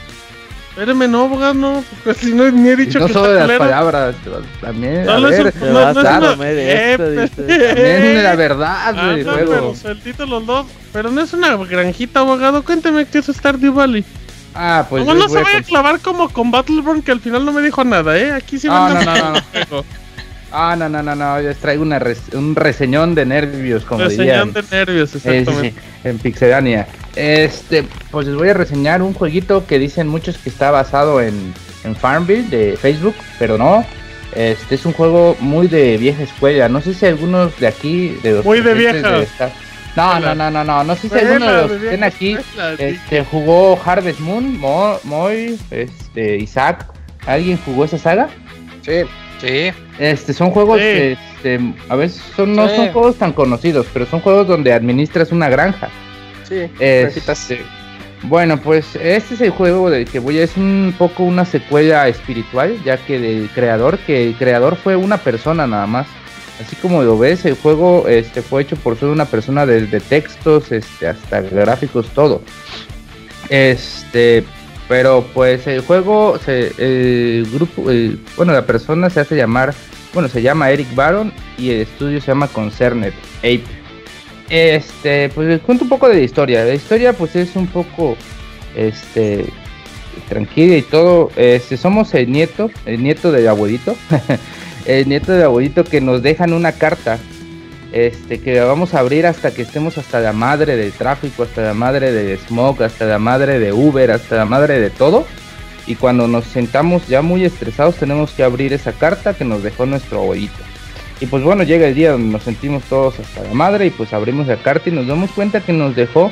Espérame, no, abogado, no, porque si no ni he dicho no que solo de las palabras, también, no, a ver, no, no, no, eh, también la verdad ah, del no, juego. Pero sueltito los dos, pero no es una granjita, abogado, cuénteme qué es Stardew Valley. Ah, pues. No, no se vaya a clavar como con Battleborn que al final no me dijo nada, ¿eh? Aquí sí ah, no, no, no, no. Ah, no, no, no, no, yo traigo una un reseñón de nervios, como Reseñón de nervios, exactamente. en Pixelania. Este, pues les voy a reseñar un jueguito que dicen muchos que está basado en, en Farmville de Facebook, pero no. Este es un juego muy de vieja escuela. No sé si algunos de aquí, de los muy de vieja. No, no, no, no, no, no sé si alguno de los que estén aquí este, jugó Harvest Moon, Moy, este, Isaac. ¿Alguien jugó esa saga? Sí. Sí. Este, son juegos que este, a veces son, no son juegos tan conocidos, pero son juegos donde administras una granja. Sí, este, bueno, pues este es el juego del que voy a es un poco una secuela espiritual, ya que del creador, que el creador fue una persona nada más. Así como lo ves, el juego este fue hecho por solo una persona desde textos este hasta gráficos todo. Este, pero pues el juego se el grupo bueno, la persona se hace llamar, bueno, se llama Eric Baron y el estudio se llama Concerned Ape. Este, pues les cuento un poco de la historia. La historia pues es un poco este tranquila y todo. Este, somos el nieto, el nieto del abuelito. el nieto del abuelito que nos dejan una carta. Este, que vamos a abrir hasta que estemos hasta la madre del tráfico, hasta la madre del smog, hasta la madre de Uber, hasta la madre de todo. Y cuando nos sentamos ya muy estresados tenemos que abrir esa carta que nos dejó nuestro abuelito. Y pues bueno, llega el día donde nos sentimos todos hasta la madre y pues abrimos la carta y nos damos cuenta que nos dejó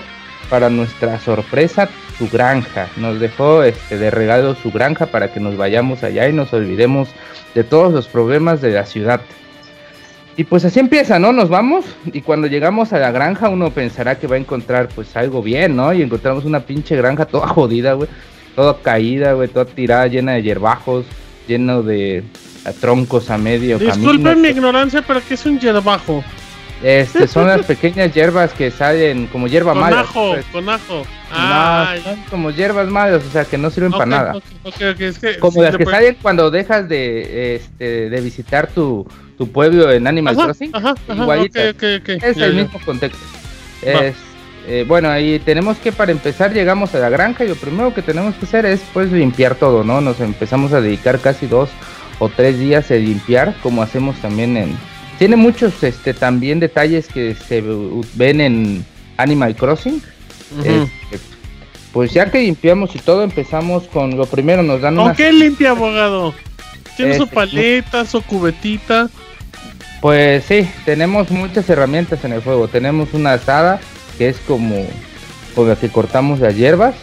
para nuestra sorpresa su granja. Nos dejó este de regalo su granja para que nos vayamos allá y nos olvidemos de todos los problemas de la ciudad. Y pues así empieza, ¿no? Nos vamos y cuando llegamos a la granja uno pensará que va a encontrar pues algo bien, ¿no? Y encontramos una pinche granja toda jodida, güey. Toda caída, güey, toda tirada, llena de hierbajos, lleno de troncos a medio Disculpe mi ignorancia, pero ¿qué es un hierbajo? Este, son las pequeñas hierbas que salen como hierba con mala. Ajo, pues. Con ajo, son como hierbas malas, o sea que no sirven para nada. como las que salen cuando dejas de, este, de visitar tu, tu pueblo en Animal Crossing. Ajá, es el mismo contexto. Eh, bueno, ahí tenemos que para empezar llegamos a la granja y lo primero que tenemos que hacer es pues limpiar todo, ¿no? Nos empezamos a dedicar casi dos o tres días de limpiar, como hacemos también en... Tiene muchos este también detalles que se ven en Animal Crossing. Este, pues ya que limpiamos y todo, empezamos con lo primero, nos dan una... ¿Con qué limpia, abogado? ¿Tiene su este, paleta, su cubetita? Pues sí, tenemos muchas herramientas en el juego. Tenemos una asada, que es como con la que cortamos las hierbas.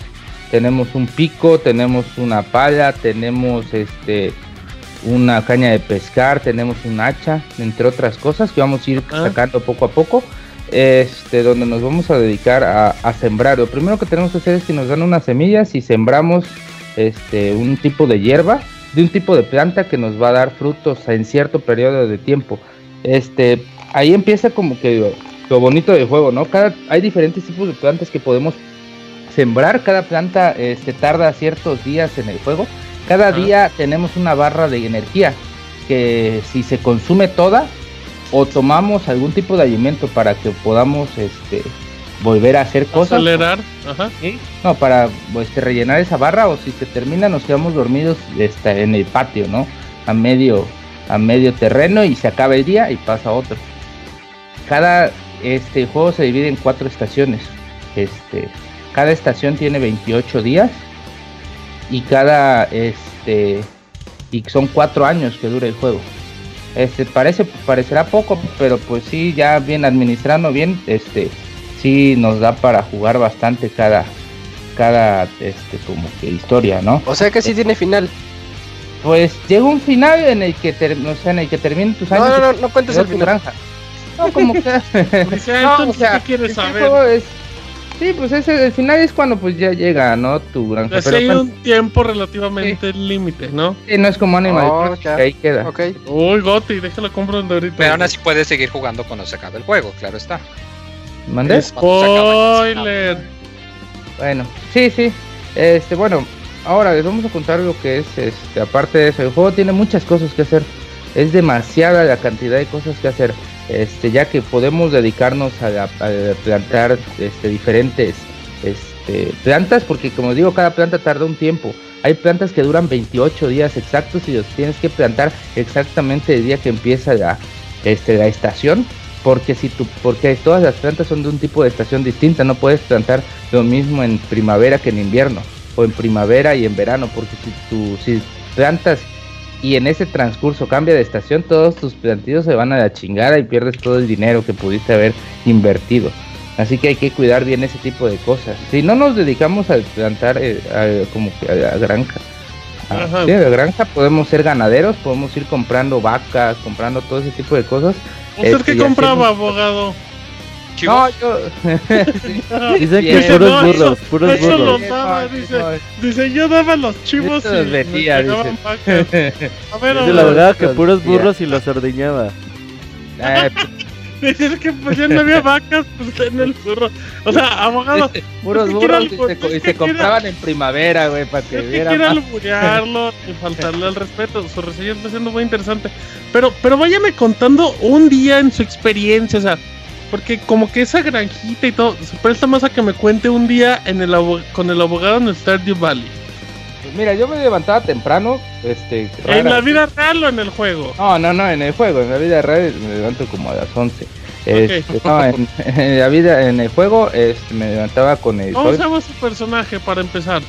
Tenemos un pico, tenemos una pala, tenemos este una caña de pescar, tenemos un hacha, entre otras cosas que vamos a ir ah. sacando poco a poco. Este, donde nos vamos a dedicar a, sembrar. Lo primero que tenemos que hacer es que nos dan unas semillas y sembramos este, un tipo de hierba, de un tipo de planta que nos va a dar frutos en cierto periodo de tiempo. Este, ahí empieza como que lo, bonito del juego, ¿no? Cada, hay diferentes tipos de plantas que podemos sembrar. Cada planta este, tarda ciertos días en el juego cada día tenemos una barra de energía que si se consume toda o tomamos algún tipo de alimento para que podamos este volver a hacer cosas. Acelerar, No, para este, rellenar esa barra o si se termina nos quedamos dormidos este, en el patio, ¿no? A medio a medio terreno y se acaba el día y pasa otro. Cada este juego se divide en cuatro estaciones. Este, cada estación tiene 28 días y cada este y son cuatro años que dura el juego este parece parecerá poco pero pues sí ya bien administrando bien este sí nos da para jugar bastante cada cada este como que historia no o sea que sí tiene final pues llega un final en el que, o sea, en el que terminen tus años. No, no, no, no cuentes el final. Granja. No, como que. no, o sea, ¿qué quieres saber? Sí, pues ese, el final es cuando pues ya llega, ¿no? Tu granja. Pero hay un tiempo relativamente límite, ¿no? Sí, no es como Animal oh, que ahí queda. Okay. Uy, Goti, déjalo compro ahorita. Pero aún así puedes seguir jugando cuando se acabe el juego, claro está. ¿Mandé? Spoiler. Bueno, sí, sí. Este, bueno, ahora les vamos a contar lo que es, este, aparte de eso, el juego tiene muchas cosas que hacer. Es demasiada la cantidad de cosas que hacer. Este, ya que podemos dedicarnos a, plantar este, diferentes este, plantas, porque como digo, cada planta tarda un tiempo. Hay plantas que duran 28 días exactos y los tienes que plantar exactamente el día que empieza la, este, la estación porque si tú, porque todas las plantas son de un tipo de estación distinta, no puedes plantar lo mismo en primavera que en invierno, o en primavera y en verano, porque si tú si plantas y en ese transcurso cambia de estación, todos tus plantillos se van a la chingada y pierdes todo el dinero que pudiste haber invertido. Así que hay que cuidar bien ese tipo de cosas. Si no nos dedicamos a plantar eh, como que a, granja, a, granja podemos ser ganaderos, podemos ir comprando vacas, comprando todo ese tipo de cosas ¿Usted qué compraba, abogado? No, yo. Dicen que puros burros, puros eso burros. Lo daba, dice, dice, yo daba los chivos y vendía, dice. A ver, dice la verdad que puros burros y los ordeñaba. Eh, Dice que pues ya no había vacas pues, en el burro. O sea, abogado. Puros burros y, se, compraban en primavera, güey, para que vieran. Quiero alburearlo y faltarle al respeto. Su reseña está siendo muy interesante. Pero, pero váyame contando un día en su experiencia, o sea, porque como que esa granjita y todo, se presta más a que me cuente un día en el con el abogado en el Stardew Valley. Pues mira, yo me levantaba temprano, este... ¿En la vida real o en el juego? No, no, no, en el juego, en la vida real me levanto como a las 11. Este, no, en, la vida, en el juego este, me levantaba con el... ¿Cómo se llama su personaje para empezar?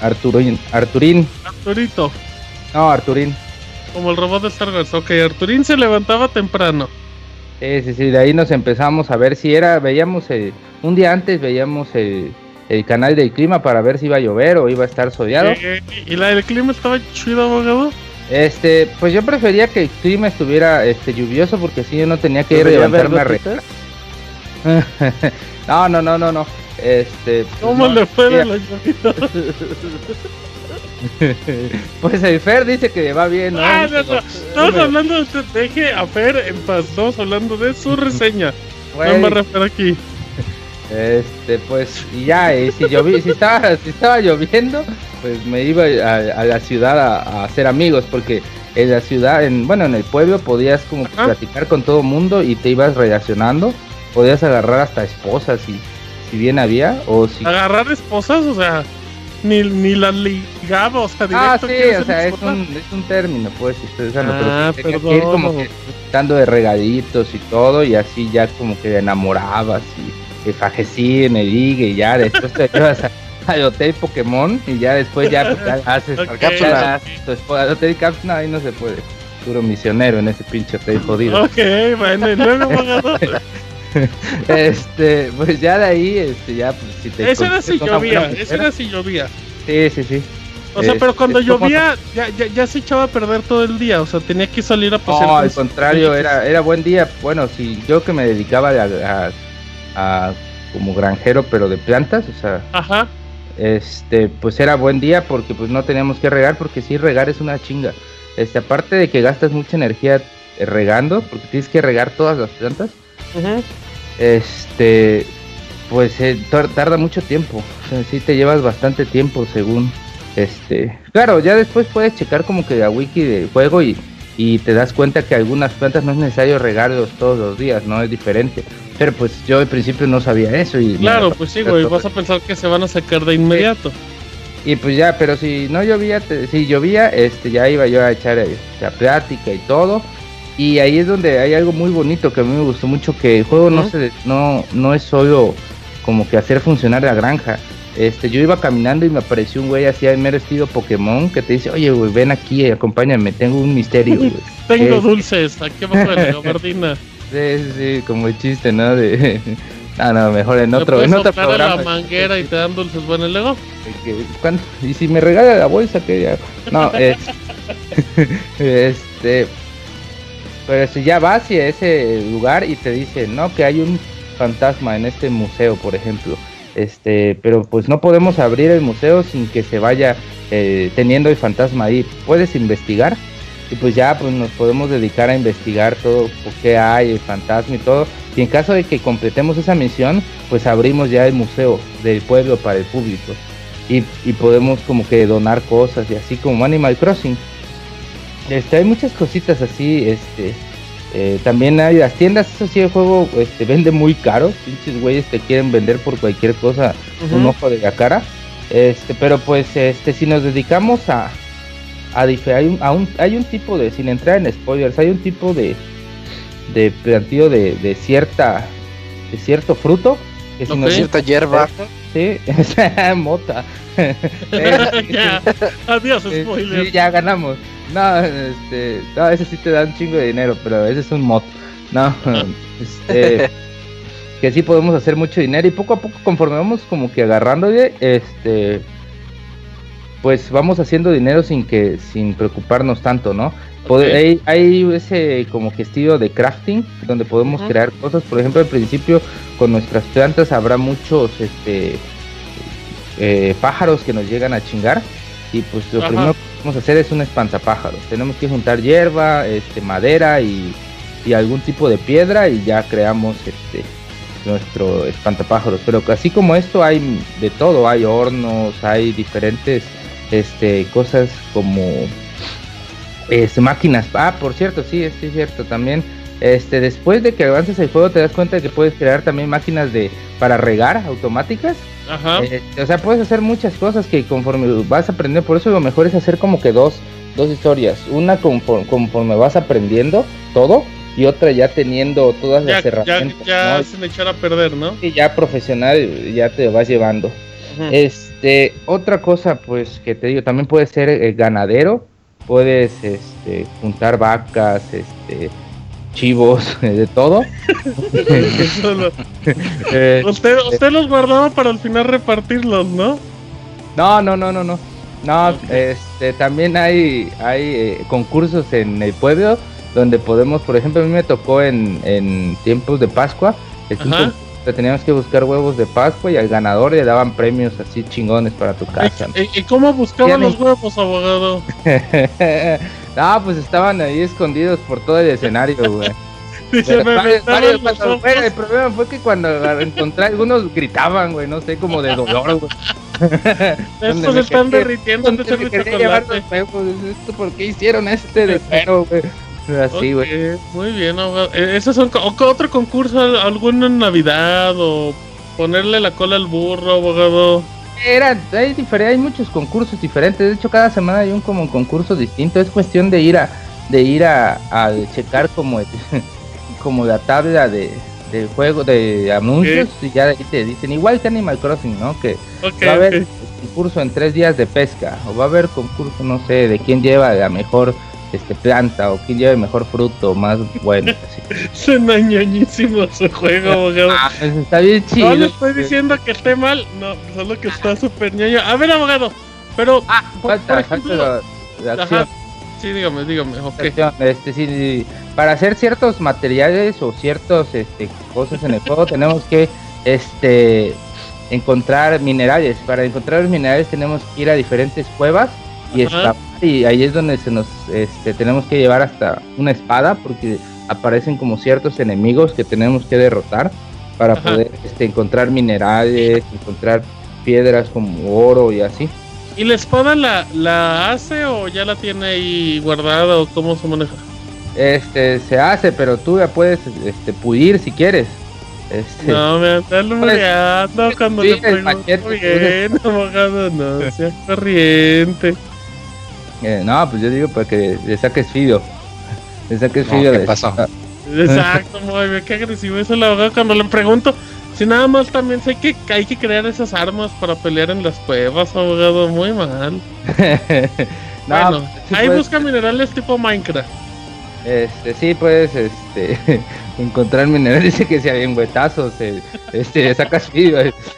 Arturín. Arturín. Arturito. No, Arturín. Como el robot de Star Wars. Ok, Arturín se levantaba temprano. Sí, sí, sí, de ahí nos empezamos a ver si era, veíamos, un día antes veíamos el el canal del clima para ver si iba a llover o iba a estar soleado. ¿Y la del clima estaba chido, abogado? Este, pues yo prefería que el clima estuviera este lluvioso porque así yo no tenía que ir a levantarme a re... No, no, no, no, no. Este, ¿Cómo le fue de la pues el Fer dice que va bien, ¿no? Ah, no, no. Estamos hablando de deje a Fer en paz, estamos hablando de su reseña. No me refiero aquí. Este, pues, y ya, y si, si, estaba, si estaba lloviendo, pues me iba a, la ciudad a, hacer amigos, porque en la ciudad, en, bueno, en el pueblo podías como platicar con todo el mundo y te ibas relacionando, podías agarrar hasta esposas y si bien había, o si... ¿Agarrar esposas? O sea, ni, ni las ligaba, o sea, Ah, sí, o sea, es un, es un término, pues, ustedes ah, pero que ir como que dando de regaditos y todo, y así ya como que enamorabas y que fajecí, me diga y ya después te llevas al hotel Pokémon y ya después ya, pues, haces okay, cápsulas, al hotel cápsula ahí no se puede. Puro misionero en ese pinche hotel jodido. Ok, bueno, y luego Este, pues ya de ahí, este, ya pues si te Eso era si llovía, eso era si llovía. Sí, sí, sí. O sea, pero cuando llovía ya, ya, ya, se echaba a perder todo el día, o sea, tenía que salir a pasear. No, al contrario, era, era buen día. Bueno, si yo que me dedicaba a como granjero, pero de plantas, o sea, Ajá. este, pues era buen día porque pues no teníamos que regar, porque si regar es una chinga. Este, aparte de que gastas mucha energía eh, regando, porque tienes que regar todas las plantas, este, pues eh, tarda mucho tiempo, o sea, sí te llevas bastante tiempo según, este, claro, ya después puedes checar como que la wiki del juego y, y te das cuenta que algunas plantas no es necesario regarlos todos los días, no es diferente. Pero pues yo al principio no sabía eso. y Claro, pues sí, güey, vas a pensar que se van a sacar de inmediato. Y pues ya, pero si no llovía, si llovía, este, ya iba yo a echar eh, la plática y todo. Y ahí es donde hay algo muy bonito que a mí me gustó mucho, que el juego no, se, no, no es solo como que hacer funcionar la granja. Este, yo iba caminando y me apareció un güey así en mero estilo Pokémon que te dice, oye, güey, ven aquí, acompáñame, tengo un misterio. tengo dulces, aquí abajo de la gabardina. Sí, sí, como el chiste, ¿no? De... Ah, no, mejor en otro, en otro programa. la manguera y te dan dulces buenos luego. Y si me regala la bolsa, que ya. No, es. este, pero si ya vas a ese lugar y te dicen, no, que hay un fantasma en este museo, por ejemplo, este, pero pues no podemos abrir el museo sin que se vaya eh, teniendo el fantasma ahí. Puedes investigar y pues ya pues nos podemos dedicar a investigar todo qué hay, el fantasma y todo. Y en caso de que completemos esa misión, pues abrimos ya el museo del pueblo para el público. Y, podemos como que donar cosas y así como Animal Crossing. Este, hay muchas cositas así, este, eh, también hay las tiendas, eso sí, el juego este, vende muy caro. Pinches güeyes te quieren vender por cualquier cosa un ojo de la cara. Este, pero pues este, si nos dedicamos a, a, hay, un, a un, hay un tipo de, sin entrar en spoilers, hay un tipo de, de plantío de, de cierta, de cierto fruto. Que si cierta hierba. Sí, mota. Adiós, spoiler. ya ganamos. No, este, no, ese sí te da un chingo de dinero, pero ese es un mod. No, este, que sí podemos hacer mucho dinero y poco a poco conforme vamos como que agarrando, este, pues vamos haciendo dinero sin que, sin preocuparnos tanto, ¿no? hay, ese como que estilo de crafting donde podemos crear cosas. Por ejemplo, al principio con nuestras plantas habrá muchos, este, eh, pájaros que nos llegan a chingar y pues lo primero que vamos a hacer es un espantapájaros. Tenemos que juntar hierba, este, madera y, algún tipo de piedra y ya creamos este nuestro espantapájaros. Pero así como esto hay de todo, hay hornos, hay diferentes este cosas como este, máquinas. Ah, por cierto, sí, es cierto también. Este, después de que avances el juego te das cuenta de que puedes crear también máquinas de para regar automáticas Ajá. Eh, o sea, puedes hacer muchas cosas que conforme vas aprendiendo, por eso lo mejor es hacer como que dos, dos historias. Una conforme, vas aprendiendo todo y otra ya teniendo todas las herramientas. Ya, ya echar a perder, ¿no? Y ya profesional ya te vas llevando. Este, otra cosa, pues que te digo, también puedes ser eh, ganadero, puedes este, juntar vacas, este, chivos, de todo. Eh, usted, usted los guardaba para al final repartirlos, ¿no? No, no, no, no, no. No, este, también hay, hay eh, concursos en el pueblo donde podemos, por ejemplo, a mí me tocó en, en tiempos de Pascua, teníamos que buscar huevos de Pascua y al ganador le daban premios así chingones para tu casa. ¿Y, cómo buscaban los huevos, abogado? no, pues estaban ahí escondidos por todo el escenario, güey. el problema fue que cuando encontré algunos gritaban, güey, no sé, como de dolor, güey. Estos se están derritiendo. ¿Esto por qué hicieron este de güey? Así, güey. muy bien, abogado. Eh, ¿Esos son otro concurso, alguno en Navidad o ponerle la cola al burro, abogado? Era, hay, hay muchos concursos diferentes. De hecho, cada semana hay un como concurso distinto. Es cuestión de ir a de ir a, checar como como la tabla de, de juego de anuncios y ya ahí te dicen igual que Animal Crossing, ¿no? Que va a haber concurso en tres días de pesca o va a haber concurso, no sé, de quién lleva la mejor este planta o quién lleva el mejor fruto más bueno. Suena ñoñísimo su juego, abogado. Ah, pues está bien chido. No le estoy diciendo que esté mal, no, solo que está súper ñoño. A ver, abogado, pero. Ah, falta, falta Sí, dígame, dígame. Este, sí, para hacer ciertos materiales o ciertas este, cosas en el juego tenemos que este encontrar minerales. Para encontrar los minerales tenemos que ir a diferentes cuevas y y ahí es donde se nos este, tenemos que llevar hasta una espada porque aparecen como ciertos enemigos que tenemos que derrotar para poder este, encontrar minerales, encontrar piedras como oro y así. ¿Y la espada la, la hace o ya la tiene ahí guardada o cómo se maneja? Este, se hace, pero tú ya puedes este, pulir si quieres. Este, no, me anda alumbrando cuando le pregunto bien, abogado, no sea corriente. Eh, no, pues yo digo para que le saques fido. Le saques no, ¿Qué de pasó? Exacto, muy bien, qué agresivo es el abogado cuando le pregunto si nada más también sé que hay que crear esas armas para pelear en las cuevas, abogado, muy mal. bueno, ahí busca minerales tipo Minecraft. Este, sí, puedes este, encontrar minerales. Dice que si hay un huetazos, este, sacas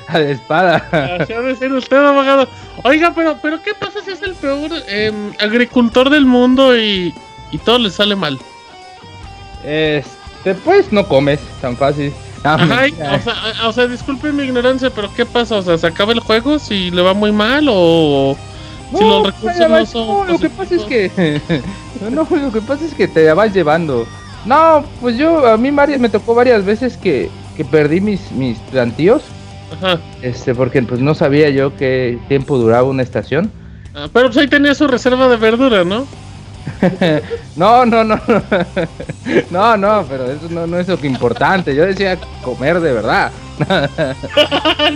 a la espada. Así ha de ser usted, abogado. Oiga, pero, pero ¿qué pasa si es el peor em, agricultor del mundo y, y todo le sale mal? Este, pues no comes tan fácil. Ajá, o, sea, o sea, disculpe mi ignorancia, pero ¿qué pasa? O sea, ¿se acaba el juego si le va muy mal o si los recursos no son lo que pasa es que no, lo que pasa es que te vas llevando. No, pues yo a mí me tocó varias veces que, que perdí mis mis plantíos. Ajá. Este, porque pues no sabía yo qué tiempo duraba una estación. Ah, pero pues ahí tenía su reserva de verdura, ¿no? no, no, no, no, no, pero eso no, es lo que importante. Yo decía comer de verdad.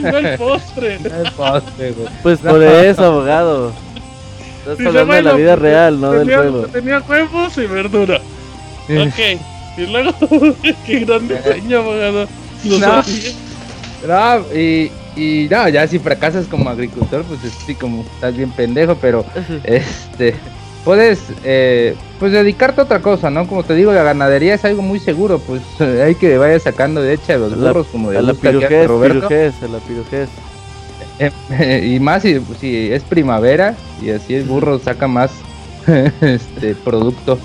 no el postre. No el postre, Pues por eso, abogado. Estás hablando de la vida real, no del juego. Tenía huevos y verdura. Ok. Y luego, qué gran diseño, abogado. no, y, y no, ya si fracasas como agricultor, pues sí, como estás bien pendejo, pero este puedes eh, pues dedicarte a otra cosa, ¿no? Como te digo, la ganadería es algo muy seguro, pues hay que vaya sacando de hecha los burros como de la pirujez, pirujez, la pirujez. y más si, si, es primavera y así el burro saca más este producto.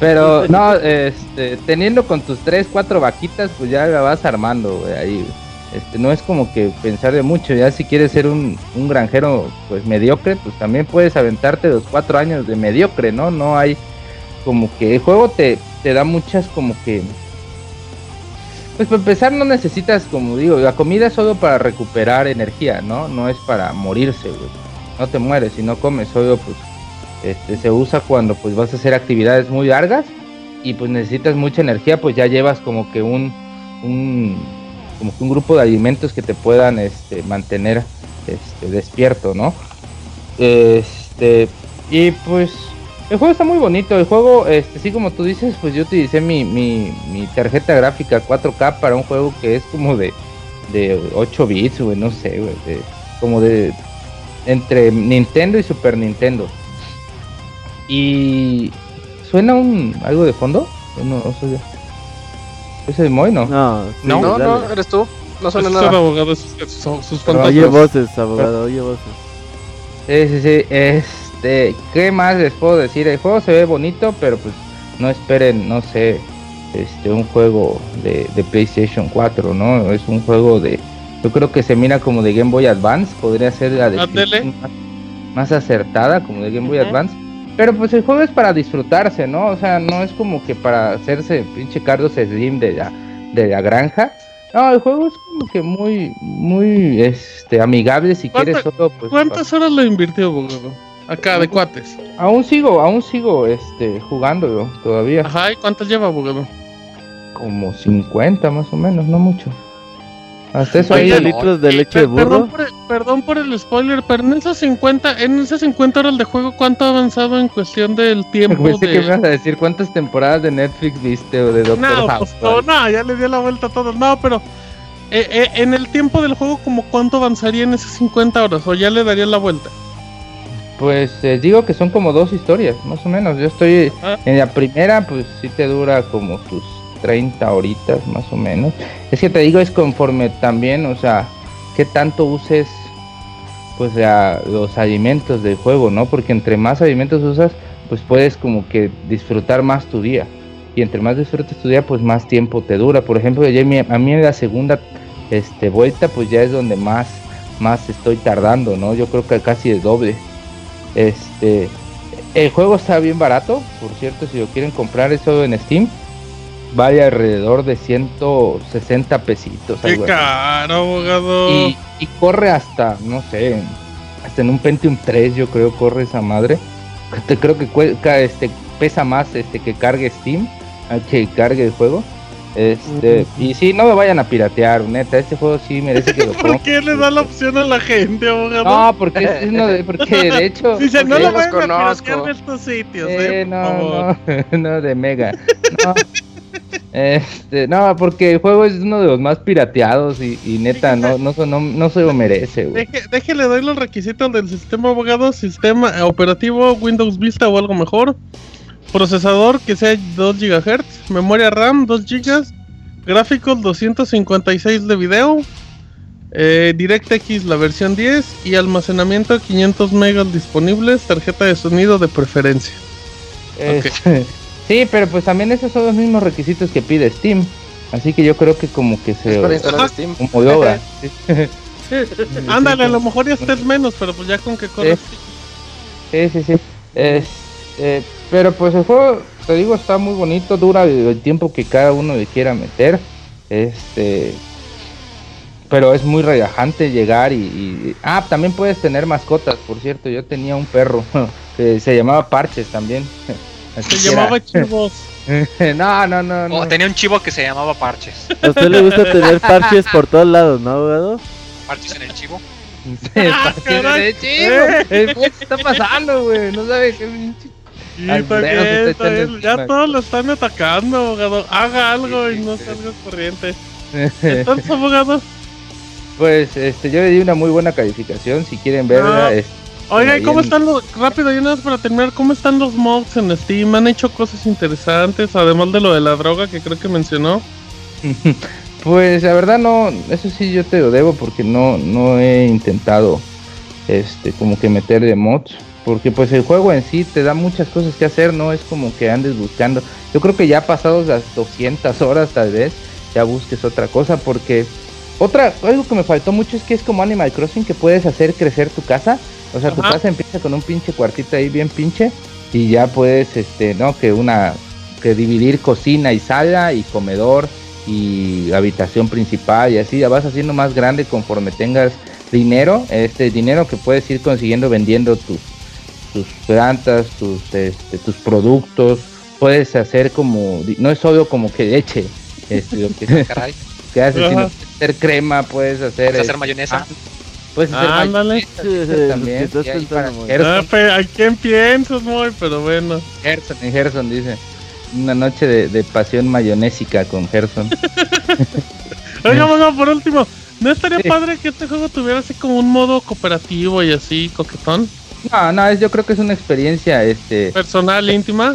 Pero no, este, teniendo con tus tres, cuatro vaquitas, pues ya la vas armando, ahí. Este, no es como que pensar de mucho, ya si quieres ser un, un, granjero pues mediocre, pues también puedes aventarte los cuatro años de mediocre, ¿no? No hay como que el juego te, te da muchas como que... Pues para empezar no necesitas, como digo, la comida es solo para recuperar energía, ¿no? No es para morirse, güey. No te mueres si no comes, solo pues este, se usa cuando pues vas a hacer actividades muy largas y pues necesitas mucha energía, pues ya llevas como que un, un como que un grupo de alimentos que te puedan este, mantener este, despierto, ¿no? Este, y pues el juego está muy bonito, el juego, este, sí como tú dices, pues yo utilicé mi, mi, mi tarjeta gráfica 4K para un juego que es como de, de 8 bits, güey, no sé, güey, como de entre Nintendo y Super Nintendo. Y suena un algo de fondo, no, no sé. ¿Es el Moy, no? No, no, no, eres tú. No suena nada. Son abogados, sus, sus Oye voces, abogado, oye voces. Sí, sí, sí. Este, ¿qué más les puedo decir? El juego se ve bonito, pero pues no esperen, no sé, este, un juego de, de PlayStation 4, ¿no? Es un juego de, yo creo que se mira como de Game Boy Advance, podría ser la de más, más, acertada, como de Game Boy Advance pero pues el juego es para disfrutarse, ¿no? O sea, no es como que para hacerse pinche Carlos Slim de la, de la granja. No, el juego es como que muy, muy este, amigable si quieres solo pues. ¿Cuántas horas le invirtió, abogado? Acá de cuates. Aún sigo, aún sigo este jugándolo todavía. Ajá, ¿y cuántas lleva, abogado? Como 50 más o menos, no mucho. Hasta eso hay litros de leche de burro. Perdón por, el, spoiler, pero en esas 50, en esas 50 horas de juego, ¿cuánto ha avanzado en cuestión del tiempo? de... que me vas a decir cuántas temporadas de Netflix viste o de Doctor no, House. Pues, no, ya le di la vuelta a todo. No, pero eh, eh, en el tiempo del juego, como cuánto avanzaría en esas 50 horas? ¿O ya le daría la vuelta? Pues eh, digo que son como dos historias, más o menos. Yo estoy ah. en la primera, pues sí te dura como tus 30 horitas más o menos. Es que te digo, es conforme también, o sea, que tanto uses pues ya, los alimentos del juego, ¿no? Porque entre más alimentos usas, pues puedes como que disfrutar más tu día. Y entre más disfrutes tu día, pues más tiempo te dura. Por ejemplo, a mí en la segunda este, vuelta, pues ya es donde más, más estoy tardando, ¿no? Yo creo que casi el doble. Este, el juego está bien barato, por cierto, si lo quieren comprar eso en Steam vale alrededor de 160 pesitos. Qué caro, abogado. Y, corre hasta, no sé, hasta en un Pentium 3 yo creo corre esa madre. Te creo que este, pesa más este que cargue Steam, que cargue el juego. Este, y sí, no me vayan a piratear, neta, este juego sí merece que lo ¿Por qué le da la opción a la gente, abogado? No, porque es uno de, porque de hecho... Dice, no lo vayan a piratear de estos sitios, eh, eh no, no, no, de Mega. No, este, no, porque el juego es uno de los más pirateados y, neta, no, no, no, no, se lo merece, güey. déjele doy los requisitos del sistema abogado, sistema operativo, Windows Vista o algo mejor. procesador que sea 2 GHz, memoria RAM 2 GB, gráficos 256 de video, eh, DirectX la versión 10 y almacenamiento 500 megas disponibles, tarjeta de sonido de preferencia. Sí, pero pues también esos son los mismos requisitos que pide Steam. Así que yo creo que como que se... Steam. Como logra. Ándale, a lo mejor ya estés menos, pero pues ya con que corres. Sí, sí, sí. Eh, pero pues el juego, te digo, está muy bonito, dura el tiempo que cada uno le quiera meter. Este, pero es muy relajante llegar y, ah también puedes tener mascotas por cierto yo tenía un perro que se llamaba Parches también se llamaba Chivos. No no no no. Tenía un chivo que se llamaba Parches. A usted le gusta tener parches por todos lados no abogado parches en el chivo. Ah, el chivo. ¿qué está pasando güey no sabe qué ya todos lo están atacando, abogado. Haga algo y no salga corriente. Entonces, abogado. Pues este, yo le di una muy buena calificación. Si quieren verla, ah. Oiga, ¿cómo están los. Rápido, y nada más para terminar, ¿cómo están los mods en Steam? ¿Han hecho cosas interesantes? Además de lo de la droga que creo que mencionó. pues la verdad, no. Eso sí, yo te lo debo porque no, no he intentado. Este, como que meterle mods. Porque pues el juego en sí te da muchas cosas que hacer, no es como que andes buscando. Yo creo que ya pasados las 200 horas tal vez, ya busques otra cosa porque otra, algo que me faltó mucho es que es como Animal Crossing que puedes hacer crecer tu casa. O sea, tu casa empieza con un pinche cuartito ahí bien pinche y ya puedes, este, ¿no? Que una, que dividir cocina y sala y comedor y habitación principal y así ya vas haciendo más grande conforme tengas dinero, este dinero que puedes ir consiguiendo vendiendo tus, tus plantas, tus, este, tus productos, puedes hacer como, no es solo como que leche, este, lo que, que haces, sino hacer crema, puedes hacer. ¿Puedes hacer mayonesa? Ah, puedes hacer ah, mayonesa también. Ah, ¿A quién piensas, muy? Pero bueno. Gerson, Gerson dice. Una noche de, de pasión mayonésica con Gerson. Oiga, bueno, por último, ¿no estaría padre que este juego tuviera así como un modo cooperativo y así, coquetón? No, no, yo creo que es una experiencia este personal, íntima.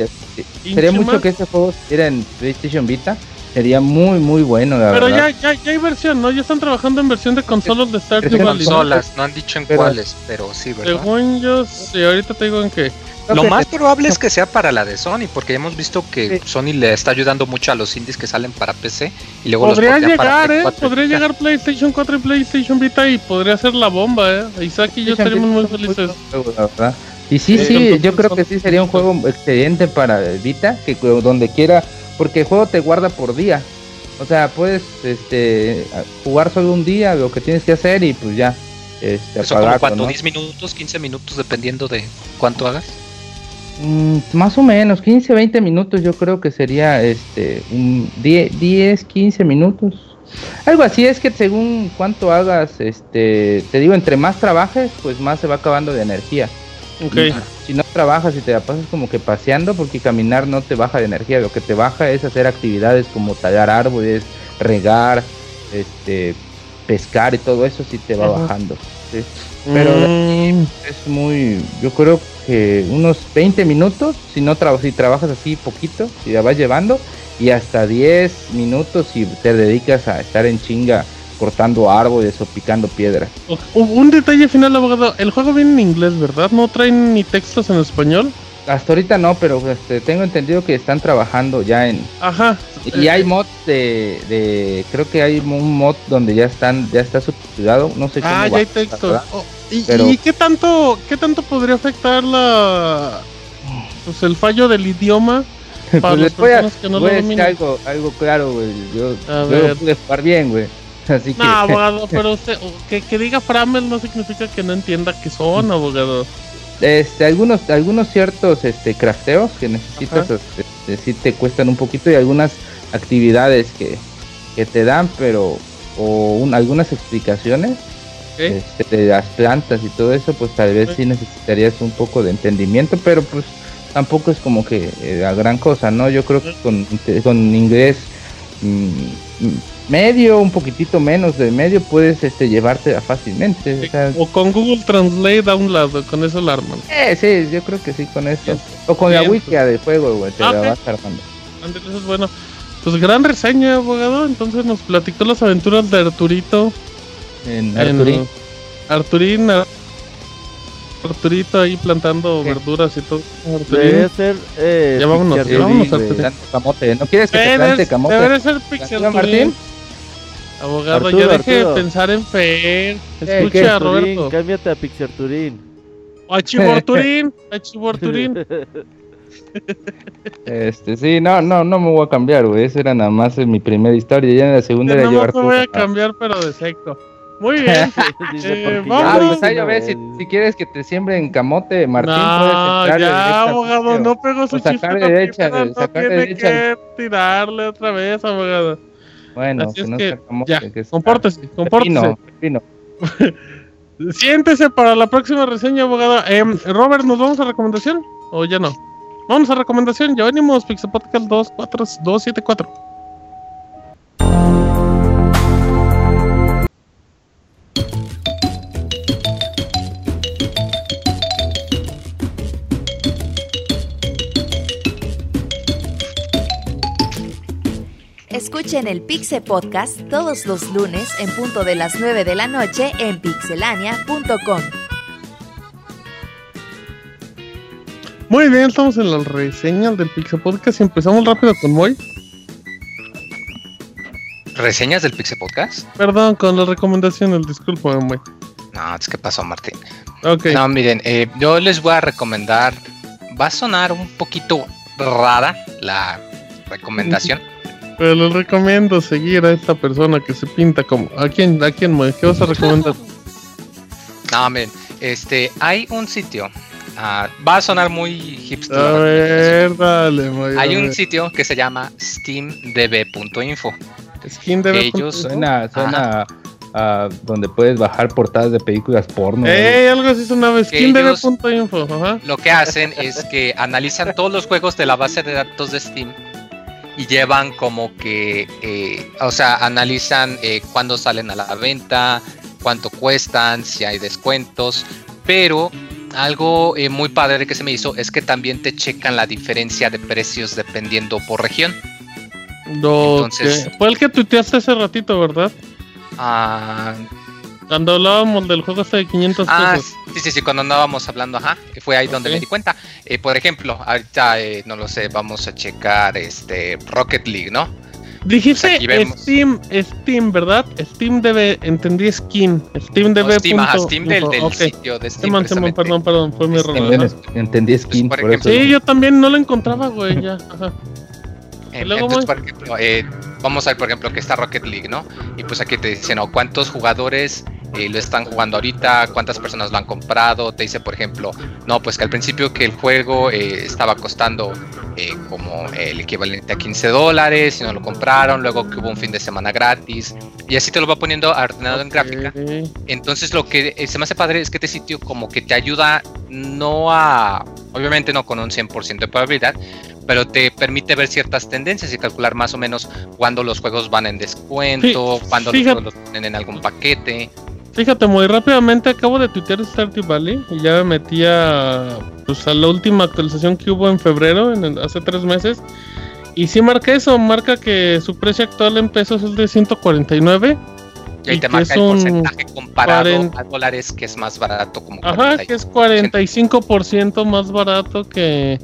Sería mucho que este juego estuviera en PlayStation Vita Sería muy, muy bueno, la Pero ya, ya, ya hay versión, ¿no? Ya están trabajando en versión de consolas de Stardew Valley. consolas, no han dicho en cuáles, pero sí, ¿verdad? Según yo, sí, ahorita te digo en qué. Lo más probable es que sea para la de Sony, porque hemos visto que Sony le está ayudando mucho a los indies que salen para PC y luego podría los llegar, eh, podría llegar PlayStation 4 y PlayStation Vita y podría ser la bomba, eh. Isaac y yo estaríamos muy felices. Y sí, sí, yo creo que sí sería un juego excelente para Vita, que donde quiera porque el juego te guarda por día. O sea, puedes este, jugar solo un día, lo que tienes que hacer y pues ya. Este, ¿Eso como cuánto? ¿10 minutos, 15 minutos, dependiendo de cuánto hagas? Mm, más o menos, 15, 20 minutos yo creo que sería este, un 10, 10, 15 minutos. Algo así es que según cuánto hagas, este, te digo, entre más trabajes, pues más se va acabando de energía. Okay. Si no trabajas y te la pasas como que paseando, porque caminar no te baja de energía, lo que te baja es hacer actividades como tallar árboles, regar, este, pescar y todo eso sí te va bajando. Pero mm. es muy, yo creo que unos 20 minutos, si no si trabajas así poquito, si la vas llevando, y hasta 10 minutos si te dedicas a estar en chinga cortando árboles o picando piedra. Un detalle final, abogado. El juego viene en inglés, ¿verdad? ¿No traen ni textos en español? Hasta ahorita no, pero este, tengo entendido que están trabajando ya en... Ajá. Y hay mods de, de, Creo que hay un mod donde ya están ya está subtitulado. No sé cómo Ah, ya hay texto. Oh, ¿y, qué tanto qué tanto podría afectar la... Pues el fallo del idioma para pues las personas que no lo dominan? algo, algo claro, güey. Yo, yo pude jugar bien, güey. Así no, abogado, pero usted, que, que, diga Framel no significa que no entienda que son, abogado. Este, algunos, algunos ciertos este, crafteos que necesitas, este, sí te cuestan un poquito y algunas actividades que, que te dan, pero, o algunas explicaciones este, de las plantas y todo eso, pues tal vez sí necesitarías un poco de entendimiento, pero pues tampoco es como que eh, la gran cosa, ¿no? Yo creo que con, con inglés... Mm, medio, un poquitito menos de medio, puedes este, llevarte fácilmente. O, con Google Translate a un lado, con eso la arman. Eh, sí, yo creo que sí, con eso. O con la wiki de juego, güey, te la vas armando. Eso es bueno. Pues gran reseña, abogado. Entonces nos platicó las aventuras de Arturito. En Arturín. Arturín, Arturito ahí plantando verduras y todo. Debe ser. Eh, ya vámonos, ya vámonos, Camote. ¿No quieres que te plante camote? Debe ser Pixel Martín. Abogado, ya deje de pensar en Fer. Eh, Escucha a Roberto. Cámbiate a Pixarturín. A Chiborturín. A Chiborturín. Este, sí, no, no, no me voy a cambiar, güey. Esa era nada más mi primera historia. Ya en la segunda era llevar. No me voy a cambiar, pero de seco. Muy bien. eh, vamos. Ah, pues si, si, quieres que te siembren camote, Martín, no, puedes. Ya, abogado, no pegó su chiste. Sacar derecha, no sacar tiene que tirarle otra vez, abogado. Bueno, Así que, camote, ya, que compórtese, compórtese. Pepino, Siéntese para la próxima reseña, abogado. Eh, Robert, ¿nos vamos a recomendación? ¿O ya no? Vamos a recomendación, ya venimos, Pixel Podcast 24274. Escuchen el Pixel Podcast todos los lunes en punto de las 9 de la noche en pixelania.com. Muy bien, estamos en la reseña del Pixel Podcast y empezamos rápido con Moy. ¿Reseñas del Pixel Podcast? Perdón, con las recomendaciones, disculpa, Moy. No, es que pasó, Martín. Okay. No, miren, eh, yo les voy a recomendar. Va a sonar un poquito rara la recomendación. Pero les recomiendo seguir a esta persona que se pinta como. ¿A quién, a quién, Moy? ¿Qué vas a recomendar? no, miren, este, hay un sitio Ah, va a sonar muy hipster. A ver, dale, Hay un sitio que se llama steamdb.info. Steamdb. Ellos suena, suena a donde puedes bajar portadas de películas porno. Eh, algo así sonaba steamdb.info. Lo que hacen es que analizan todos los juegos de la base de datos de Steam y llevan como que, eh, o sea, analizan eh, cuándo salen a la venta, cuánto cuestan, si hay descuentos, pero algo eh, muy padre que se me hizo es que también te checan la diferencia de precios dependiendo por región. Entonces, fue el que tuiteaste hace ratito, ¿verdad? Ah, cuando hablábamos del juego hasta de 500 ah, pesos. Sí, sí, sí, cuando andábamos hablando, ajá, fue ahí donde me di cuenta. Eh, por ejemplo, ahorita, eh, no lo sé, vamos a checar este Rocket League, ¿no? Dijiste Steam, Steam, ¿verdad? Steam debe, entendí skin. Steam debe. Steam, Steam del, sitio de Steam. perdón, perdón, fue mi error. Entendí skin. Pues, por ejemplo, sí, yo también no lo encontraba, güey, ya. Ajá. Entonces, por ejemplo, eh, vamos a ver, por ejemplo, que está Rocket League, ¿no? Y pues aquí te dicen, ¿no? ¿Cuántos jugadores eh, lo están jugando ahorita, cuántas personas lo han comprado. Te dice, por ejemplo, no, pues que al principio que el juego eh, estaba costando eh, como el equivalente a 15 dólares y no lo compraron, luego que hubo un fin de semana gratis y así te lo va poniendo ordenado en gráfica. Entonces lo que se me hace padre es que este sitio como que te ayuda no a, obviamente no con un 100% de probabilidad, pero te permite ver ciertas tendencias y calcular más o menos cuándo los juegos van en descuento, cuándo los juegos los tienen en algún paquete. Fíjate, muy rápidamente acabo de tuitear Stardew Valley y ya me metí a, pues, a la última actualización que hubo en febrero, en hace tres meses. Y sí marca eso, marca que su precio actual en pesos es de 149. Y, ahí te marca el porcentaje comparado a dólares que es más barato. Como Ajá, que es 45% más barato que,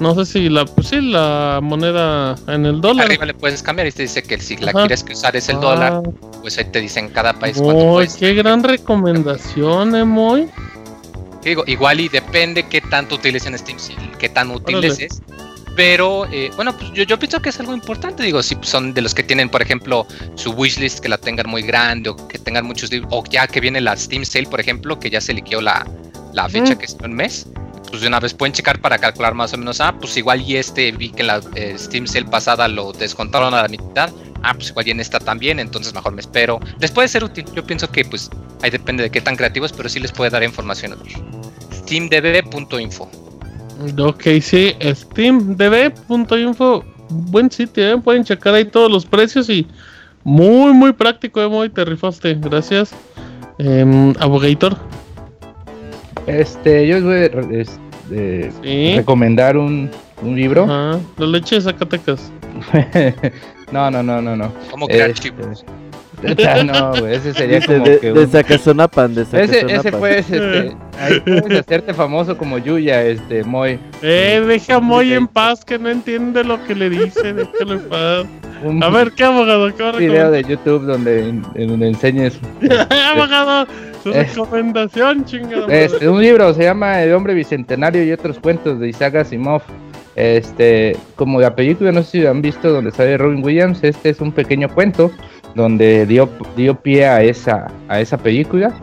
no sé si la, pues sí, la moneda en el dólar. Arriba le puedes cambiar y te dice que si la quieres que usar es el dólar, ah. pues ahí te dicen cada país cuánto. Qué gran recomendación, Emoy. Digo, igual y depende qué tanto utilicen Steam, qué tan útiles es. Pero eh, bueno, pues yo, yo pienso que es algo importante. Digo, si son de los que tienen, por ejemplo, su wishlist que la tengan muy grande o que tengan muchos o ya que viene la Steam Sale, por ejemplo, que ya se liqueó la, la fecha que es un mes pues de una vez pueden checar para calcular más o menos, ah, pues igual y este vi que en la eh, Steam Sale pasada lo descontaron a la mitad, ah, pues igual y en esta también, entonces mejor me espero. Les puede ser útil, yo pienso que pues ahí depende de qué tan creativos, pero sí les puede dar información. steamdb.info Ok, sí, steamdb.info, buen sitio, ¿eh? pueden checar ahí todos los precios y Muy, muy práctico, Emo, y te rifaste. Gracias. Eh, Abogator. Este, yo les voy a este, recomendar un, un libro. Ajá, la leche de Zacatecas. no, no, no, no, no. ¿Cómo crear este, no, güey, ese sería como de, que. De Sacazonapan, de Sacazonapan. Ese, ese fue este. Ahí puedes hacerte famoso como Yuya, este, Moy. Eh, deja a Moy en paz, que no entiende lo que le dice, déjalo en paz. a ver, ¿qué abogado? ¿Qué un video de YouTube donde, en, donde enseñes. abogado, su eh. recomendación, chingada. Este, un libro se llama El hombre bicentenario y otros cuentos de Isaac Asimov. Este, como la película, no sé si han visto donde sale Robin Williams, este es un pequeño cuento donde dio, dio pie a esa, a esa película.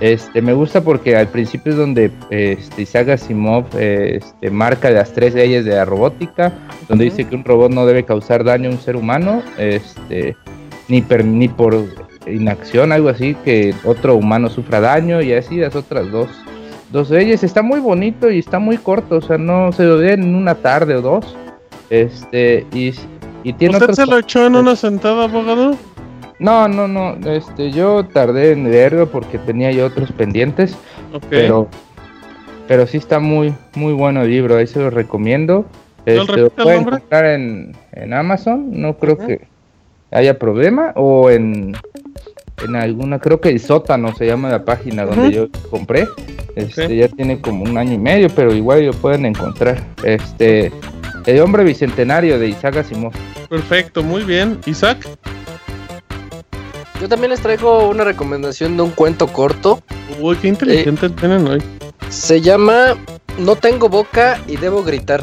Este, me gusta porque al principio es donde este, Isaac Asimov este, marca las tres leyes de la robótica, donde dice que un robot no debe causar daño a un ser humano, este, ni, ni por inacción, algo así, que otro humano sufra daño, y así las otras dos, dos leyes. Está muy bonito y está muy corto, o sea, no se lo en una tarde o dos. Este, y, y tiene ¿Usted se lo echó en una sentada, abogado? No, no, no. Este, yo tardé en leerlo porque tenía yo otros pendientes. Pero, pero sí está muy, muy bueno el libro. Ahí se lo recomiendo. Este, lo pueden encontrar en, en, Amazon. No creo que haya problema. O en, en alguna, creo que el sótano se llama la página donde yo compré. Este, ya tiene como un año y medio, pero igual lo pueden encontrar. Este, el hombre bicentenario de Isaac Asimov. Perfecto, muy bien. Isaac. Yo también les traigo una recomendación de un cuento corto. Uy, qué inteligente eh, tienen hoy. Se llama No tengo boca y debo gritar.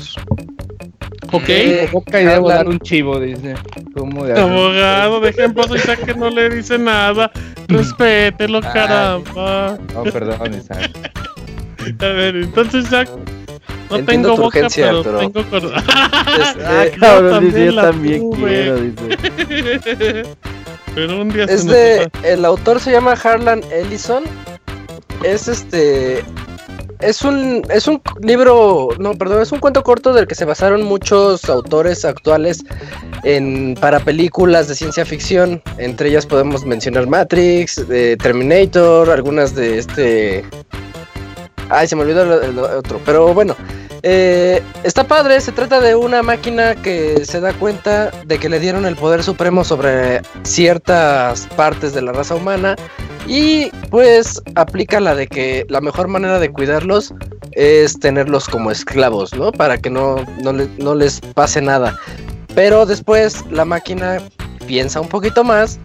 Ok. Eh, boca y debo dar un chivo, dice. ¿Cómo de Abogado, dejen pasar Isaac que no le dice nada. Respételo, caramba. No, perdón, Isaac. A ver, entonces, Isaac. No tengo boca, pero, pero, tengo corazón. Este, ah, cabrón, dice, yo también quiero, dice. Pero un día es de, el autor se llama Harlan Ellison. Es este es un es un libro, no, perdón, es un cuento corto del que se basaron muchos autores actuales en para películas de ciencia ficción. Entre ellas podemos mencionar Matrix, de Terminator, algunas de este Ay, se me olvidó el otro, pero bueno, eh, está padre, se trata de una máquina que se da cuenta de que le dieron el poder supremo sobre ciertas partes de la raza humana y pues aplica la de que la mejor manera de cuidarlos es tenerlos como esclavos, ¿no? Para que no, no, les pase nada. Pero después la máquina piensa un poquito más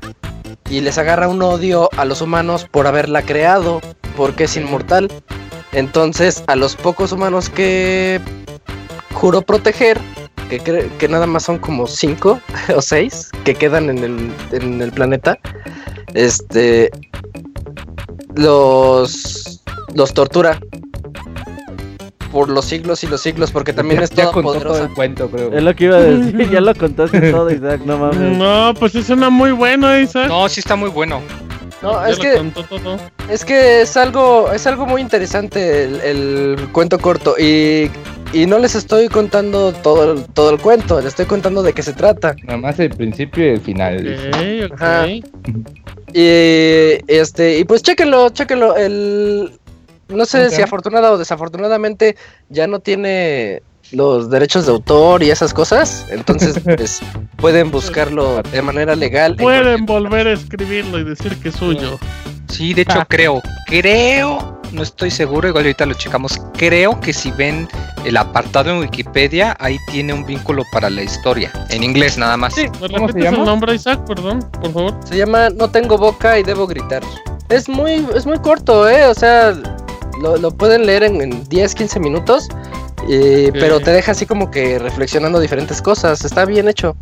y les agarra un odio a los humanos por haberla creado, porque es inmortal. Entonces, a los pocos humanos que juró proteger, que, que nada más son como cinco o seis que quedan en el, en el planeta, este, los, los tortura por los siglos y los siglos, porque también es todo todo el cuento, creo. Es lo que iba a decir, ya lo contaste todo, Isaac, no mames. No, pues es una muy bueno, Isaac. No, sí está muy bueno. No, es que, es que es algo, es algo muy interesante el, cuento corto y, y, no les estoy contando todo el, todo el cuento, les estoy contando de qué se trata. Nada más el principio y el final. Y este, y pues chéquenlo, chéquenlo. El, no sé si afortunada o desafortunadamente ya no tiene los derechos de autor y esas cosas. Entonces, pues, pueden buscarlo de manera legal. Pueden volver a escribirlo y decir que es suyo. Sí, de hecho, creo, creo, no estoy seguro, igual ahorita lo checamos. Creo que si ven el apartado en Wikipedia, ahí tiene un vínculo para la historia. En inglés nada más. Sí, ¿cómo se llama? el nombre, Isaac? Perdón, por favor. Se llama No tengo boca y debo gritar. Es muy, es muy corto, ¿eh? O sea, lo, pueden leer en, en 10, 15 minutos pero te deja así como que reflexionando diferentes cosas. Está bien hecho.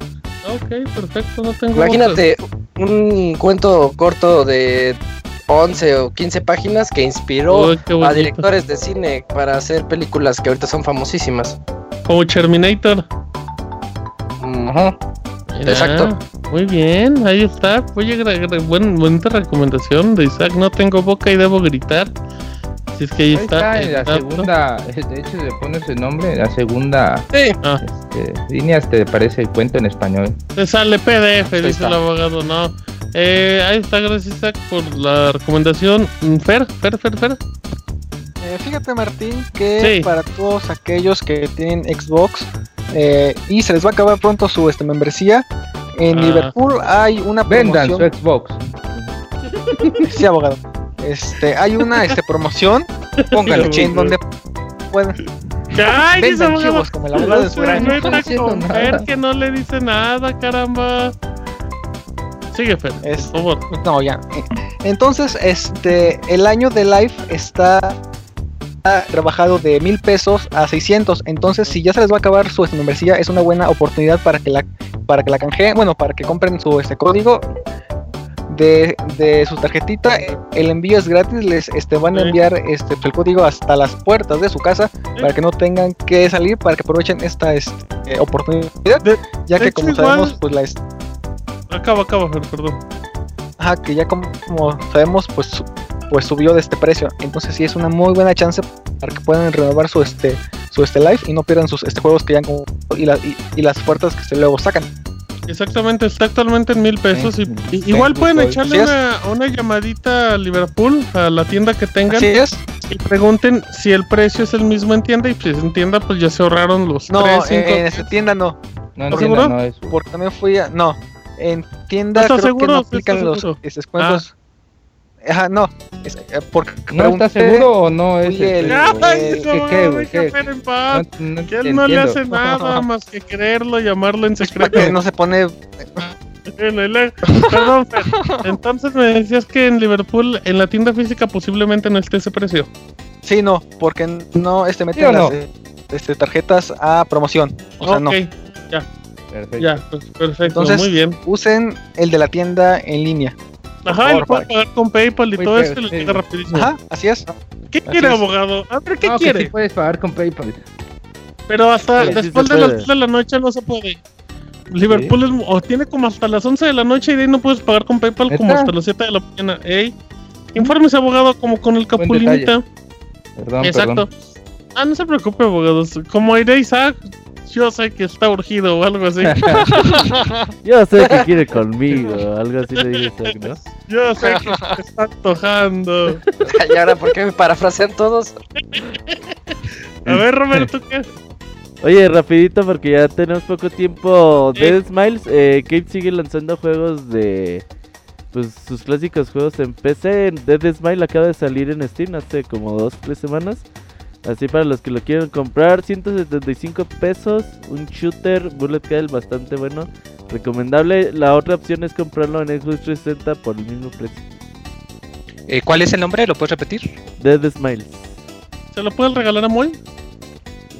Ok, perfecto. No tengo Imagínate un cuento corto de 11 o 15 páginas que inspiró a directores de cine para hacer películas que ahorita son famosísimas. Como Terminator. Exacto. Muy bien, ahí está. Oye, buena recomendación de Isaac. No tengo boca y debo gritar. Así es que ahí, está. la segunda, de hecho le pone ese nombre, la segunda sí. Ah. este, línea te parece el cuento en español. Te sale PDF, dice el abogado, no. Eh, ahí está, gracias Isaac por la recomendación. Fer, Fer, Fer, Fer. Eh, fíjate Martín que para todos aquellos que tienen Xbox eh, y se les va a acabar pronto su este, membresía, en ah. Liverpool hay una promoción. Vendan su Xbox. sí, abogado. Este, hay una este, promoción, póngale, en donde pueden. Ay, como el abogado de su no que no le dice nada, caramba. Sigue, Fer, por favor. No, ya. Entonces, este, el año de Life está trabajado de mil pesos a 600. Entonces, si ya se les va a acabar su membresía, es una buena oportunidad para que la, para que la canjeen, bueno, para que compren su este código de, su tarjetita. El envío es gratis, les este, van a enviar este, el código hasta las puertas de su casa para que no tengan que salir, para que aprovechen esta este, oportunidad. ya que, como sabemos, pues la. Acaba, acaba, perdón. Ajá, que ya como, como sabemos, pues pues subió de este precio. Entonces sí es una muy buena chance para que puedan renovar su este su este live y no pierdan sus este juegos que ya han y, y, las puertas que se luego sacan. Exactamente, está actualmente en mil pesos y, igual pueden echarle una, una, llamadita a Liverpool, a la tienda que tengan. Y pregunten si el precio es el mismo en tienda y si en tienda pues ya se ahorraron los No, en esa tienda no. No, tienda no es. Porque también fui a... No, en tienda creo que no aplican los descuentos. Ah. Ajá, no. Es, eh, porque ¿No está seguro o no es el, Ay, no, ¿qué, qué, qué? En paz. No, no, que él no le hace nada más que creerlo, llamarlo en secreto. no se pone. Perdón, Fer. Entonces me decías que en Liverpool, en la tienda física, posiblemente no esté ese precio. Sí, no, porque no este, meten las este, tarjetas a promoción. O sea, no. Ya. Perfecto. Ya, pues, perfecto. Entonces, muy bien. Usen el de la tienda en línea. Ajá, y lo puede pagar con PayPal y todo esto y le queda rapidísimo. Ajá, así es. ¿Qué quiere, abogado? A ver, ¿qué quiere? sí puedes pagar con PayPal. Pero hasta después de las 10 de la noche no se puede. Liverpool es, o tiene como hasta las 11 de la noche y de ahí no puedes pagar con PayPal como hasta las 7 de la mañana. Ey, infórmese, abogado, como con el Capulinita. Perdón, Exacto. Ah, no se preocupe, abogados. Como iré Isaac, yo sé que está urgido o algo así. yo sé que quiere conmigo, algo así le dice ¿no? Yo sé que se está antojando. y ahora, ¿por qué me parafrasean todos? A ver, Roberto, ¿qué? Oye, rapidito porque ya tenemos poco tiempo. Dead Smiles, eh, Cape sigue lanzando juegos de pues sus clásicos juegos en PC. Dead Smile acaba de salir en Steam hace como dos, tres semanas. Así para los que lo quieran comprar, 175 pesos, un shooter bullet hell bastante bueno, recomendable. La otra opción es comprarlo en Xbox 360 por el mismo precio. Eh, ¿Cuál es el nombre? ¿Lo puedes repetir? Dead Smiles. ¿Se lo pueden regalar a Moy?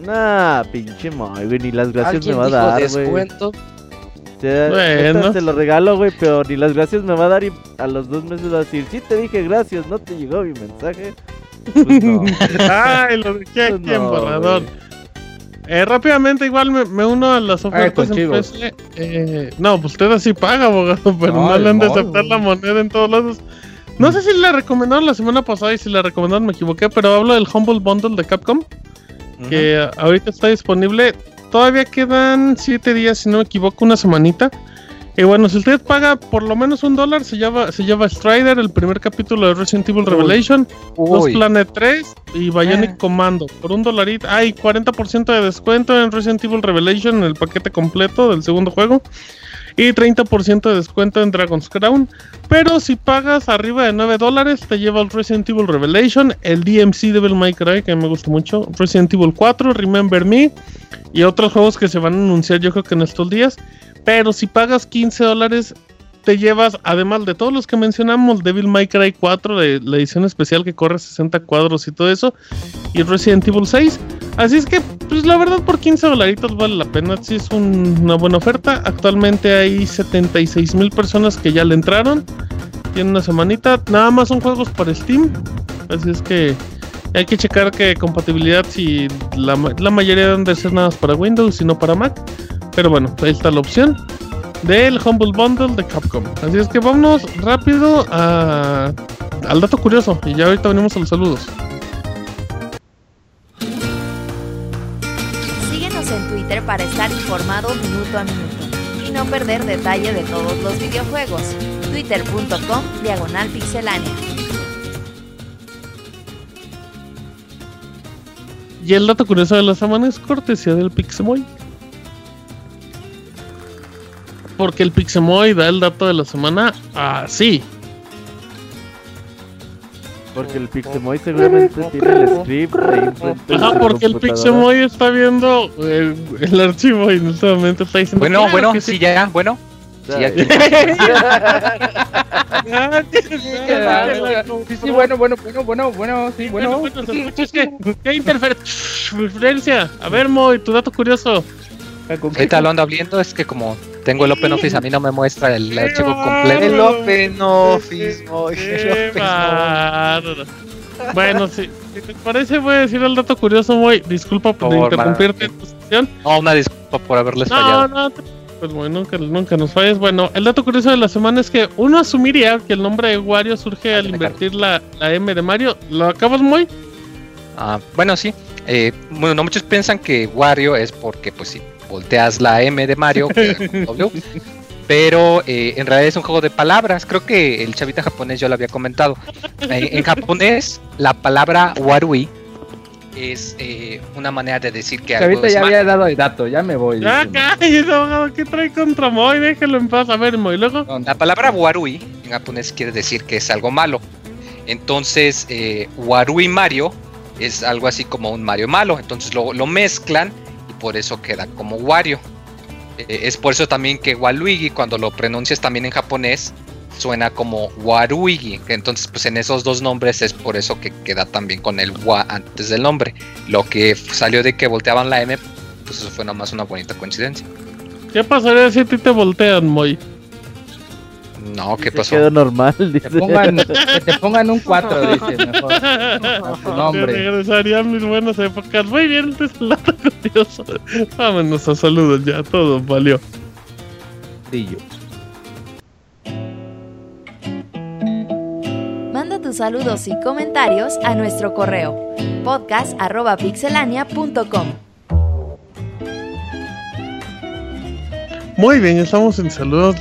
Nah, pinche Moy, güey, ni las gracias me va a dar, güey. Se lo regalo, güey, pero ni las gracias me va a dar y a los dos meses va a decir, sí te dije gracias, no te llegó mi mensaje. Pues Ay, lo dejé aquí en borrador. Eh, rápidamente, igual me, uno a las ofertas en PC. Eh, no, pues usted así paga, abogado, pero no, le han de aceptar la moneda en todos lados. No sé si le recomendaron la semana pasada y si le recomendaron me equivoqué, pero hablo del Humble Bundle de Capcom, que ahorita está disponible. Todavía quedan 7 días, si no me equivoco, una semanita. Y bueno, si usted paga por lo menos un dólar, se lleva, se lleva Strider, el primer capítulo de Resident Evil Revelation, Los Planet 3 y Bionic eh. Commando. Por un dolarito. Hay 40% de descuento en Resident Evil Revelation en el paquete completo del segundo juego. Y 30% de descuento en Dragon's Crown. Pero si pagas arriba de 9 dólares, te lleva el Resident Evil Revelation, el DMC Devil May Cry, que me gusta mucho, Resident Evil 4, Remember Me y otros juegos que se van a anunciar yo creo que en estos días. Pero si pagas 15 dólares, te llevas, además de todos los que mencionamos, Devil May Cry 4, de la edición especial que corre 60 cuadros y todo eso, y Resident Evil 6. Así es que, pues la verdad, por 15 dolaritos vale la pena. Si es una buena oferta. Actualmente hay 76 mil personas que ya le entraron. Tiene una semanita. Nada más son juegos para Steam. Así es que hay que checar que compatibilidad si la, mayoría han de ser nada para Windows y no para Mac. Pero bueno, ahí está la opción del Humble Bundle de Capcom. Así es que vámonos rápido al dato curioso y ya ahorita venimos a los saludos. Síguenos en Twitter para estar informado minuto a minuto y no perder detalle de todos los videojuegos. Twitter.com Diagonal Pixelánea. Y el dato curioso de la semana es cortesía del Pixemoy. Porque el Pixemoy da el dato de la semana así. Porque el Pixemoy seguramente tiene el script ahí Ajá, porque el Pixemoy está viendo el, el, archivo y este momento está diciendo. Bueno, claro bueno, sí, ya, bueno. Sí, aquí. sí, sí, bueno, bueno, bueno, bueno, bueno, sí, bueno. ¿Qué, ¿Qué interferencia? A ver, Moy, tu dato curioso. Ahorita lo ando abriendo, es que como tengo el Open Office, a mí no me muestra el archivo completo. El Open Office, Moy. El Open Office. Bueno, si, si, te parece, voy a decir el dato curioso, Moy. Disculpa por, por interrumpirte en tu sesión. No, una disculpa por haberles no, fallado. No, pues bueno, nunca, nunca nos falles. Bueno, el dato curioso de la semana es que uno asumiría que el nombre de Wario surge al invertir la, la, M de Mario. ¿Lo acabas, Moy? Ah, bueno, sí. Eh, bueno, no muchos piensan que Wario es porque, pues sí, volteas la M de Mario, w, pero eh, en realidad es un juego de palabras. Creo que el chavita japonés yo lo había comentado. Eh, en japonés, la palabra warui es eh, una manera de decir que algo Chavita ya había dado el dato, ya me voy. Ya, cállate, abogado, ¿qué trae contra Moy? Déjalo en paz. A ver, Moy, luego. No, la palabra warui en japonés quiere decir que es algo malo. Entonces, eh, warui Mario es algo así como un Mario malo. Entonces lo, lo mezclan por eso queda como Wario. Eh, es por eso también que Waluigi, cuando lo pronuncias también en japonés, suena como Waruigi. Entonces, pues en esos dos nombres es por eso que queda también con el Wa antes del nombre. Lo que salió de que volteaban la M, pues eso fue nada más una bonita coincidencia. ¿Qué pasaría si a ti te voltean, Moy? No, ¿qué pasó? Quedó normal, dice. Que, pongan, que te pongan un 4, dice, mejor. A tu nombre. Regresaría a mis buenas épocas. Muy bien, dato curioso. Vámonos a saludos ya, todo valió. Sí, yo. Tus saludos y comentarios a nuestro correo podcast.pixelania.com. Muy bien, estamos en saludos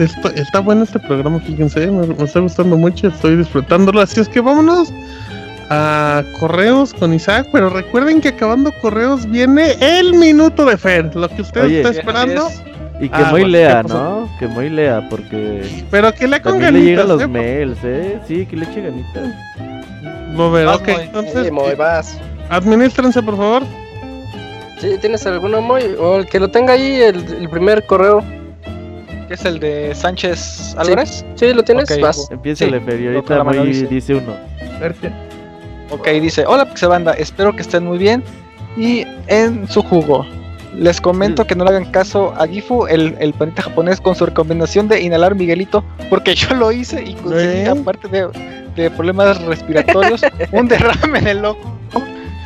Está, está, bueno este programa, fíjense, me, me, está gustando mucho, estoy disfrutándolo. Así es que vámonos a correos con Isaac, pero recuerden que acabando correos viene el minuto de Fer, lo que usted Oye, está esperando. Y que Ah, bueno, lea. ¿no? Que muy lea, porque Pero que le con también le llegan ganitas, los ¿eh? mails, ¿eh? Sí, que le eche ganitas. Ok, Moy. entonces Sí, Moy, vas. administrense por favor. ¿Sí, ¿Tienes alguno, Moy? O el que lo tenga ahí, el, el primer correo. ¿Qué es el de Sánchez Álvarez? Sí, ¿lo tienes? Vas. Empieza Sí, el ahorita muy dice. dice uno. Ok, dice, hola Pixabanda, espero que estén muy bien y en su jugo. Les comento que no le hagan caso a Gifu, el, el panita japonés, con su recomendación de inhalar Miguelito, porque yo lo hice y conseguí, ¿Eh? aparte de, de problemas respiratorios, un derrame en el ojo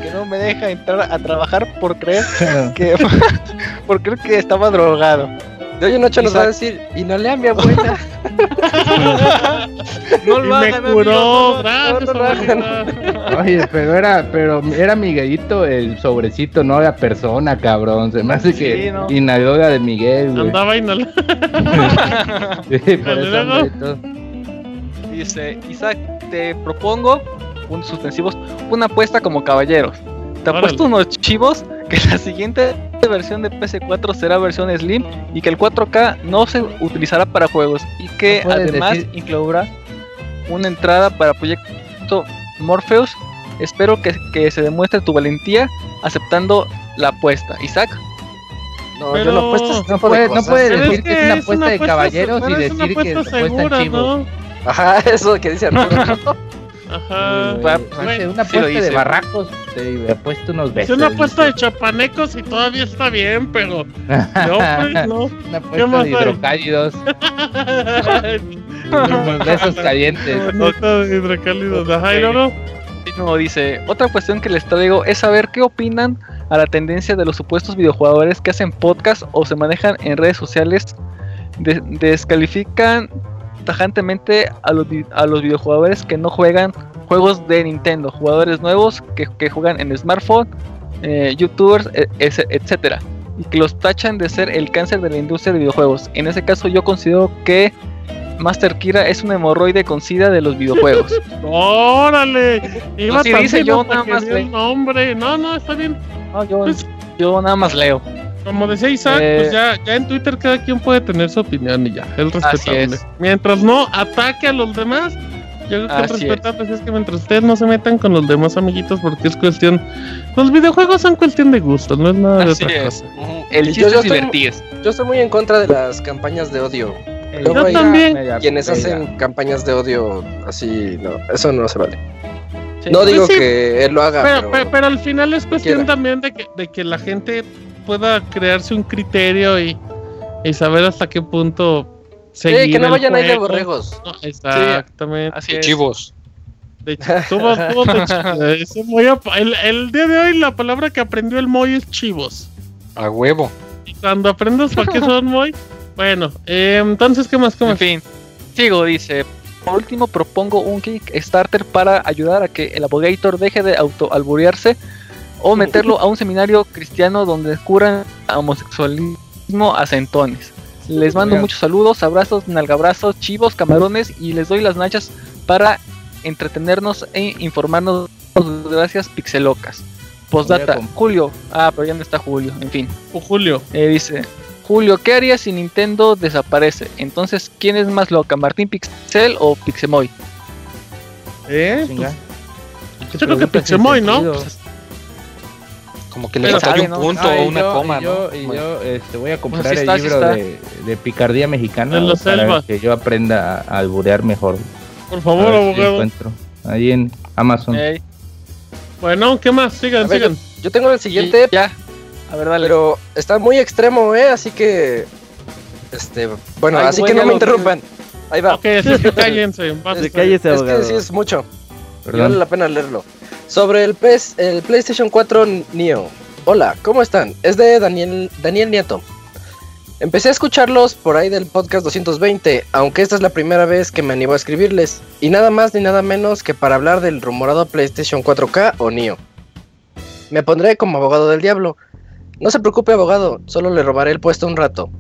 que no me deja entrar a trabajar por creer que, por creer que estaba drogado. De hoy en noche nos va a decir, y no lea a mi abuela. No lo me hagan, curó, amigos, no, gracias. no lo. Oye, pero era, pero era Miguelito el sobrecito, no la persona, cabrón. Se me hace Sí, que ¿no? inhaló de Miguel, güey. Andaba inhalando. Sí, por eso. Dice, Isaac, te propongo, un suspensivos, una apuesta como caballeros. Te Órale. apuesto unos chivos que la siguiente versión de PS4 será versión Slim y que el 4K no se utilizará para juegos y que No además decir- incluirá una entrada para proyecto Morpheus. Espero que, que se demuestre tu valentía aceptando la apuesta. Isaac, No, Pero- yo ese No puede, no puede decir que es una apuesta de apuesta caballeros y es una decir que apuesta apuestan segura, chivos. ¿no? Ajá, eso que dice Arturo. Ajá. Una sí apuesta de hice. barracos, te apuesto unos Es besos. una apuesta de chapanecos y todavía está bien, pero no, pues no. Una ¿Qué apuesta más de hidrocálidos, unos besos calientes. bonito de hidrocálidos. Ajá, y luego. No, dice, otra cuestión que les traigo es saber qué opinan a la tendencia de los supuestos videojugadores que hacen podcast o se manejan en redes sociales, de- descalifican tajantemente a los, a los videojugadores que no juegan juegos de Nintendo, jugadores nuevos que, que juegan en smartphone eh, youtubers, e, etcétera, y que los tachan de ser el cáncer de la industria de videojuegos. En ese caso yo considero que Master Kira es un hemorroide con sida de los videojuegos. ¡Órale! Iba no, dice yo nada más nombre. No, no, está bien. Pues, yo, nada más leo. Como decía Isaac, pues eh, ya, ya en Twitter cada quien puede tener su opinión y ya, es respetable. Mientras no ataque a los demás, yo creo que es respetable es. que mientras ustedes no se metan con los demás amiguitos, porque es cuestión. Los videojuegos son cuestión de gusto, no es nada de otra cosa. El chiste es divertirse. Yo estoy muy en contra de las campañas de odio. yo también. Quienes hacen campañas de odio así, no, eso no se vale. No digo pues que él lo haga. Pero, al final es cuestión también de que, de que la gente pueda crearse un criterio y, y saber hasta qué punto seguir. Sí, que no vayan ahí de borregos. exactamente. así Chivos. De hecho, el, el, día de hoy la palabra que aprendió el Moy es chivos. A huevo. Y cuando aprendas para qué son Moy, bueno, eh, entonces, ¿qué más? ¿Qué más? En fin, sigo, dice. Por último, propongo un Kickstarter para ayudar a que el Abogator deje de autoalburearse o meterlo a un seminario cristiano donde curan homosexualismo a centones. Les mando muchos saludos, abrazos, nalgabrazos, chivos, camarones y les doy las nachas para entretenernos e informarnos. Gracias, pixelocas. Postdata, Julio. Ah, pero ya no está Julio, en fin. O Julio. Eh, dice, Julio, ¿qué harías si Nintendo desaparece? Entonces, ¿quién es más loca, Martín Pixel o Pixemoy? ¿Eh? yo creo que Pixemoy, ¿no? Como que le sale un punto o una coma. Y yo, y yo este, voy a comprar el libro de, de, Picardía Mexicana para que yo aprenda a alburear mejor. Por favor, abogado. ahí en Amazon. Bueno, ¿qué más? Sigan, sigan. Yo, tengo el siguiente. ya. A ver, dale. Pero está muy extremo, ¿eh? Así que. Este. Bueno, así que no me interrumpan. Ahí va. Ok, así que cállense. Cállese, es que sí es mucho. vale la pena leerlo. Sobre el, PS, el PlayStation 4 Neo. Hola, ¿cómo están? Es de Daniel, Daniel Nieto. Empecé a escucharlos por ahí del podcast 220, aunque esta es la primera vez que me animo a escribirles, y nada más ni nada menos que para hablar del rumorado PlayStation 4K o Neo. Me pondré como abogado del diablo. No se preocupe abogado, solo le robaré el puesto un rato.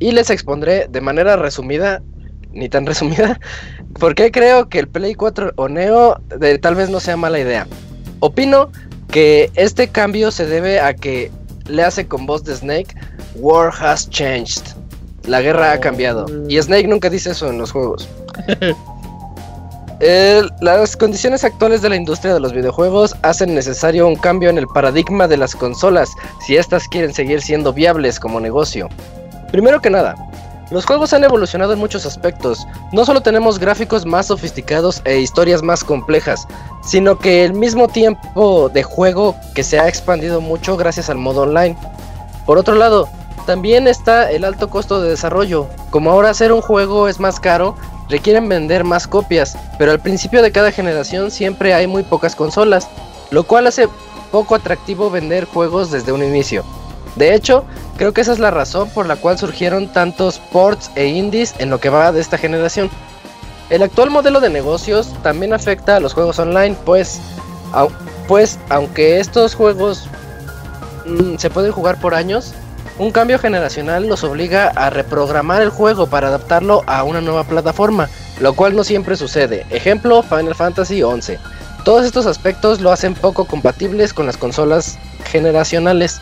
Y les expondré de manera resumida, ni tan resumida, ¿Por qué creo que el Play 4 o Neo de, tal vez no sea mala idea? Opino que este cambio se debe a que le hace con voz de Snake, War has changed. La guerra ha cambiado. Y Snake nunca dice eso en los juegos. las condiciones actuales de la industria de los videojuegos hacen necesario un cambio en el paradigma de las consolas si éstas quieren seguir siendo viables como negocio. Primero que nada, los juegos han evolucionado en muchos aspectos. No solo tenemos gráficos más sofisticados e historias más complejas, sino que el mismo tiempo de juego que se ha expandido mucho gracias al modo online. Por otro lado, también está el alto costo de desarrollo. Como ahora hacer un juego es más caro, requieren vender más copias, pero al principio de cada generación siempre hay muy pocas consolas, lo cual hace poco atractivo vender juegos desde un inicio. De hecho, creo que esa es la razón por la cual surgieron tantos ports e indies en lo que va de esta generación. El actual modelo de negocios también afecta a los juegos online, pues, pues aunque estos juegos mm, se pueden jugar por años, un cambio generacional los obliga a reprogramar el juego para adaptarlo a una nueva plataforma, lo cual no siempre sucede. Ejemplo, Final Fantasy XI. Todos estos aspectos lo hacen poco compatibles con las consolas generacionales.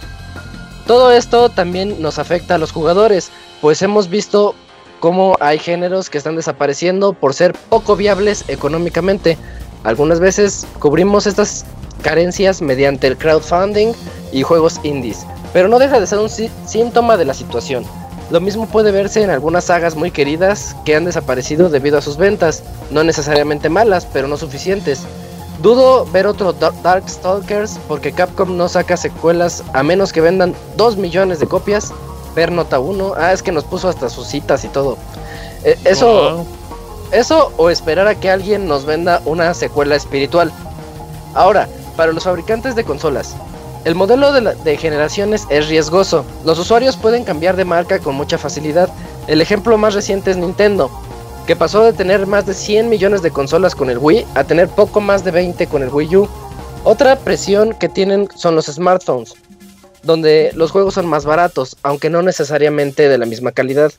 Todo esto también nos afecta a los jugadores, pues hemos visto cómo hay géneros que están desapareciendo por ser poco viables económicamente. Algunas veces cubrimos estas carencias mediante el crowdfunding y juegos indies, pero no deja de ser un síntoma de la situación. Lo mismo puede verse en algunas sagas muy queridas que han desaparecido debido a sus ventas, no necesariamente malas, pero no suficientes. Dudo ver otro Darkstalkers porque Capcom no saca secuelas a menos que vendan 2 millones de copias. Ver nota 1. Ah, es que nos puso hasta sus citas y todo. Eh, eso, eso o esperar a que alguien nos venda una secuela espiritual. Ahora, para los fabricantes de consolas, el modelo de, de, generaciones es riesgoso. Los usuarios pueden cambiar de marca con mucha facilidad. El ejemplo más reciente es Nintendo que pasó de tener más de 100 millones de consolas con el Wii a tener poco más de 20 con el Wii U. Otra presión que tienen son los smartphones, donde los juegos son más baratos, aunque no necesariamente de la misma calidad.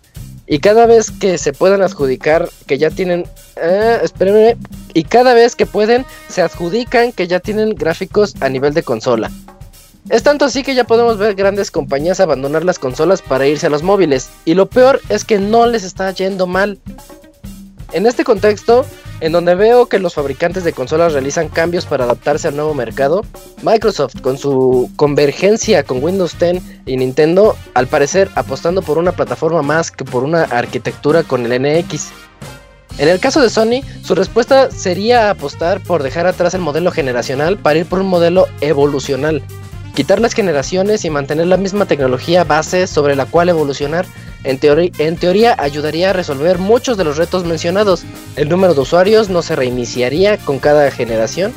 Y cada vez que se puedan adjudicar que ya tienen... Eh, espérenme. Y cada vez que pueden, se adjudican que ya tienen gráficos a nivel de consola. Es tanto así que ya podemos ver grandes compañías abandonar las consolas para irse a los móviles. Y lo peor es que no les está yendo mal. En este contexto, en donde veo que los fabricantes de consolas realizan cambios para adaptarse al nuevo mercado, Microsoft con su convergencia con Windows 10 y Nintendo, al parecer apostando por una plataforma más que por una arquitectura con el NX. En el caso de Sony, su respuesta sería apostar por dejar atrás el modelo generacional para ir por un modelo evolucional, quitar las generaciones y mantener la misma tecnología base sobre la cual evolucionar en, teoría ayudaría a resolver muchos de los retos mencionados. El número de usuarios no se reiniciaría con cada generación,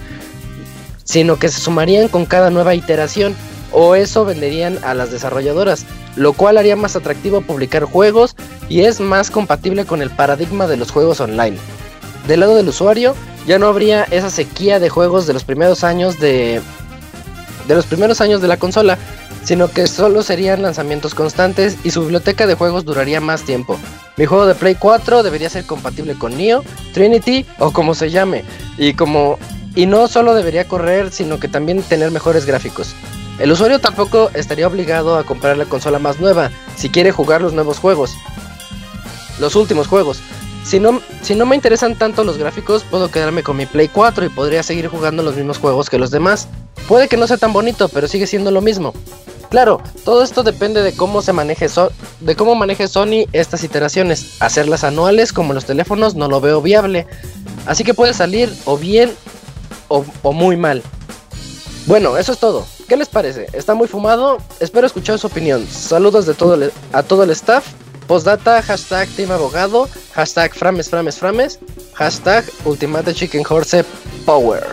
sino que se sumarían con cada nueva iteración, o eso venderían a las desarrolladoras, lo cual haría más atractivo publicar juegos y es más compatible con el paradigma de los juegos online. Del lado del usuario, ya no habría esa sequía de juegos de los primeros años de de los primeros años de la consola, sino que solo serían lanzamientos constantes y su biblioteca de juegos duraría más tiempo. Mi juego de Play 4 debería ser compatible con Neo, Trinity o como se llame, y como y no solo debería correr, sino que también tener mejores gráficos. El usuario tampoco estaría obligado a comprar la consola más nueva si quiere jugar los nuevos juegos. Los últimos juegos. Si no, si no me interesan tanto los gráficos, puedo quedarme con mi Play 4 y podría seguir jugando los mismos juegos que los demás. Puede que no sea tan bonito, pero sigue siendo lo mismo. Claro, todo esto depende de cómo se maneje de cómo maneje Sony estas iteraciones. Hacerlas anuales como los teléfonos no lo veo viable. Así que puede salir o bien o, muy mal. Bueno, eso es todo. ¿Qué les parece? ¿Está muy fumado? Espero escuchar su opinión. Saludos de todo a todo el staff. Postdata, hashtag Team Abogado, hashtag Frames, Frames, Frames, hashtag Ultimate Chicken Horse Power.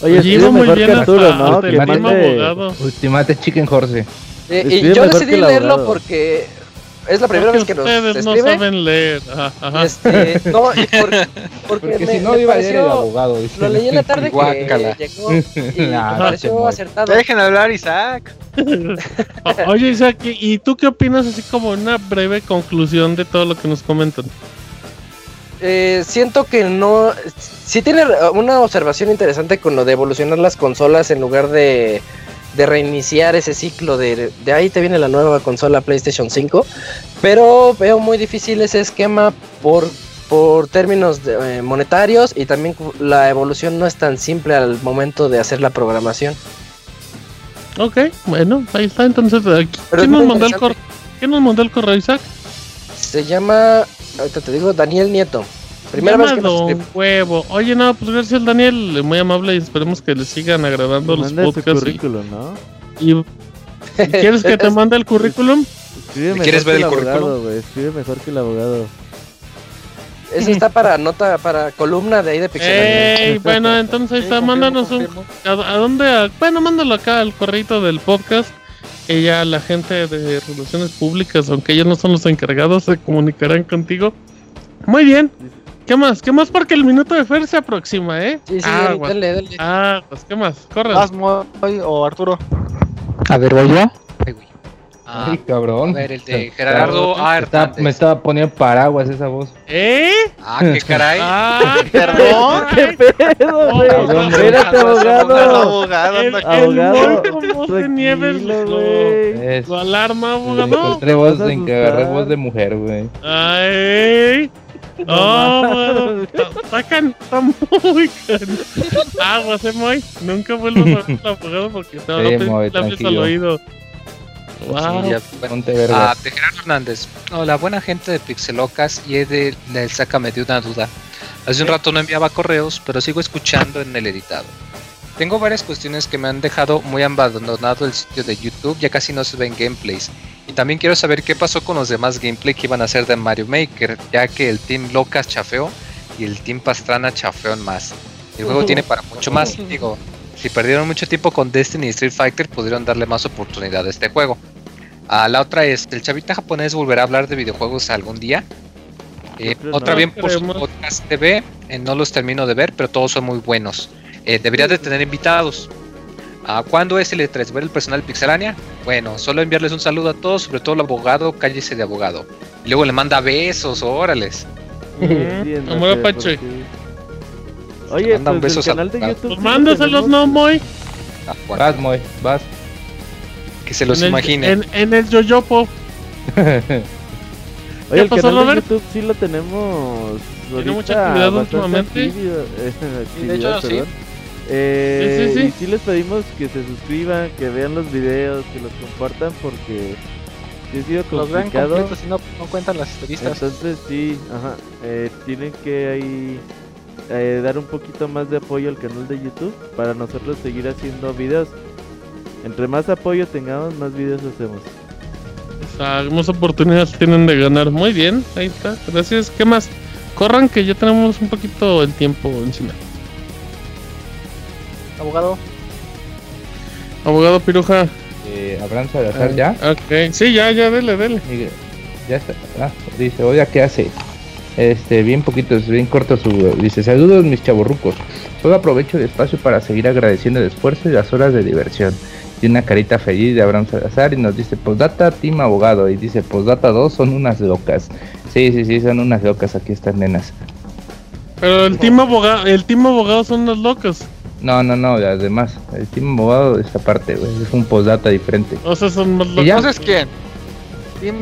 Oye, que Arturo, ¿no? Abogado. Ultimate Chicken Horse. Eh, y yo decidí leerlo porque es la primera vez que nos ustedes no saben leer. Ajá, Este, no, y por, porque, porque si no iba a leer el abogado. Lo leí en la tarde que llegó y me pareció acertado. Dejen hablar, Isaac. Oye, Isaac, ¿y tú qué opinas así como una breve conclusión de todo lo que nos comentan? Eh, siento que no. Sí tiene una observación interesante con lo de evolucionar las consolas en lugar de, de reiniciar ese ciclo de, de ahí te viene la nueva consola PlayStation 5. Pero veo muy difícil ese esquema por, por términos eh, monetarios y también la evolución no es tan simple al momento de hacer la programación. Ok, bueno, ahí está. Entonces, ¿quién nos, mandó el? ¿quién nos mandó el correo, Isaac? Se llama ahorita te digo, Daniel Nieto. Primera vez que nos huevo. Oye, no, pues gracias Daniel, muy amable y esperemos que le sigan agradando los podcasts. currículum, ¿no? Y, ¿Quieres que te mande el currículum? ¿Quieres ver el, currículum? Escribe mejor que el abogado. Eso está para nota, para columna de ahí de Pixel. bueno, entonces mándanos un... ¿A, dónde? bueno, mándalo acá al correo del podcast ella, la gente de relaciones públicas, aunque ellos no son los encargados, se comunicarán contigo. Muy bien. ¿Qué más? ¿Qué más? Porque el minuto de Fer se aproxima, ¿eh? Sí, sí, ah, dale, dale. Ah, pues, ¿qué más? Corre. ¿Vas, o Arturo? A ver, voy yo. Ah, Ay, cabrón. A ver, el de Gerardo A. me estaba poniendo paraguas esa voz. ¿Eh? Ah, qué caray. Ah, perdón. ¿Qué pedo, güey? Espérate, abogado. Abogado, abogado. voz de nieve, Su alarma, abogado. Encontré voz de, agarré voz de mujer, güey. Ay. Oh, está, can, está muy can. Aguas, eh, Moy. Nunca vuelvo a ver al abogado porque te no a al oído. Wow. Ah, Gerardo Hernández. Hola, buena gente de Pixelocas y Ed del Sácame de una duda. Hace un rato no enviaba correos, pero sigo escuchando en el editado. Tengo varias cuestiones que me han dejado muy abandonado el sitio de YouTube, ya casi no se ven gameplays. Y también quiero saber qué pasó con los demás gameplay que iban a hacer de Mario Maker, ya que el Team Locas chafeó y el Team Pastrana chafeó más. El juego tiene para mucho más. Digo, si perdieron mucho tiempo con Destiny y Street Fighter, pudieron darle más oportunidad a este juego. Ah, la otra es, ¿el chavita japonés volverá a hablar de videojuegos algún día? Eh, otra bien por su podcast TV, eh, no los termino de ver, pero todos son muy buenos. eh, debería de tener invitados. ¿A ¿Cuándo es el E3? ¿Ver el personal Pixelania? Bueno, solo enviarles un saludo a todos, sobre todo al abogado, cállese de abogado. Y luego le manda besos, órales. Amor Apache. Oye, pues besos el canal de YouTube. Mándaselos, no, Moy. Vas, Moy, vas. Que se los imaginen. En, en, el Yoyopo. Oye, el canal de YouTube sí lo tenemos. Tiene mucha actividad últimamente. de hecho, sí. Eh, sí, sí, Y sí les pedimos que se suscriban, que vean los videos, que los compartan porque sí ha sido complicado. Los si no, no cuentan las entrevistas. Entonces sí, ajá, eh, tienen que ahí eh, dar un poquito más de apoyo al canal de YouTube para nosotros seguir haciendo videos. Entre más apoyo tengamos, más videos hacemos. O sea, más oportunidades tienen de ganar. Muy bien, ahí está. Gracias. ¿Qué más? Corran que ya tenemos un poquito el tiempo encima. Abogado. Abogado Piruja. Eh, ¿Habrán Salazar ah, ya? Ok, sí, ya, ya, dele, dele. Ya está. Ah, dice, oiga, ¿qué hace? Este, bien poquito, bien corto su. Dice, saludos mis chaborrucos. Solo aprovecho el espacio para seguir agradeciendo el esfuerzo y las horas de diversión. Y una carita feliz de Abraham Salazar y nos dice, postdata, team abogado. Y dice, postdata 2 son unas locas. Sí, sí, sí, son unas locas aquí estas nenas. Pero el team abogado, el team abogado son unas locas. No, no, no, además, el team abogado de esta parte, güey, es un postdata diferente. O sea, son más locos. Entonces, ¿quién? ¿Team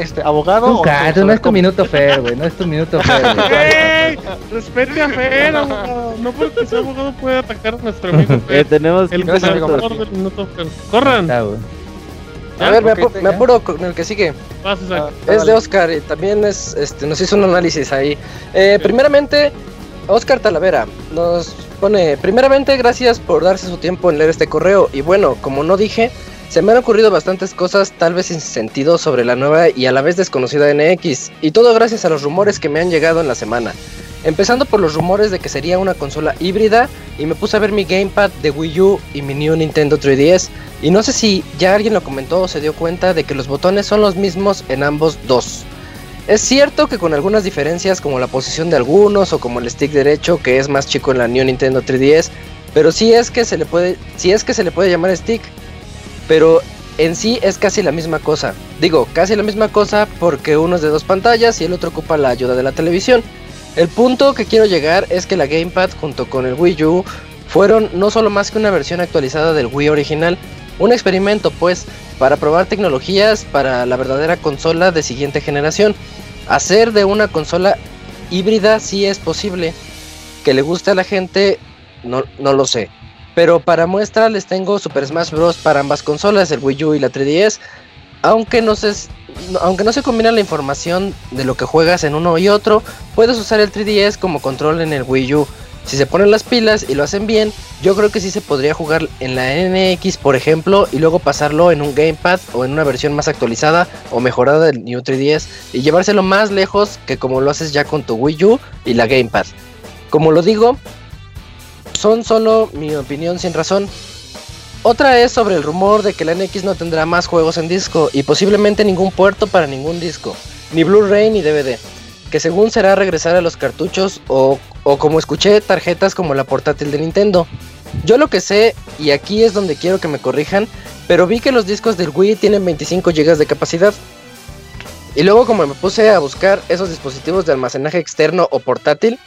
este, abogado? Nunca, no es tu minuto Fer, güey, no es tu minuto Fer. Respete a Fer, abogado. No porque sea abogado puede atacar a nuestro amigo Fer. Eh, tenemos el minutos. del minuto Fer. Corran. A ver, me, apuro con el que sigue. Ah, es de Oscar y también es, este, nos hizo un análisis ahí. Eh, primeramente, Oscar Talavera nos pone, primeramente gracias por darse su tiempo en leer este correo y bueno, como no dije, se me han ocurrido bastantes cosas tal vez sin sentido sobre la nueva y a la vez desconocida NX y todo gracias a los rumores que me han llegado en la semana. Empezando por los rumores de que sería una consola híbrida y me puse a ver mi gamepad de Wii U y mi New Nintendo 3DS y no sé si ya alguien lo comentó o se dio cuenta de que los botones son los mismos en ambos dos. Es cierto que con algunas diferencias como la posición de algunos o como el stick derecho que es más chico en la New Nintendo 3DS, pero sí es que se le puede, sí es que se le puede llamar stick, pero en sí es casi la misma cosa. Digo, casi la misma cosa porque uno es de dos pantallas y el otro ocupa la ayuda de la televisión. El punto que quiero llegar es que la Gamepad junto con el Wii U fueron no solo más que una versión actualizada del Wii original, un experimento pues para probar tecnologías para la verdadera consola de siguiente generación. Hacer de una consola híbrida sí es posible. Que le guste a la gente, no, no lo sé. Pero para muestra les tengo Super Smash Bros. para ambas consolas, el Wii U y la 3DS. Aunque no, se, aunque no se combina la información de lo que juegas en uno y otro, puedes usar el 3DS como control en el Wii U. Si se ponen las pilas y lo hacen bien, yo creo que sí se podría jugar en la NX, por ejemplo, y luego pasarlo en un Gamepad o en una versión más actualizada o mejorada del New 3DS y llevárselo más lejos que como lo haces ya con tu Wii U y la Gamepad. Como lo digo, son solo mi opinión sin razón. Otra es sobre el rumor de que la NX no tendrá más juegos en disco y posiblemente ningún puerto para ningún disco, ni Blu-ray ni DVD que según será regresar a los cartuchos o, como escuché, tarjetas como la portátil de Nintendo. Yo lo que sé, y aquí es donde quiero que me corrijan, pero vi que los discos del Wii tienen 25 GB de capacidad. Y luego como me puse a buscar esos dispositivos de almacenaje externo o portátil,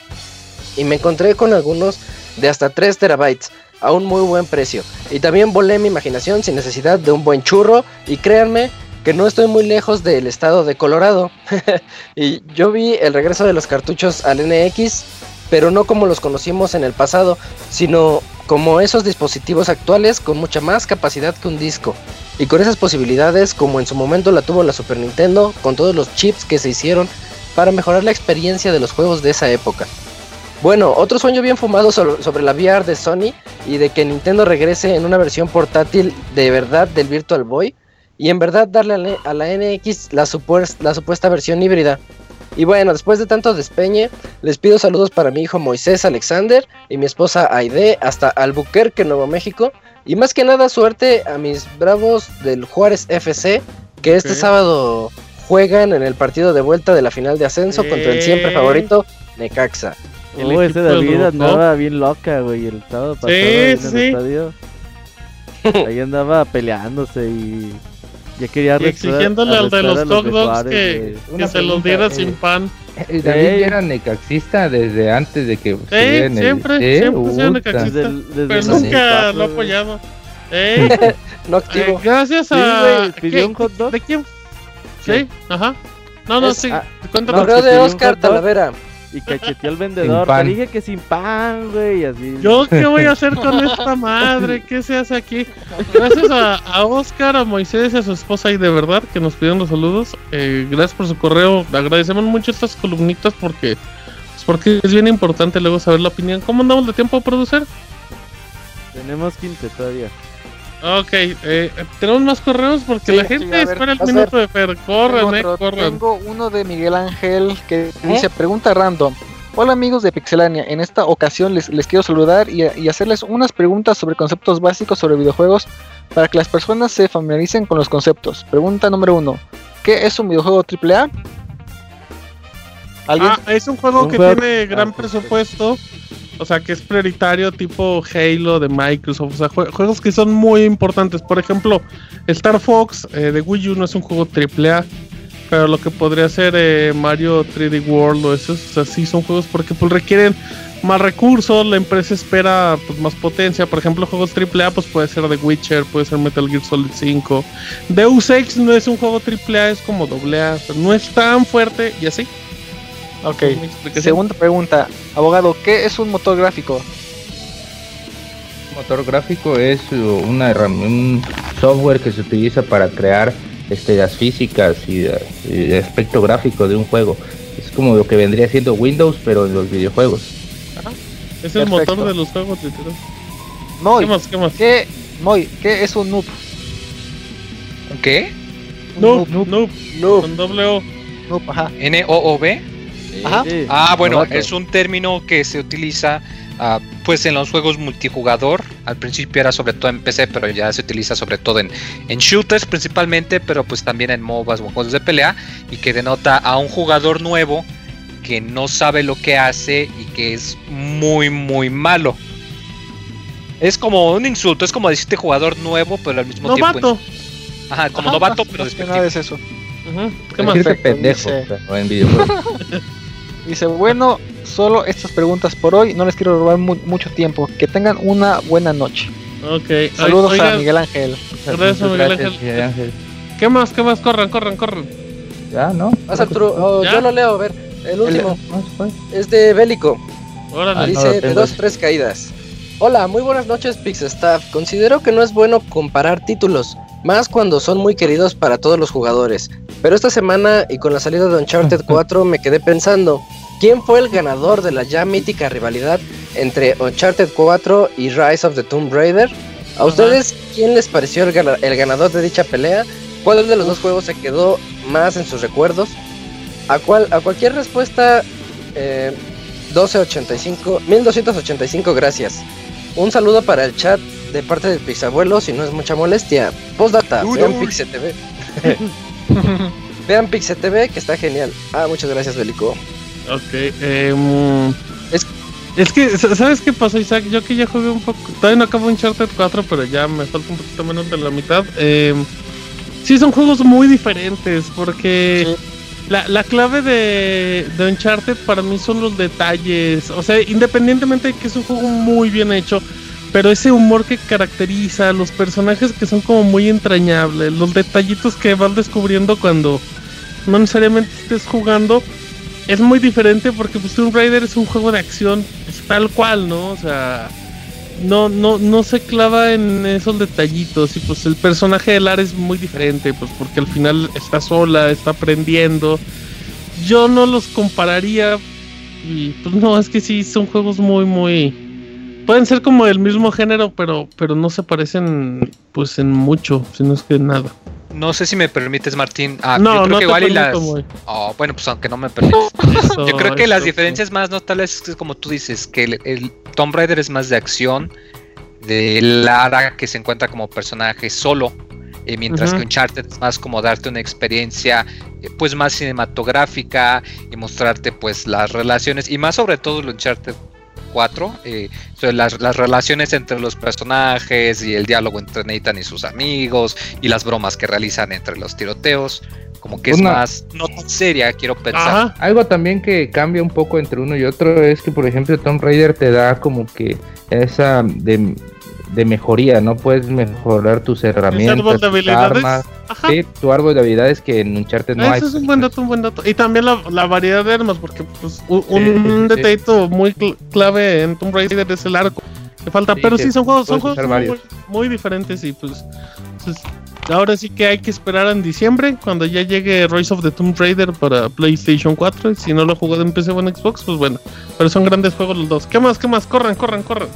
y me encontré con algunos de hasta 3 terabytes a un muy buen precio. Y también volé mi imaginación sin necesidad de un buen churro, y créanme que no estoy muy lejos del estado de Colorado. y yo vi el regreso de los cartuchos al NX, pero no como los conocimos en el pasado, sino como esos dispositivos actuales con mucha más capacidad que un disco. Y con esas posibilidades como en su momento la tuvo la Super Nintendo, con todos los chips que se hicieron para mejorar la experiencia de los juegos de esa época. Bueno, otro sueño bien fumado sobre la VR de Sony y de que Nintendo regrese en una versión portátil de verdad del Virtual Boy y en verdad darle a la NX la, la supuesta versión híbrida. Y bueno, después de tanto despeñe, les pido saludos para mi hijo Moisés Alexander y mi esposa Aide hasta Albuquerque, Nuevo México. Y más que nada suerte a mis bravos del Juárez FC, que este sábado juegan en el partido de vuelta de la final de ascenso contra el siempre favorito Necaxa. Oh, ese David andaba bien loca, güey, el sábado pasado en el estadio. Ahí andaba peleándose y ya quería y exigiéndole al de los dog dogs que, que se los diera sin pan. Eh, David era necaxista desde antes de que sí, siempre, el... siempre sido necaxista, desde, desde pero nunca lo ha apoyado. no activo. Eh, gracias a... ¿Pidió un hot dog? ¿De quién? Sí, ajá. No, no, sí. Ah. No, de Oscar Talavera. Y cacheteó al vendedor. Te dije que sin pan, güey. Así. ¿Yo qué voy a hacer con esta madre? ¿Qué se hace aquí? Gracias a, a Oscar, a Moisés y a su esposa y de verdad que nos pidieron los saludos. Eh, gracias por su correo. Agradecemos mucho estas columnitas porque, pues porque es bien importante luego saber la opinión. ¿Cómo andamos de tiempo a producir? Tenemos 15 todavía. Ok, eh, tenemos más correos porque la gente espera el minuto de Fer. Corran, eh, corran. Tengo uno de Miguel Ángel que dice: Pregunta random. Hola amigos de Pixelania, en esta ocasión les, les quiero saludar y, y, hacerles unas preguntas sobre conceptos básicos sobre videojuegos para que las personas se familiaricen con los conceptos. Pregunta número uno: ¿Qué es un videojuego AAA? ¿Alguien? Ah, es un juego que tiene gran presupuesto o sea, que es prioritario tipo Halo de Microsoft. O sea, juegos que son muy importantes. Por ejemplo, Star Fox eh, de Wii U no es un juego AAA. Pero lo que podría ser eh, Mario 3D World o esos, o sea, sí son juegos porque pues requieren más recursos, la empresa espera pues, más potencia. Por ejemplo, juegos AAA pues puede ser The Witcher, puede ser Metal Gear Solid 5. Deus Ex no es un juego AAA, es como AA, o no es tan fuerte y así. Ok. Segunda pregunta, abogado, ¿qué es un motor gráfico? Un motor gráfico es una un software que se utiliza para crear este, las físicas y, el aspecto gráfico de un juego. Es como lo que vendría siendo Windows, pero en los videojuegos. es el motor de los juegos, Moy, ¿Qué más? ¿Qué más? ¿Qué, ¿qué es un noob? ¿Qué? Noob, noob, noob, noob. Con doble O. Noob, ajá. N-O-O-B. Ah, bueno, es un término que se utiliza uh, pues en los juegos multijugador. Al principio era sobre todo en PC, pero ya se utiliza sobre todo en, en shooters principalmente, pero pues también en MOBAs o juegos de pelea y que denota a un jugador nuevo que no sabe lo que hace y que es muy muy malo. Es como un insulto, es como decirte jugador nuevo, pero al mismo tiempo. Ajá, como novato, pero despectivo. es eso. ¿Qué más? pendejo en videojuegos. Dice, bueno, solo estas preguntas por hoy. No les quiero robar mucho tiempo. Que tengan una buena noche. Ok. Saludos a Miguel Ángel. Gracias, Miguel Ángel. ¿Qué más? ¿Qué más? Corran, corran, corran. Ya, ¿no? Oh, yo lo leo, a ver. El último. Es de Bélico. Órale. Dice, de dos, tres caídas. Hola, muy buenas noches, Pixestaff. Considero que no es bueno comparar títulos, más cuando son muy queridos para todos los jugadores. Pero esta semana y con la salida de Uncharted 4 me quedé pensando, ¿quién fue el ganador de la ya mítica rivalidad entre Uncharted 4 y Rise of the Tomb Raider? ¿A ustedes quién les pareció el, ganador de dicha pelea? ¿Cuál de los dos juegos se quedó más en sus recuerdos? A, cual, a cualquier respuesta, eh, 1285, 1285, gracias. Un saludo para el chat de parte del Pixabuelo, si no es mucha molestia. Postdata, vean PixeTV. vean PixeTV, que está genial. Ah, muchas gracias, Belico. Ok, eh, es, es que, ¿sabes qué pasó, Isaac? Yo que ya jugué un poco, todavía no acabo Uncharted 4, pero ya me falta un poquito menos de la mitad. Eh, sí, son juegos muy diferentes, porque... La, la, clave de, de, Uncharted para mí son los detalles. O sea, independientemente de que es un juego muy bien hecho, pero ese humor que caracteriza, los personajes que son como muy entrañables, los detallitos que vas descubriendo cuando no necesariamente estés jugando, es muy diferente porque pues Tomb es un juego de acción pues, tal cual, ¿no? O sea, no, no, no se clava en esos detallitos y pues el personaje de Lara es muy diferente, pues porque al final está sola, está aprendiendo. Yo no los compararía y pues no, es que sí, son juegos muy, muy... Pueden ser como del mismo género, pero, pero no se parecen pues en mucho, si no es que nada. No sé si me permites, Martín. Ah, no, yo creo no que igual y las. Oh, bueno, pues aunque no me permites. yo creo que las diferencias más notables es como tú dices, que el, Tomb Raider es más de acción, de Lara que se encuentra como personaje solo, eh, mientras que Uncharted es más como darte una experiencia eh, pues más cinematográfica y mostrarte pues las relaciones y más sobre todo el Uncharted 4, eh, las, las, relaciones entre los personajes y el diálogo entre Nathan y sus amigos y las bromas que realizan entre los tiroteos como que es más no tan seria, quiero pensar. Algo también que cambia un poco entre uno y otro es que, por ejemplo, Tomb Raider te da como que esa de, de mejoría, ¿no? Puedes mejorar tus herramientas, tus armas, sí, tu árbol de habilidades que en Uncharted no hay. Eso es un buen dato, un buen dato. Y también la, la variedad de armas, porque pues, un, detallito muy clave en Tomb Raider es el arco. Que falta, pero sí, son juegos, son juegos muy, muy, diferentes y pues, pues Ahora sí que hay que esperar en diciembre, cuando ya llegue Rise of the Tomb Raider para PlayStation 4. Si no lo jugado en PC o en Xbox, pues bueno. Pero son grandes juegos los dos. ¿Qué más? ¿Qué más? Corran, corran, corran.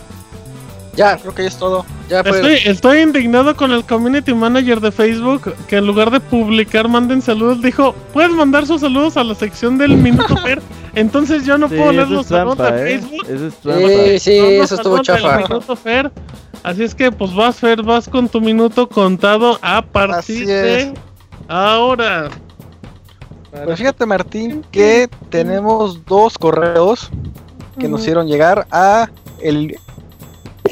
Ya, creo que ya es todo. Ya estoy, estoy, indignado con el community manager de Facebook que en lugar de publicar manden saludos, dijo, puedes mandar sus saludos a la sección del Minuto Fer. Entonces yo no puedo leer los saludos de ¿eh? Facebook. sí, sí, eso estuvo chafa. Fer. Así es que pues vas Fer, vas con tu minuto contado a partir de ahora. Pues fíjate Martín que tenemos dos correos que nos hicieron llegar a el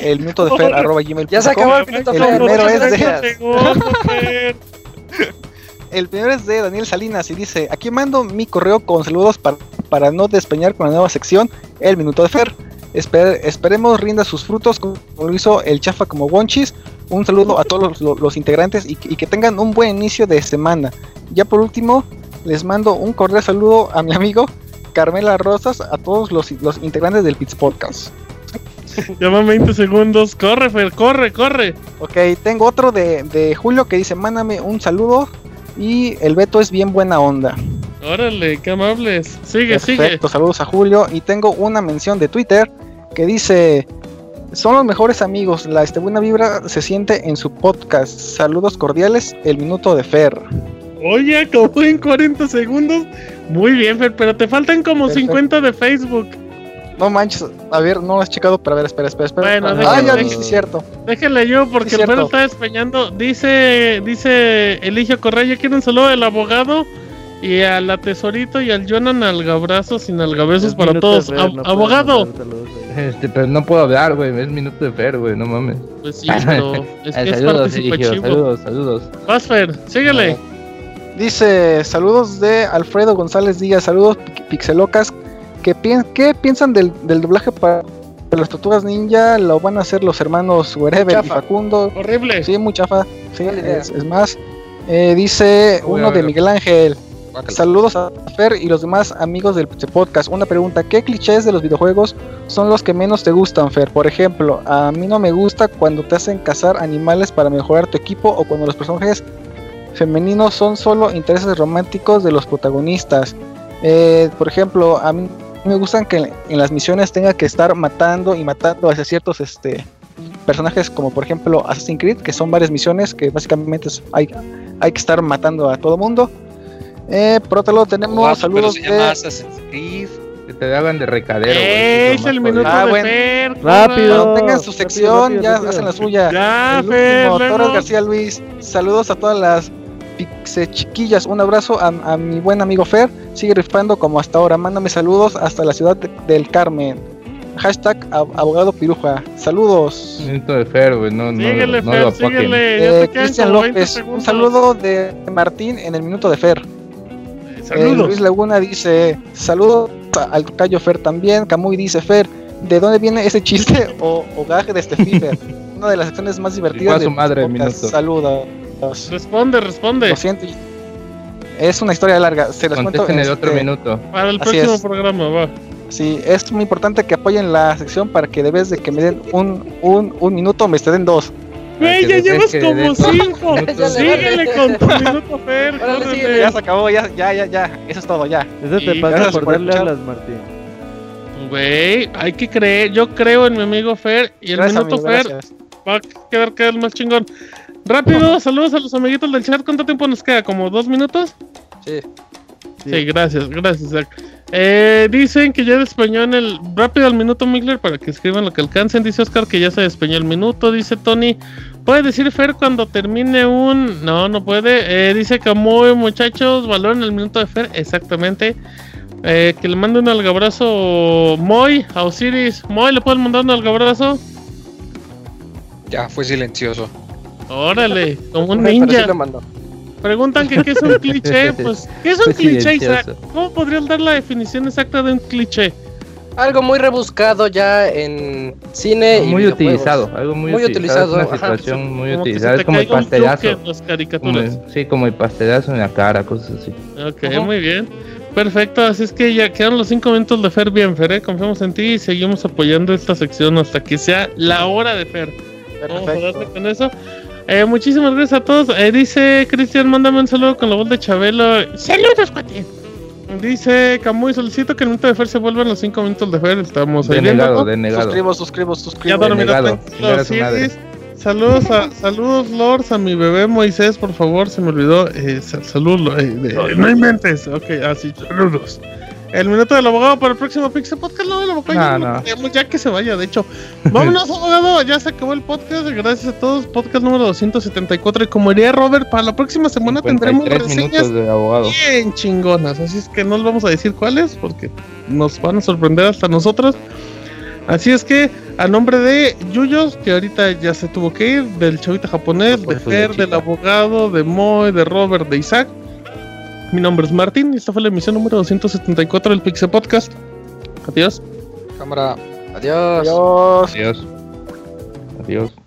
el minuto de Fer arroba gmail. Ya se acabó el minuto el primero es de El primero es de Daniel Salinas y dice, aquí mando mi correo con saludos para, para no despeñar con la nueva sección, el minuto de Fer esperemos rinda sus frutos como lo hizo el Chafa como Wonchis. Un saludo a todos los, integrantes y, que tengan un buen inicio de semana. Ya por último, les mando un cordial saludo a mi amigo Carmela Rosas, a todos los, integrantes del Pits Podcast. Llama 20 segundos, corre, Fer, corre, corre. Ok, tengo otro de, de Julio que dice: Mándame un saludo. Y el Beto es bien buena onda. Órale, qué amables. Sigue, Perfecto, saludos a Julio. Y tengo una mención de Twitter que dice: Son los mejores amigos. La este, buena vibra se siente en su podcast. Saludos cordiales, el minuto de Fer. Oye, acabó en 40 segundos. Muy bien, Fer, pero te faltan como 50 de Facebook. No manches, a ver, no lo has checado, pero a ver, espera, espera, espera. Bueno, ah, ya dije, cierto. Déjenle yo, porque el Fer está despeñando. Dice, dice Eligio Correa, yo quiero un saludo del abogado y a la Tesorito y al Jonan Algabrazos sin algabesos para todos. abogado. este, pero no puedo hablar, güey. Es minuto de Fer, güey. No mames. Pues sí, pero es que saludos, es Saludos, saludos. Vas, Fer, síguele. Dice, saludos de Alfredo González Díaz. Saludos, Pixelocas. ¿Qué, ¿Qué piensan del, del doblaje para las tortugas ninja? Lo van a hacer los hermanos Wherever y Facundo. Horrible. Sí, muy chafa. Sí, es, es, más. Eh, dice uno de Miguel Ángel. Saludos a Fer y los demás amigos del podcast. Una pregunta, ¿qué clichés de los videojuegos son los que menos te gustan, Fer? Por ejemplo, a mí no me gusta cuando te hacen cazar animales para mejorar tu equipo o cuando los personajes femeninos son solo intereses románticos de los protagonistas. Eh, por ejemplo, a mí me gustan que en las misiones tenga que estar matando y matando a ciertos este, personajes como por ejemplo Assassin's Creed, que son varias misiones que básicamente hay, hay que estar matando a todo mundo. Eh, por otro lado tenemos saludos se llama de... Que te hagan de recadero. Es el minuto ah, de Fer, Rápido. Cuando tengan su sección, ya hacen la suya. Ya, Fer. García Luis. Saludos a todas las pixe chiquillas. Un abrazo a, mi buen amigo Fer. Sigue rifando como hasta ahora. Mándame saludos hasta la ciudad del Carmen. Hashtag abogado piruja. Saludos. Minuto de Fer, güey. No, no, síguele, no, Fer, síguele. Eh, Cristian López. Un saludo de Martín en el minuto de Fer. Eh, Luis Laguna dice, saludos al Cayo Fer también. Camuy dice, Fer, ¿de dónde viene ese chiste o, gaje de este Fifer? Una de las acciones más divertidas. de su madre, Saludos. Responde, responde. Lo siento. Es una historia larga. Se las cuento en el otro este, minuto. Para el próximo programa, va. Sí, es muy importante que apoyen la sección para que debes de que me den un, un, un minuto, me den dos. Güey, ya llevas como cinco. Síguele con tu minuto, Fer. Ya se acabó, ya, ya, ya, ya. Eso es todo, ya. Eso te pasa por darle alas, Martín. Güey, hay que creer. Yo creo en mi amigo Fer. Y el minuto Fer va a quedar cada vez más chingón. Rápido, saludos a los amiguitos del chat. ¿Cuánto tiempo nos queda? ¿Como dos minutos? Sí. Sí, gracias, gracias. Eh, dicen que ya despeñó en el rápido al minuto Migler para que escriban lo que alcancen. Dice Oscar que ya se despeñó el minuto. Dice Tony, ¿puede decir Fer cuando termine un... No, no puede. Eh, dice Camuy, muchachos, en el minuto de Fer. Exactamente. Eh, que le mande un algabrazo Moy a Osiris. Moy, ¿le pueden mandar un algabrazo? Ya, fue silencioso. Órale, como un ninja. Preguntan que qué es un cliché. Pues, ¿qué es un cliché, Isaac? ¿Cómo podrías dar la definición exacta de un cliché? Algo muy rebuscado ya en cine muy y utilizado, algo muy, utilizado, una situación muy utilizada, es como el pastelazo. sí, como el pastelazo en la cara, cosas así. Ok, muy bien. Perfecto, así es que ya quedan los cinco minutos de Fer bien, Fer, ¿eh? confiamos en ti y seguimos apoyando esta sección hasta que sea la hora de Fer. Vamos a darle con eso. Eh, muchísimas gracias a todos. Eh, dice Cristian, mándame un saludo con la voz de Chabelo. Saludos, cuate. Dice Camuy, solicito que el minuto de Fer se vuelva en los 5 minutos de Fer. Estamos ahí. Denegado, denegado. Suscribo, suscribo, suscribo. Ya denegado. Saludos a, saludos Lords a mi bebé Moisés, por favor, se me olvidó. Eh, saludos, eh, no inventes. Ok, así, saludos. El minuto del abogado para el próximo Pixel Podcast. No, el abogado ya, que se vaya, de hecho. Vámonos, abogado. Ya se acabó el podcast. Gracias a todos. Podcast número 274. Y como diría Robert, para la próxima semana tendremos reseñas de abogado. bien chingonas. Así es que no les vamos a decir cuáles porque nos van a sorprender hasta nosotros. Así es que, a nombre de Yuyos, que ahorita ya se tuvo que ir, del chavita japonés, de Fer, del abogado, de Moe, de Robert, de Isaac mi nombre es Martín y esta fue la emisión número 274 del Pixel Podcast. Adiós. Cámara. Adiós. Adiós. Adiós. Adiós.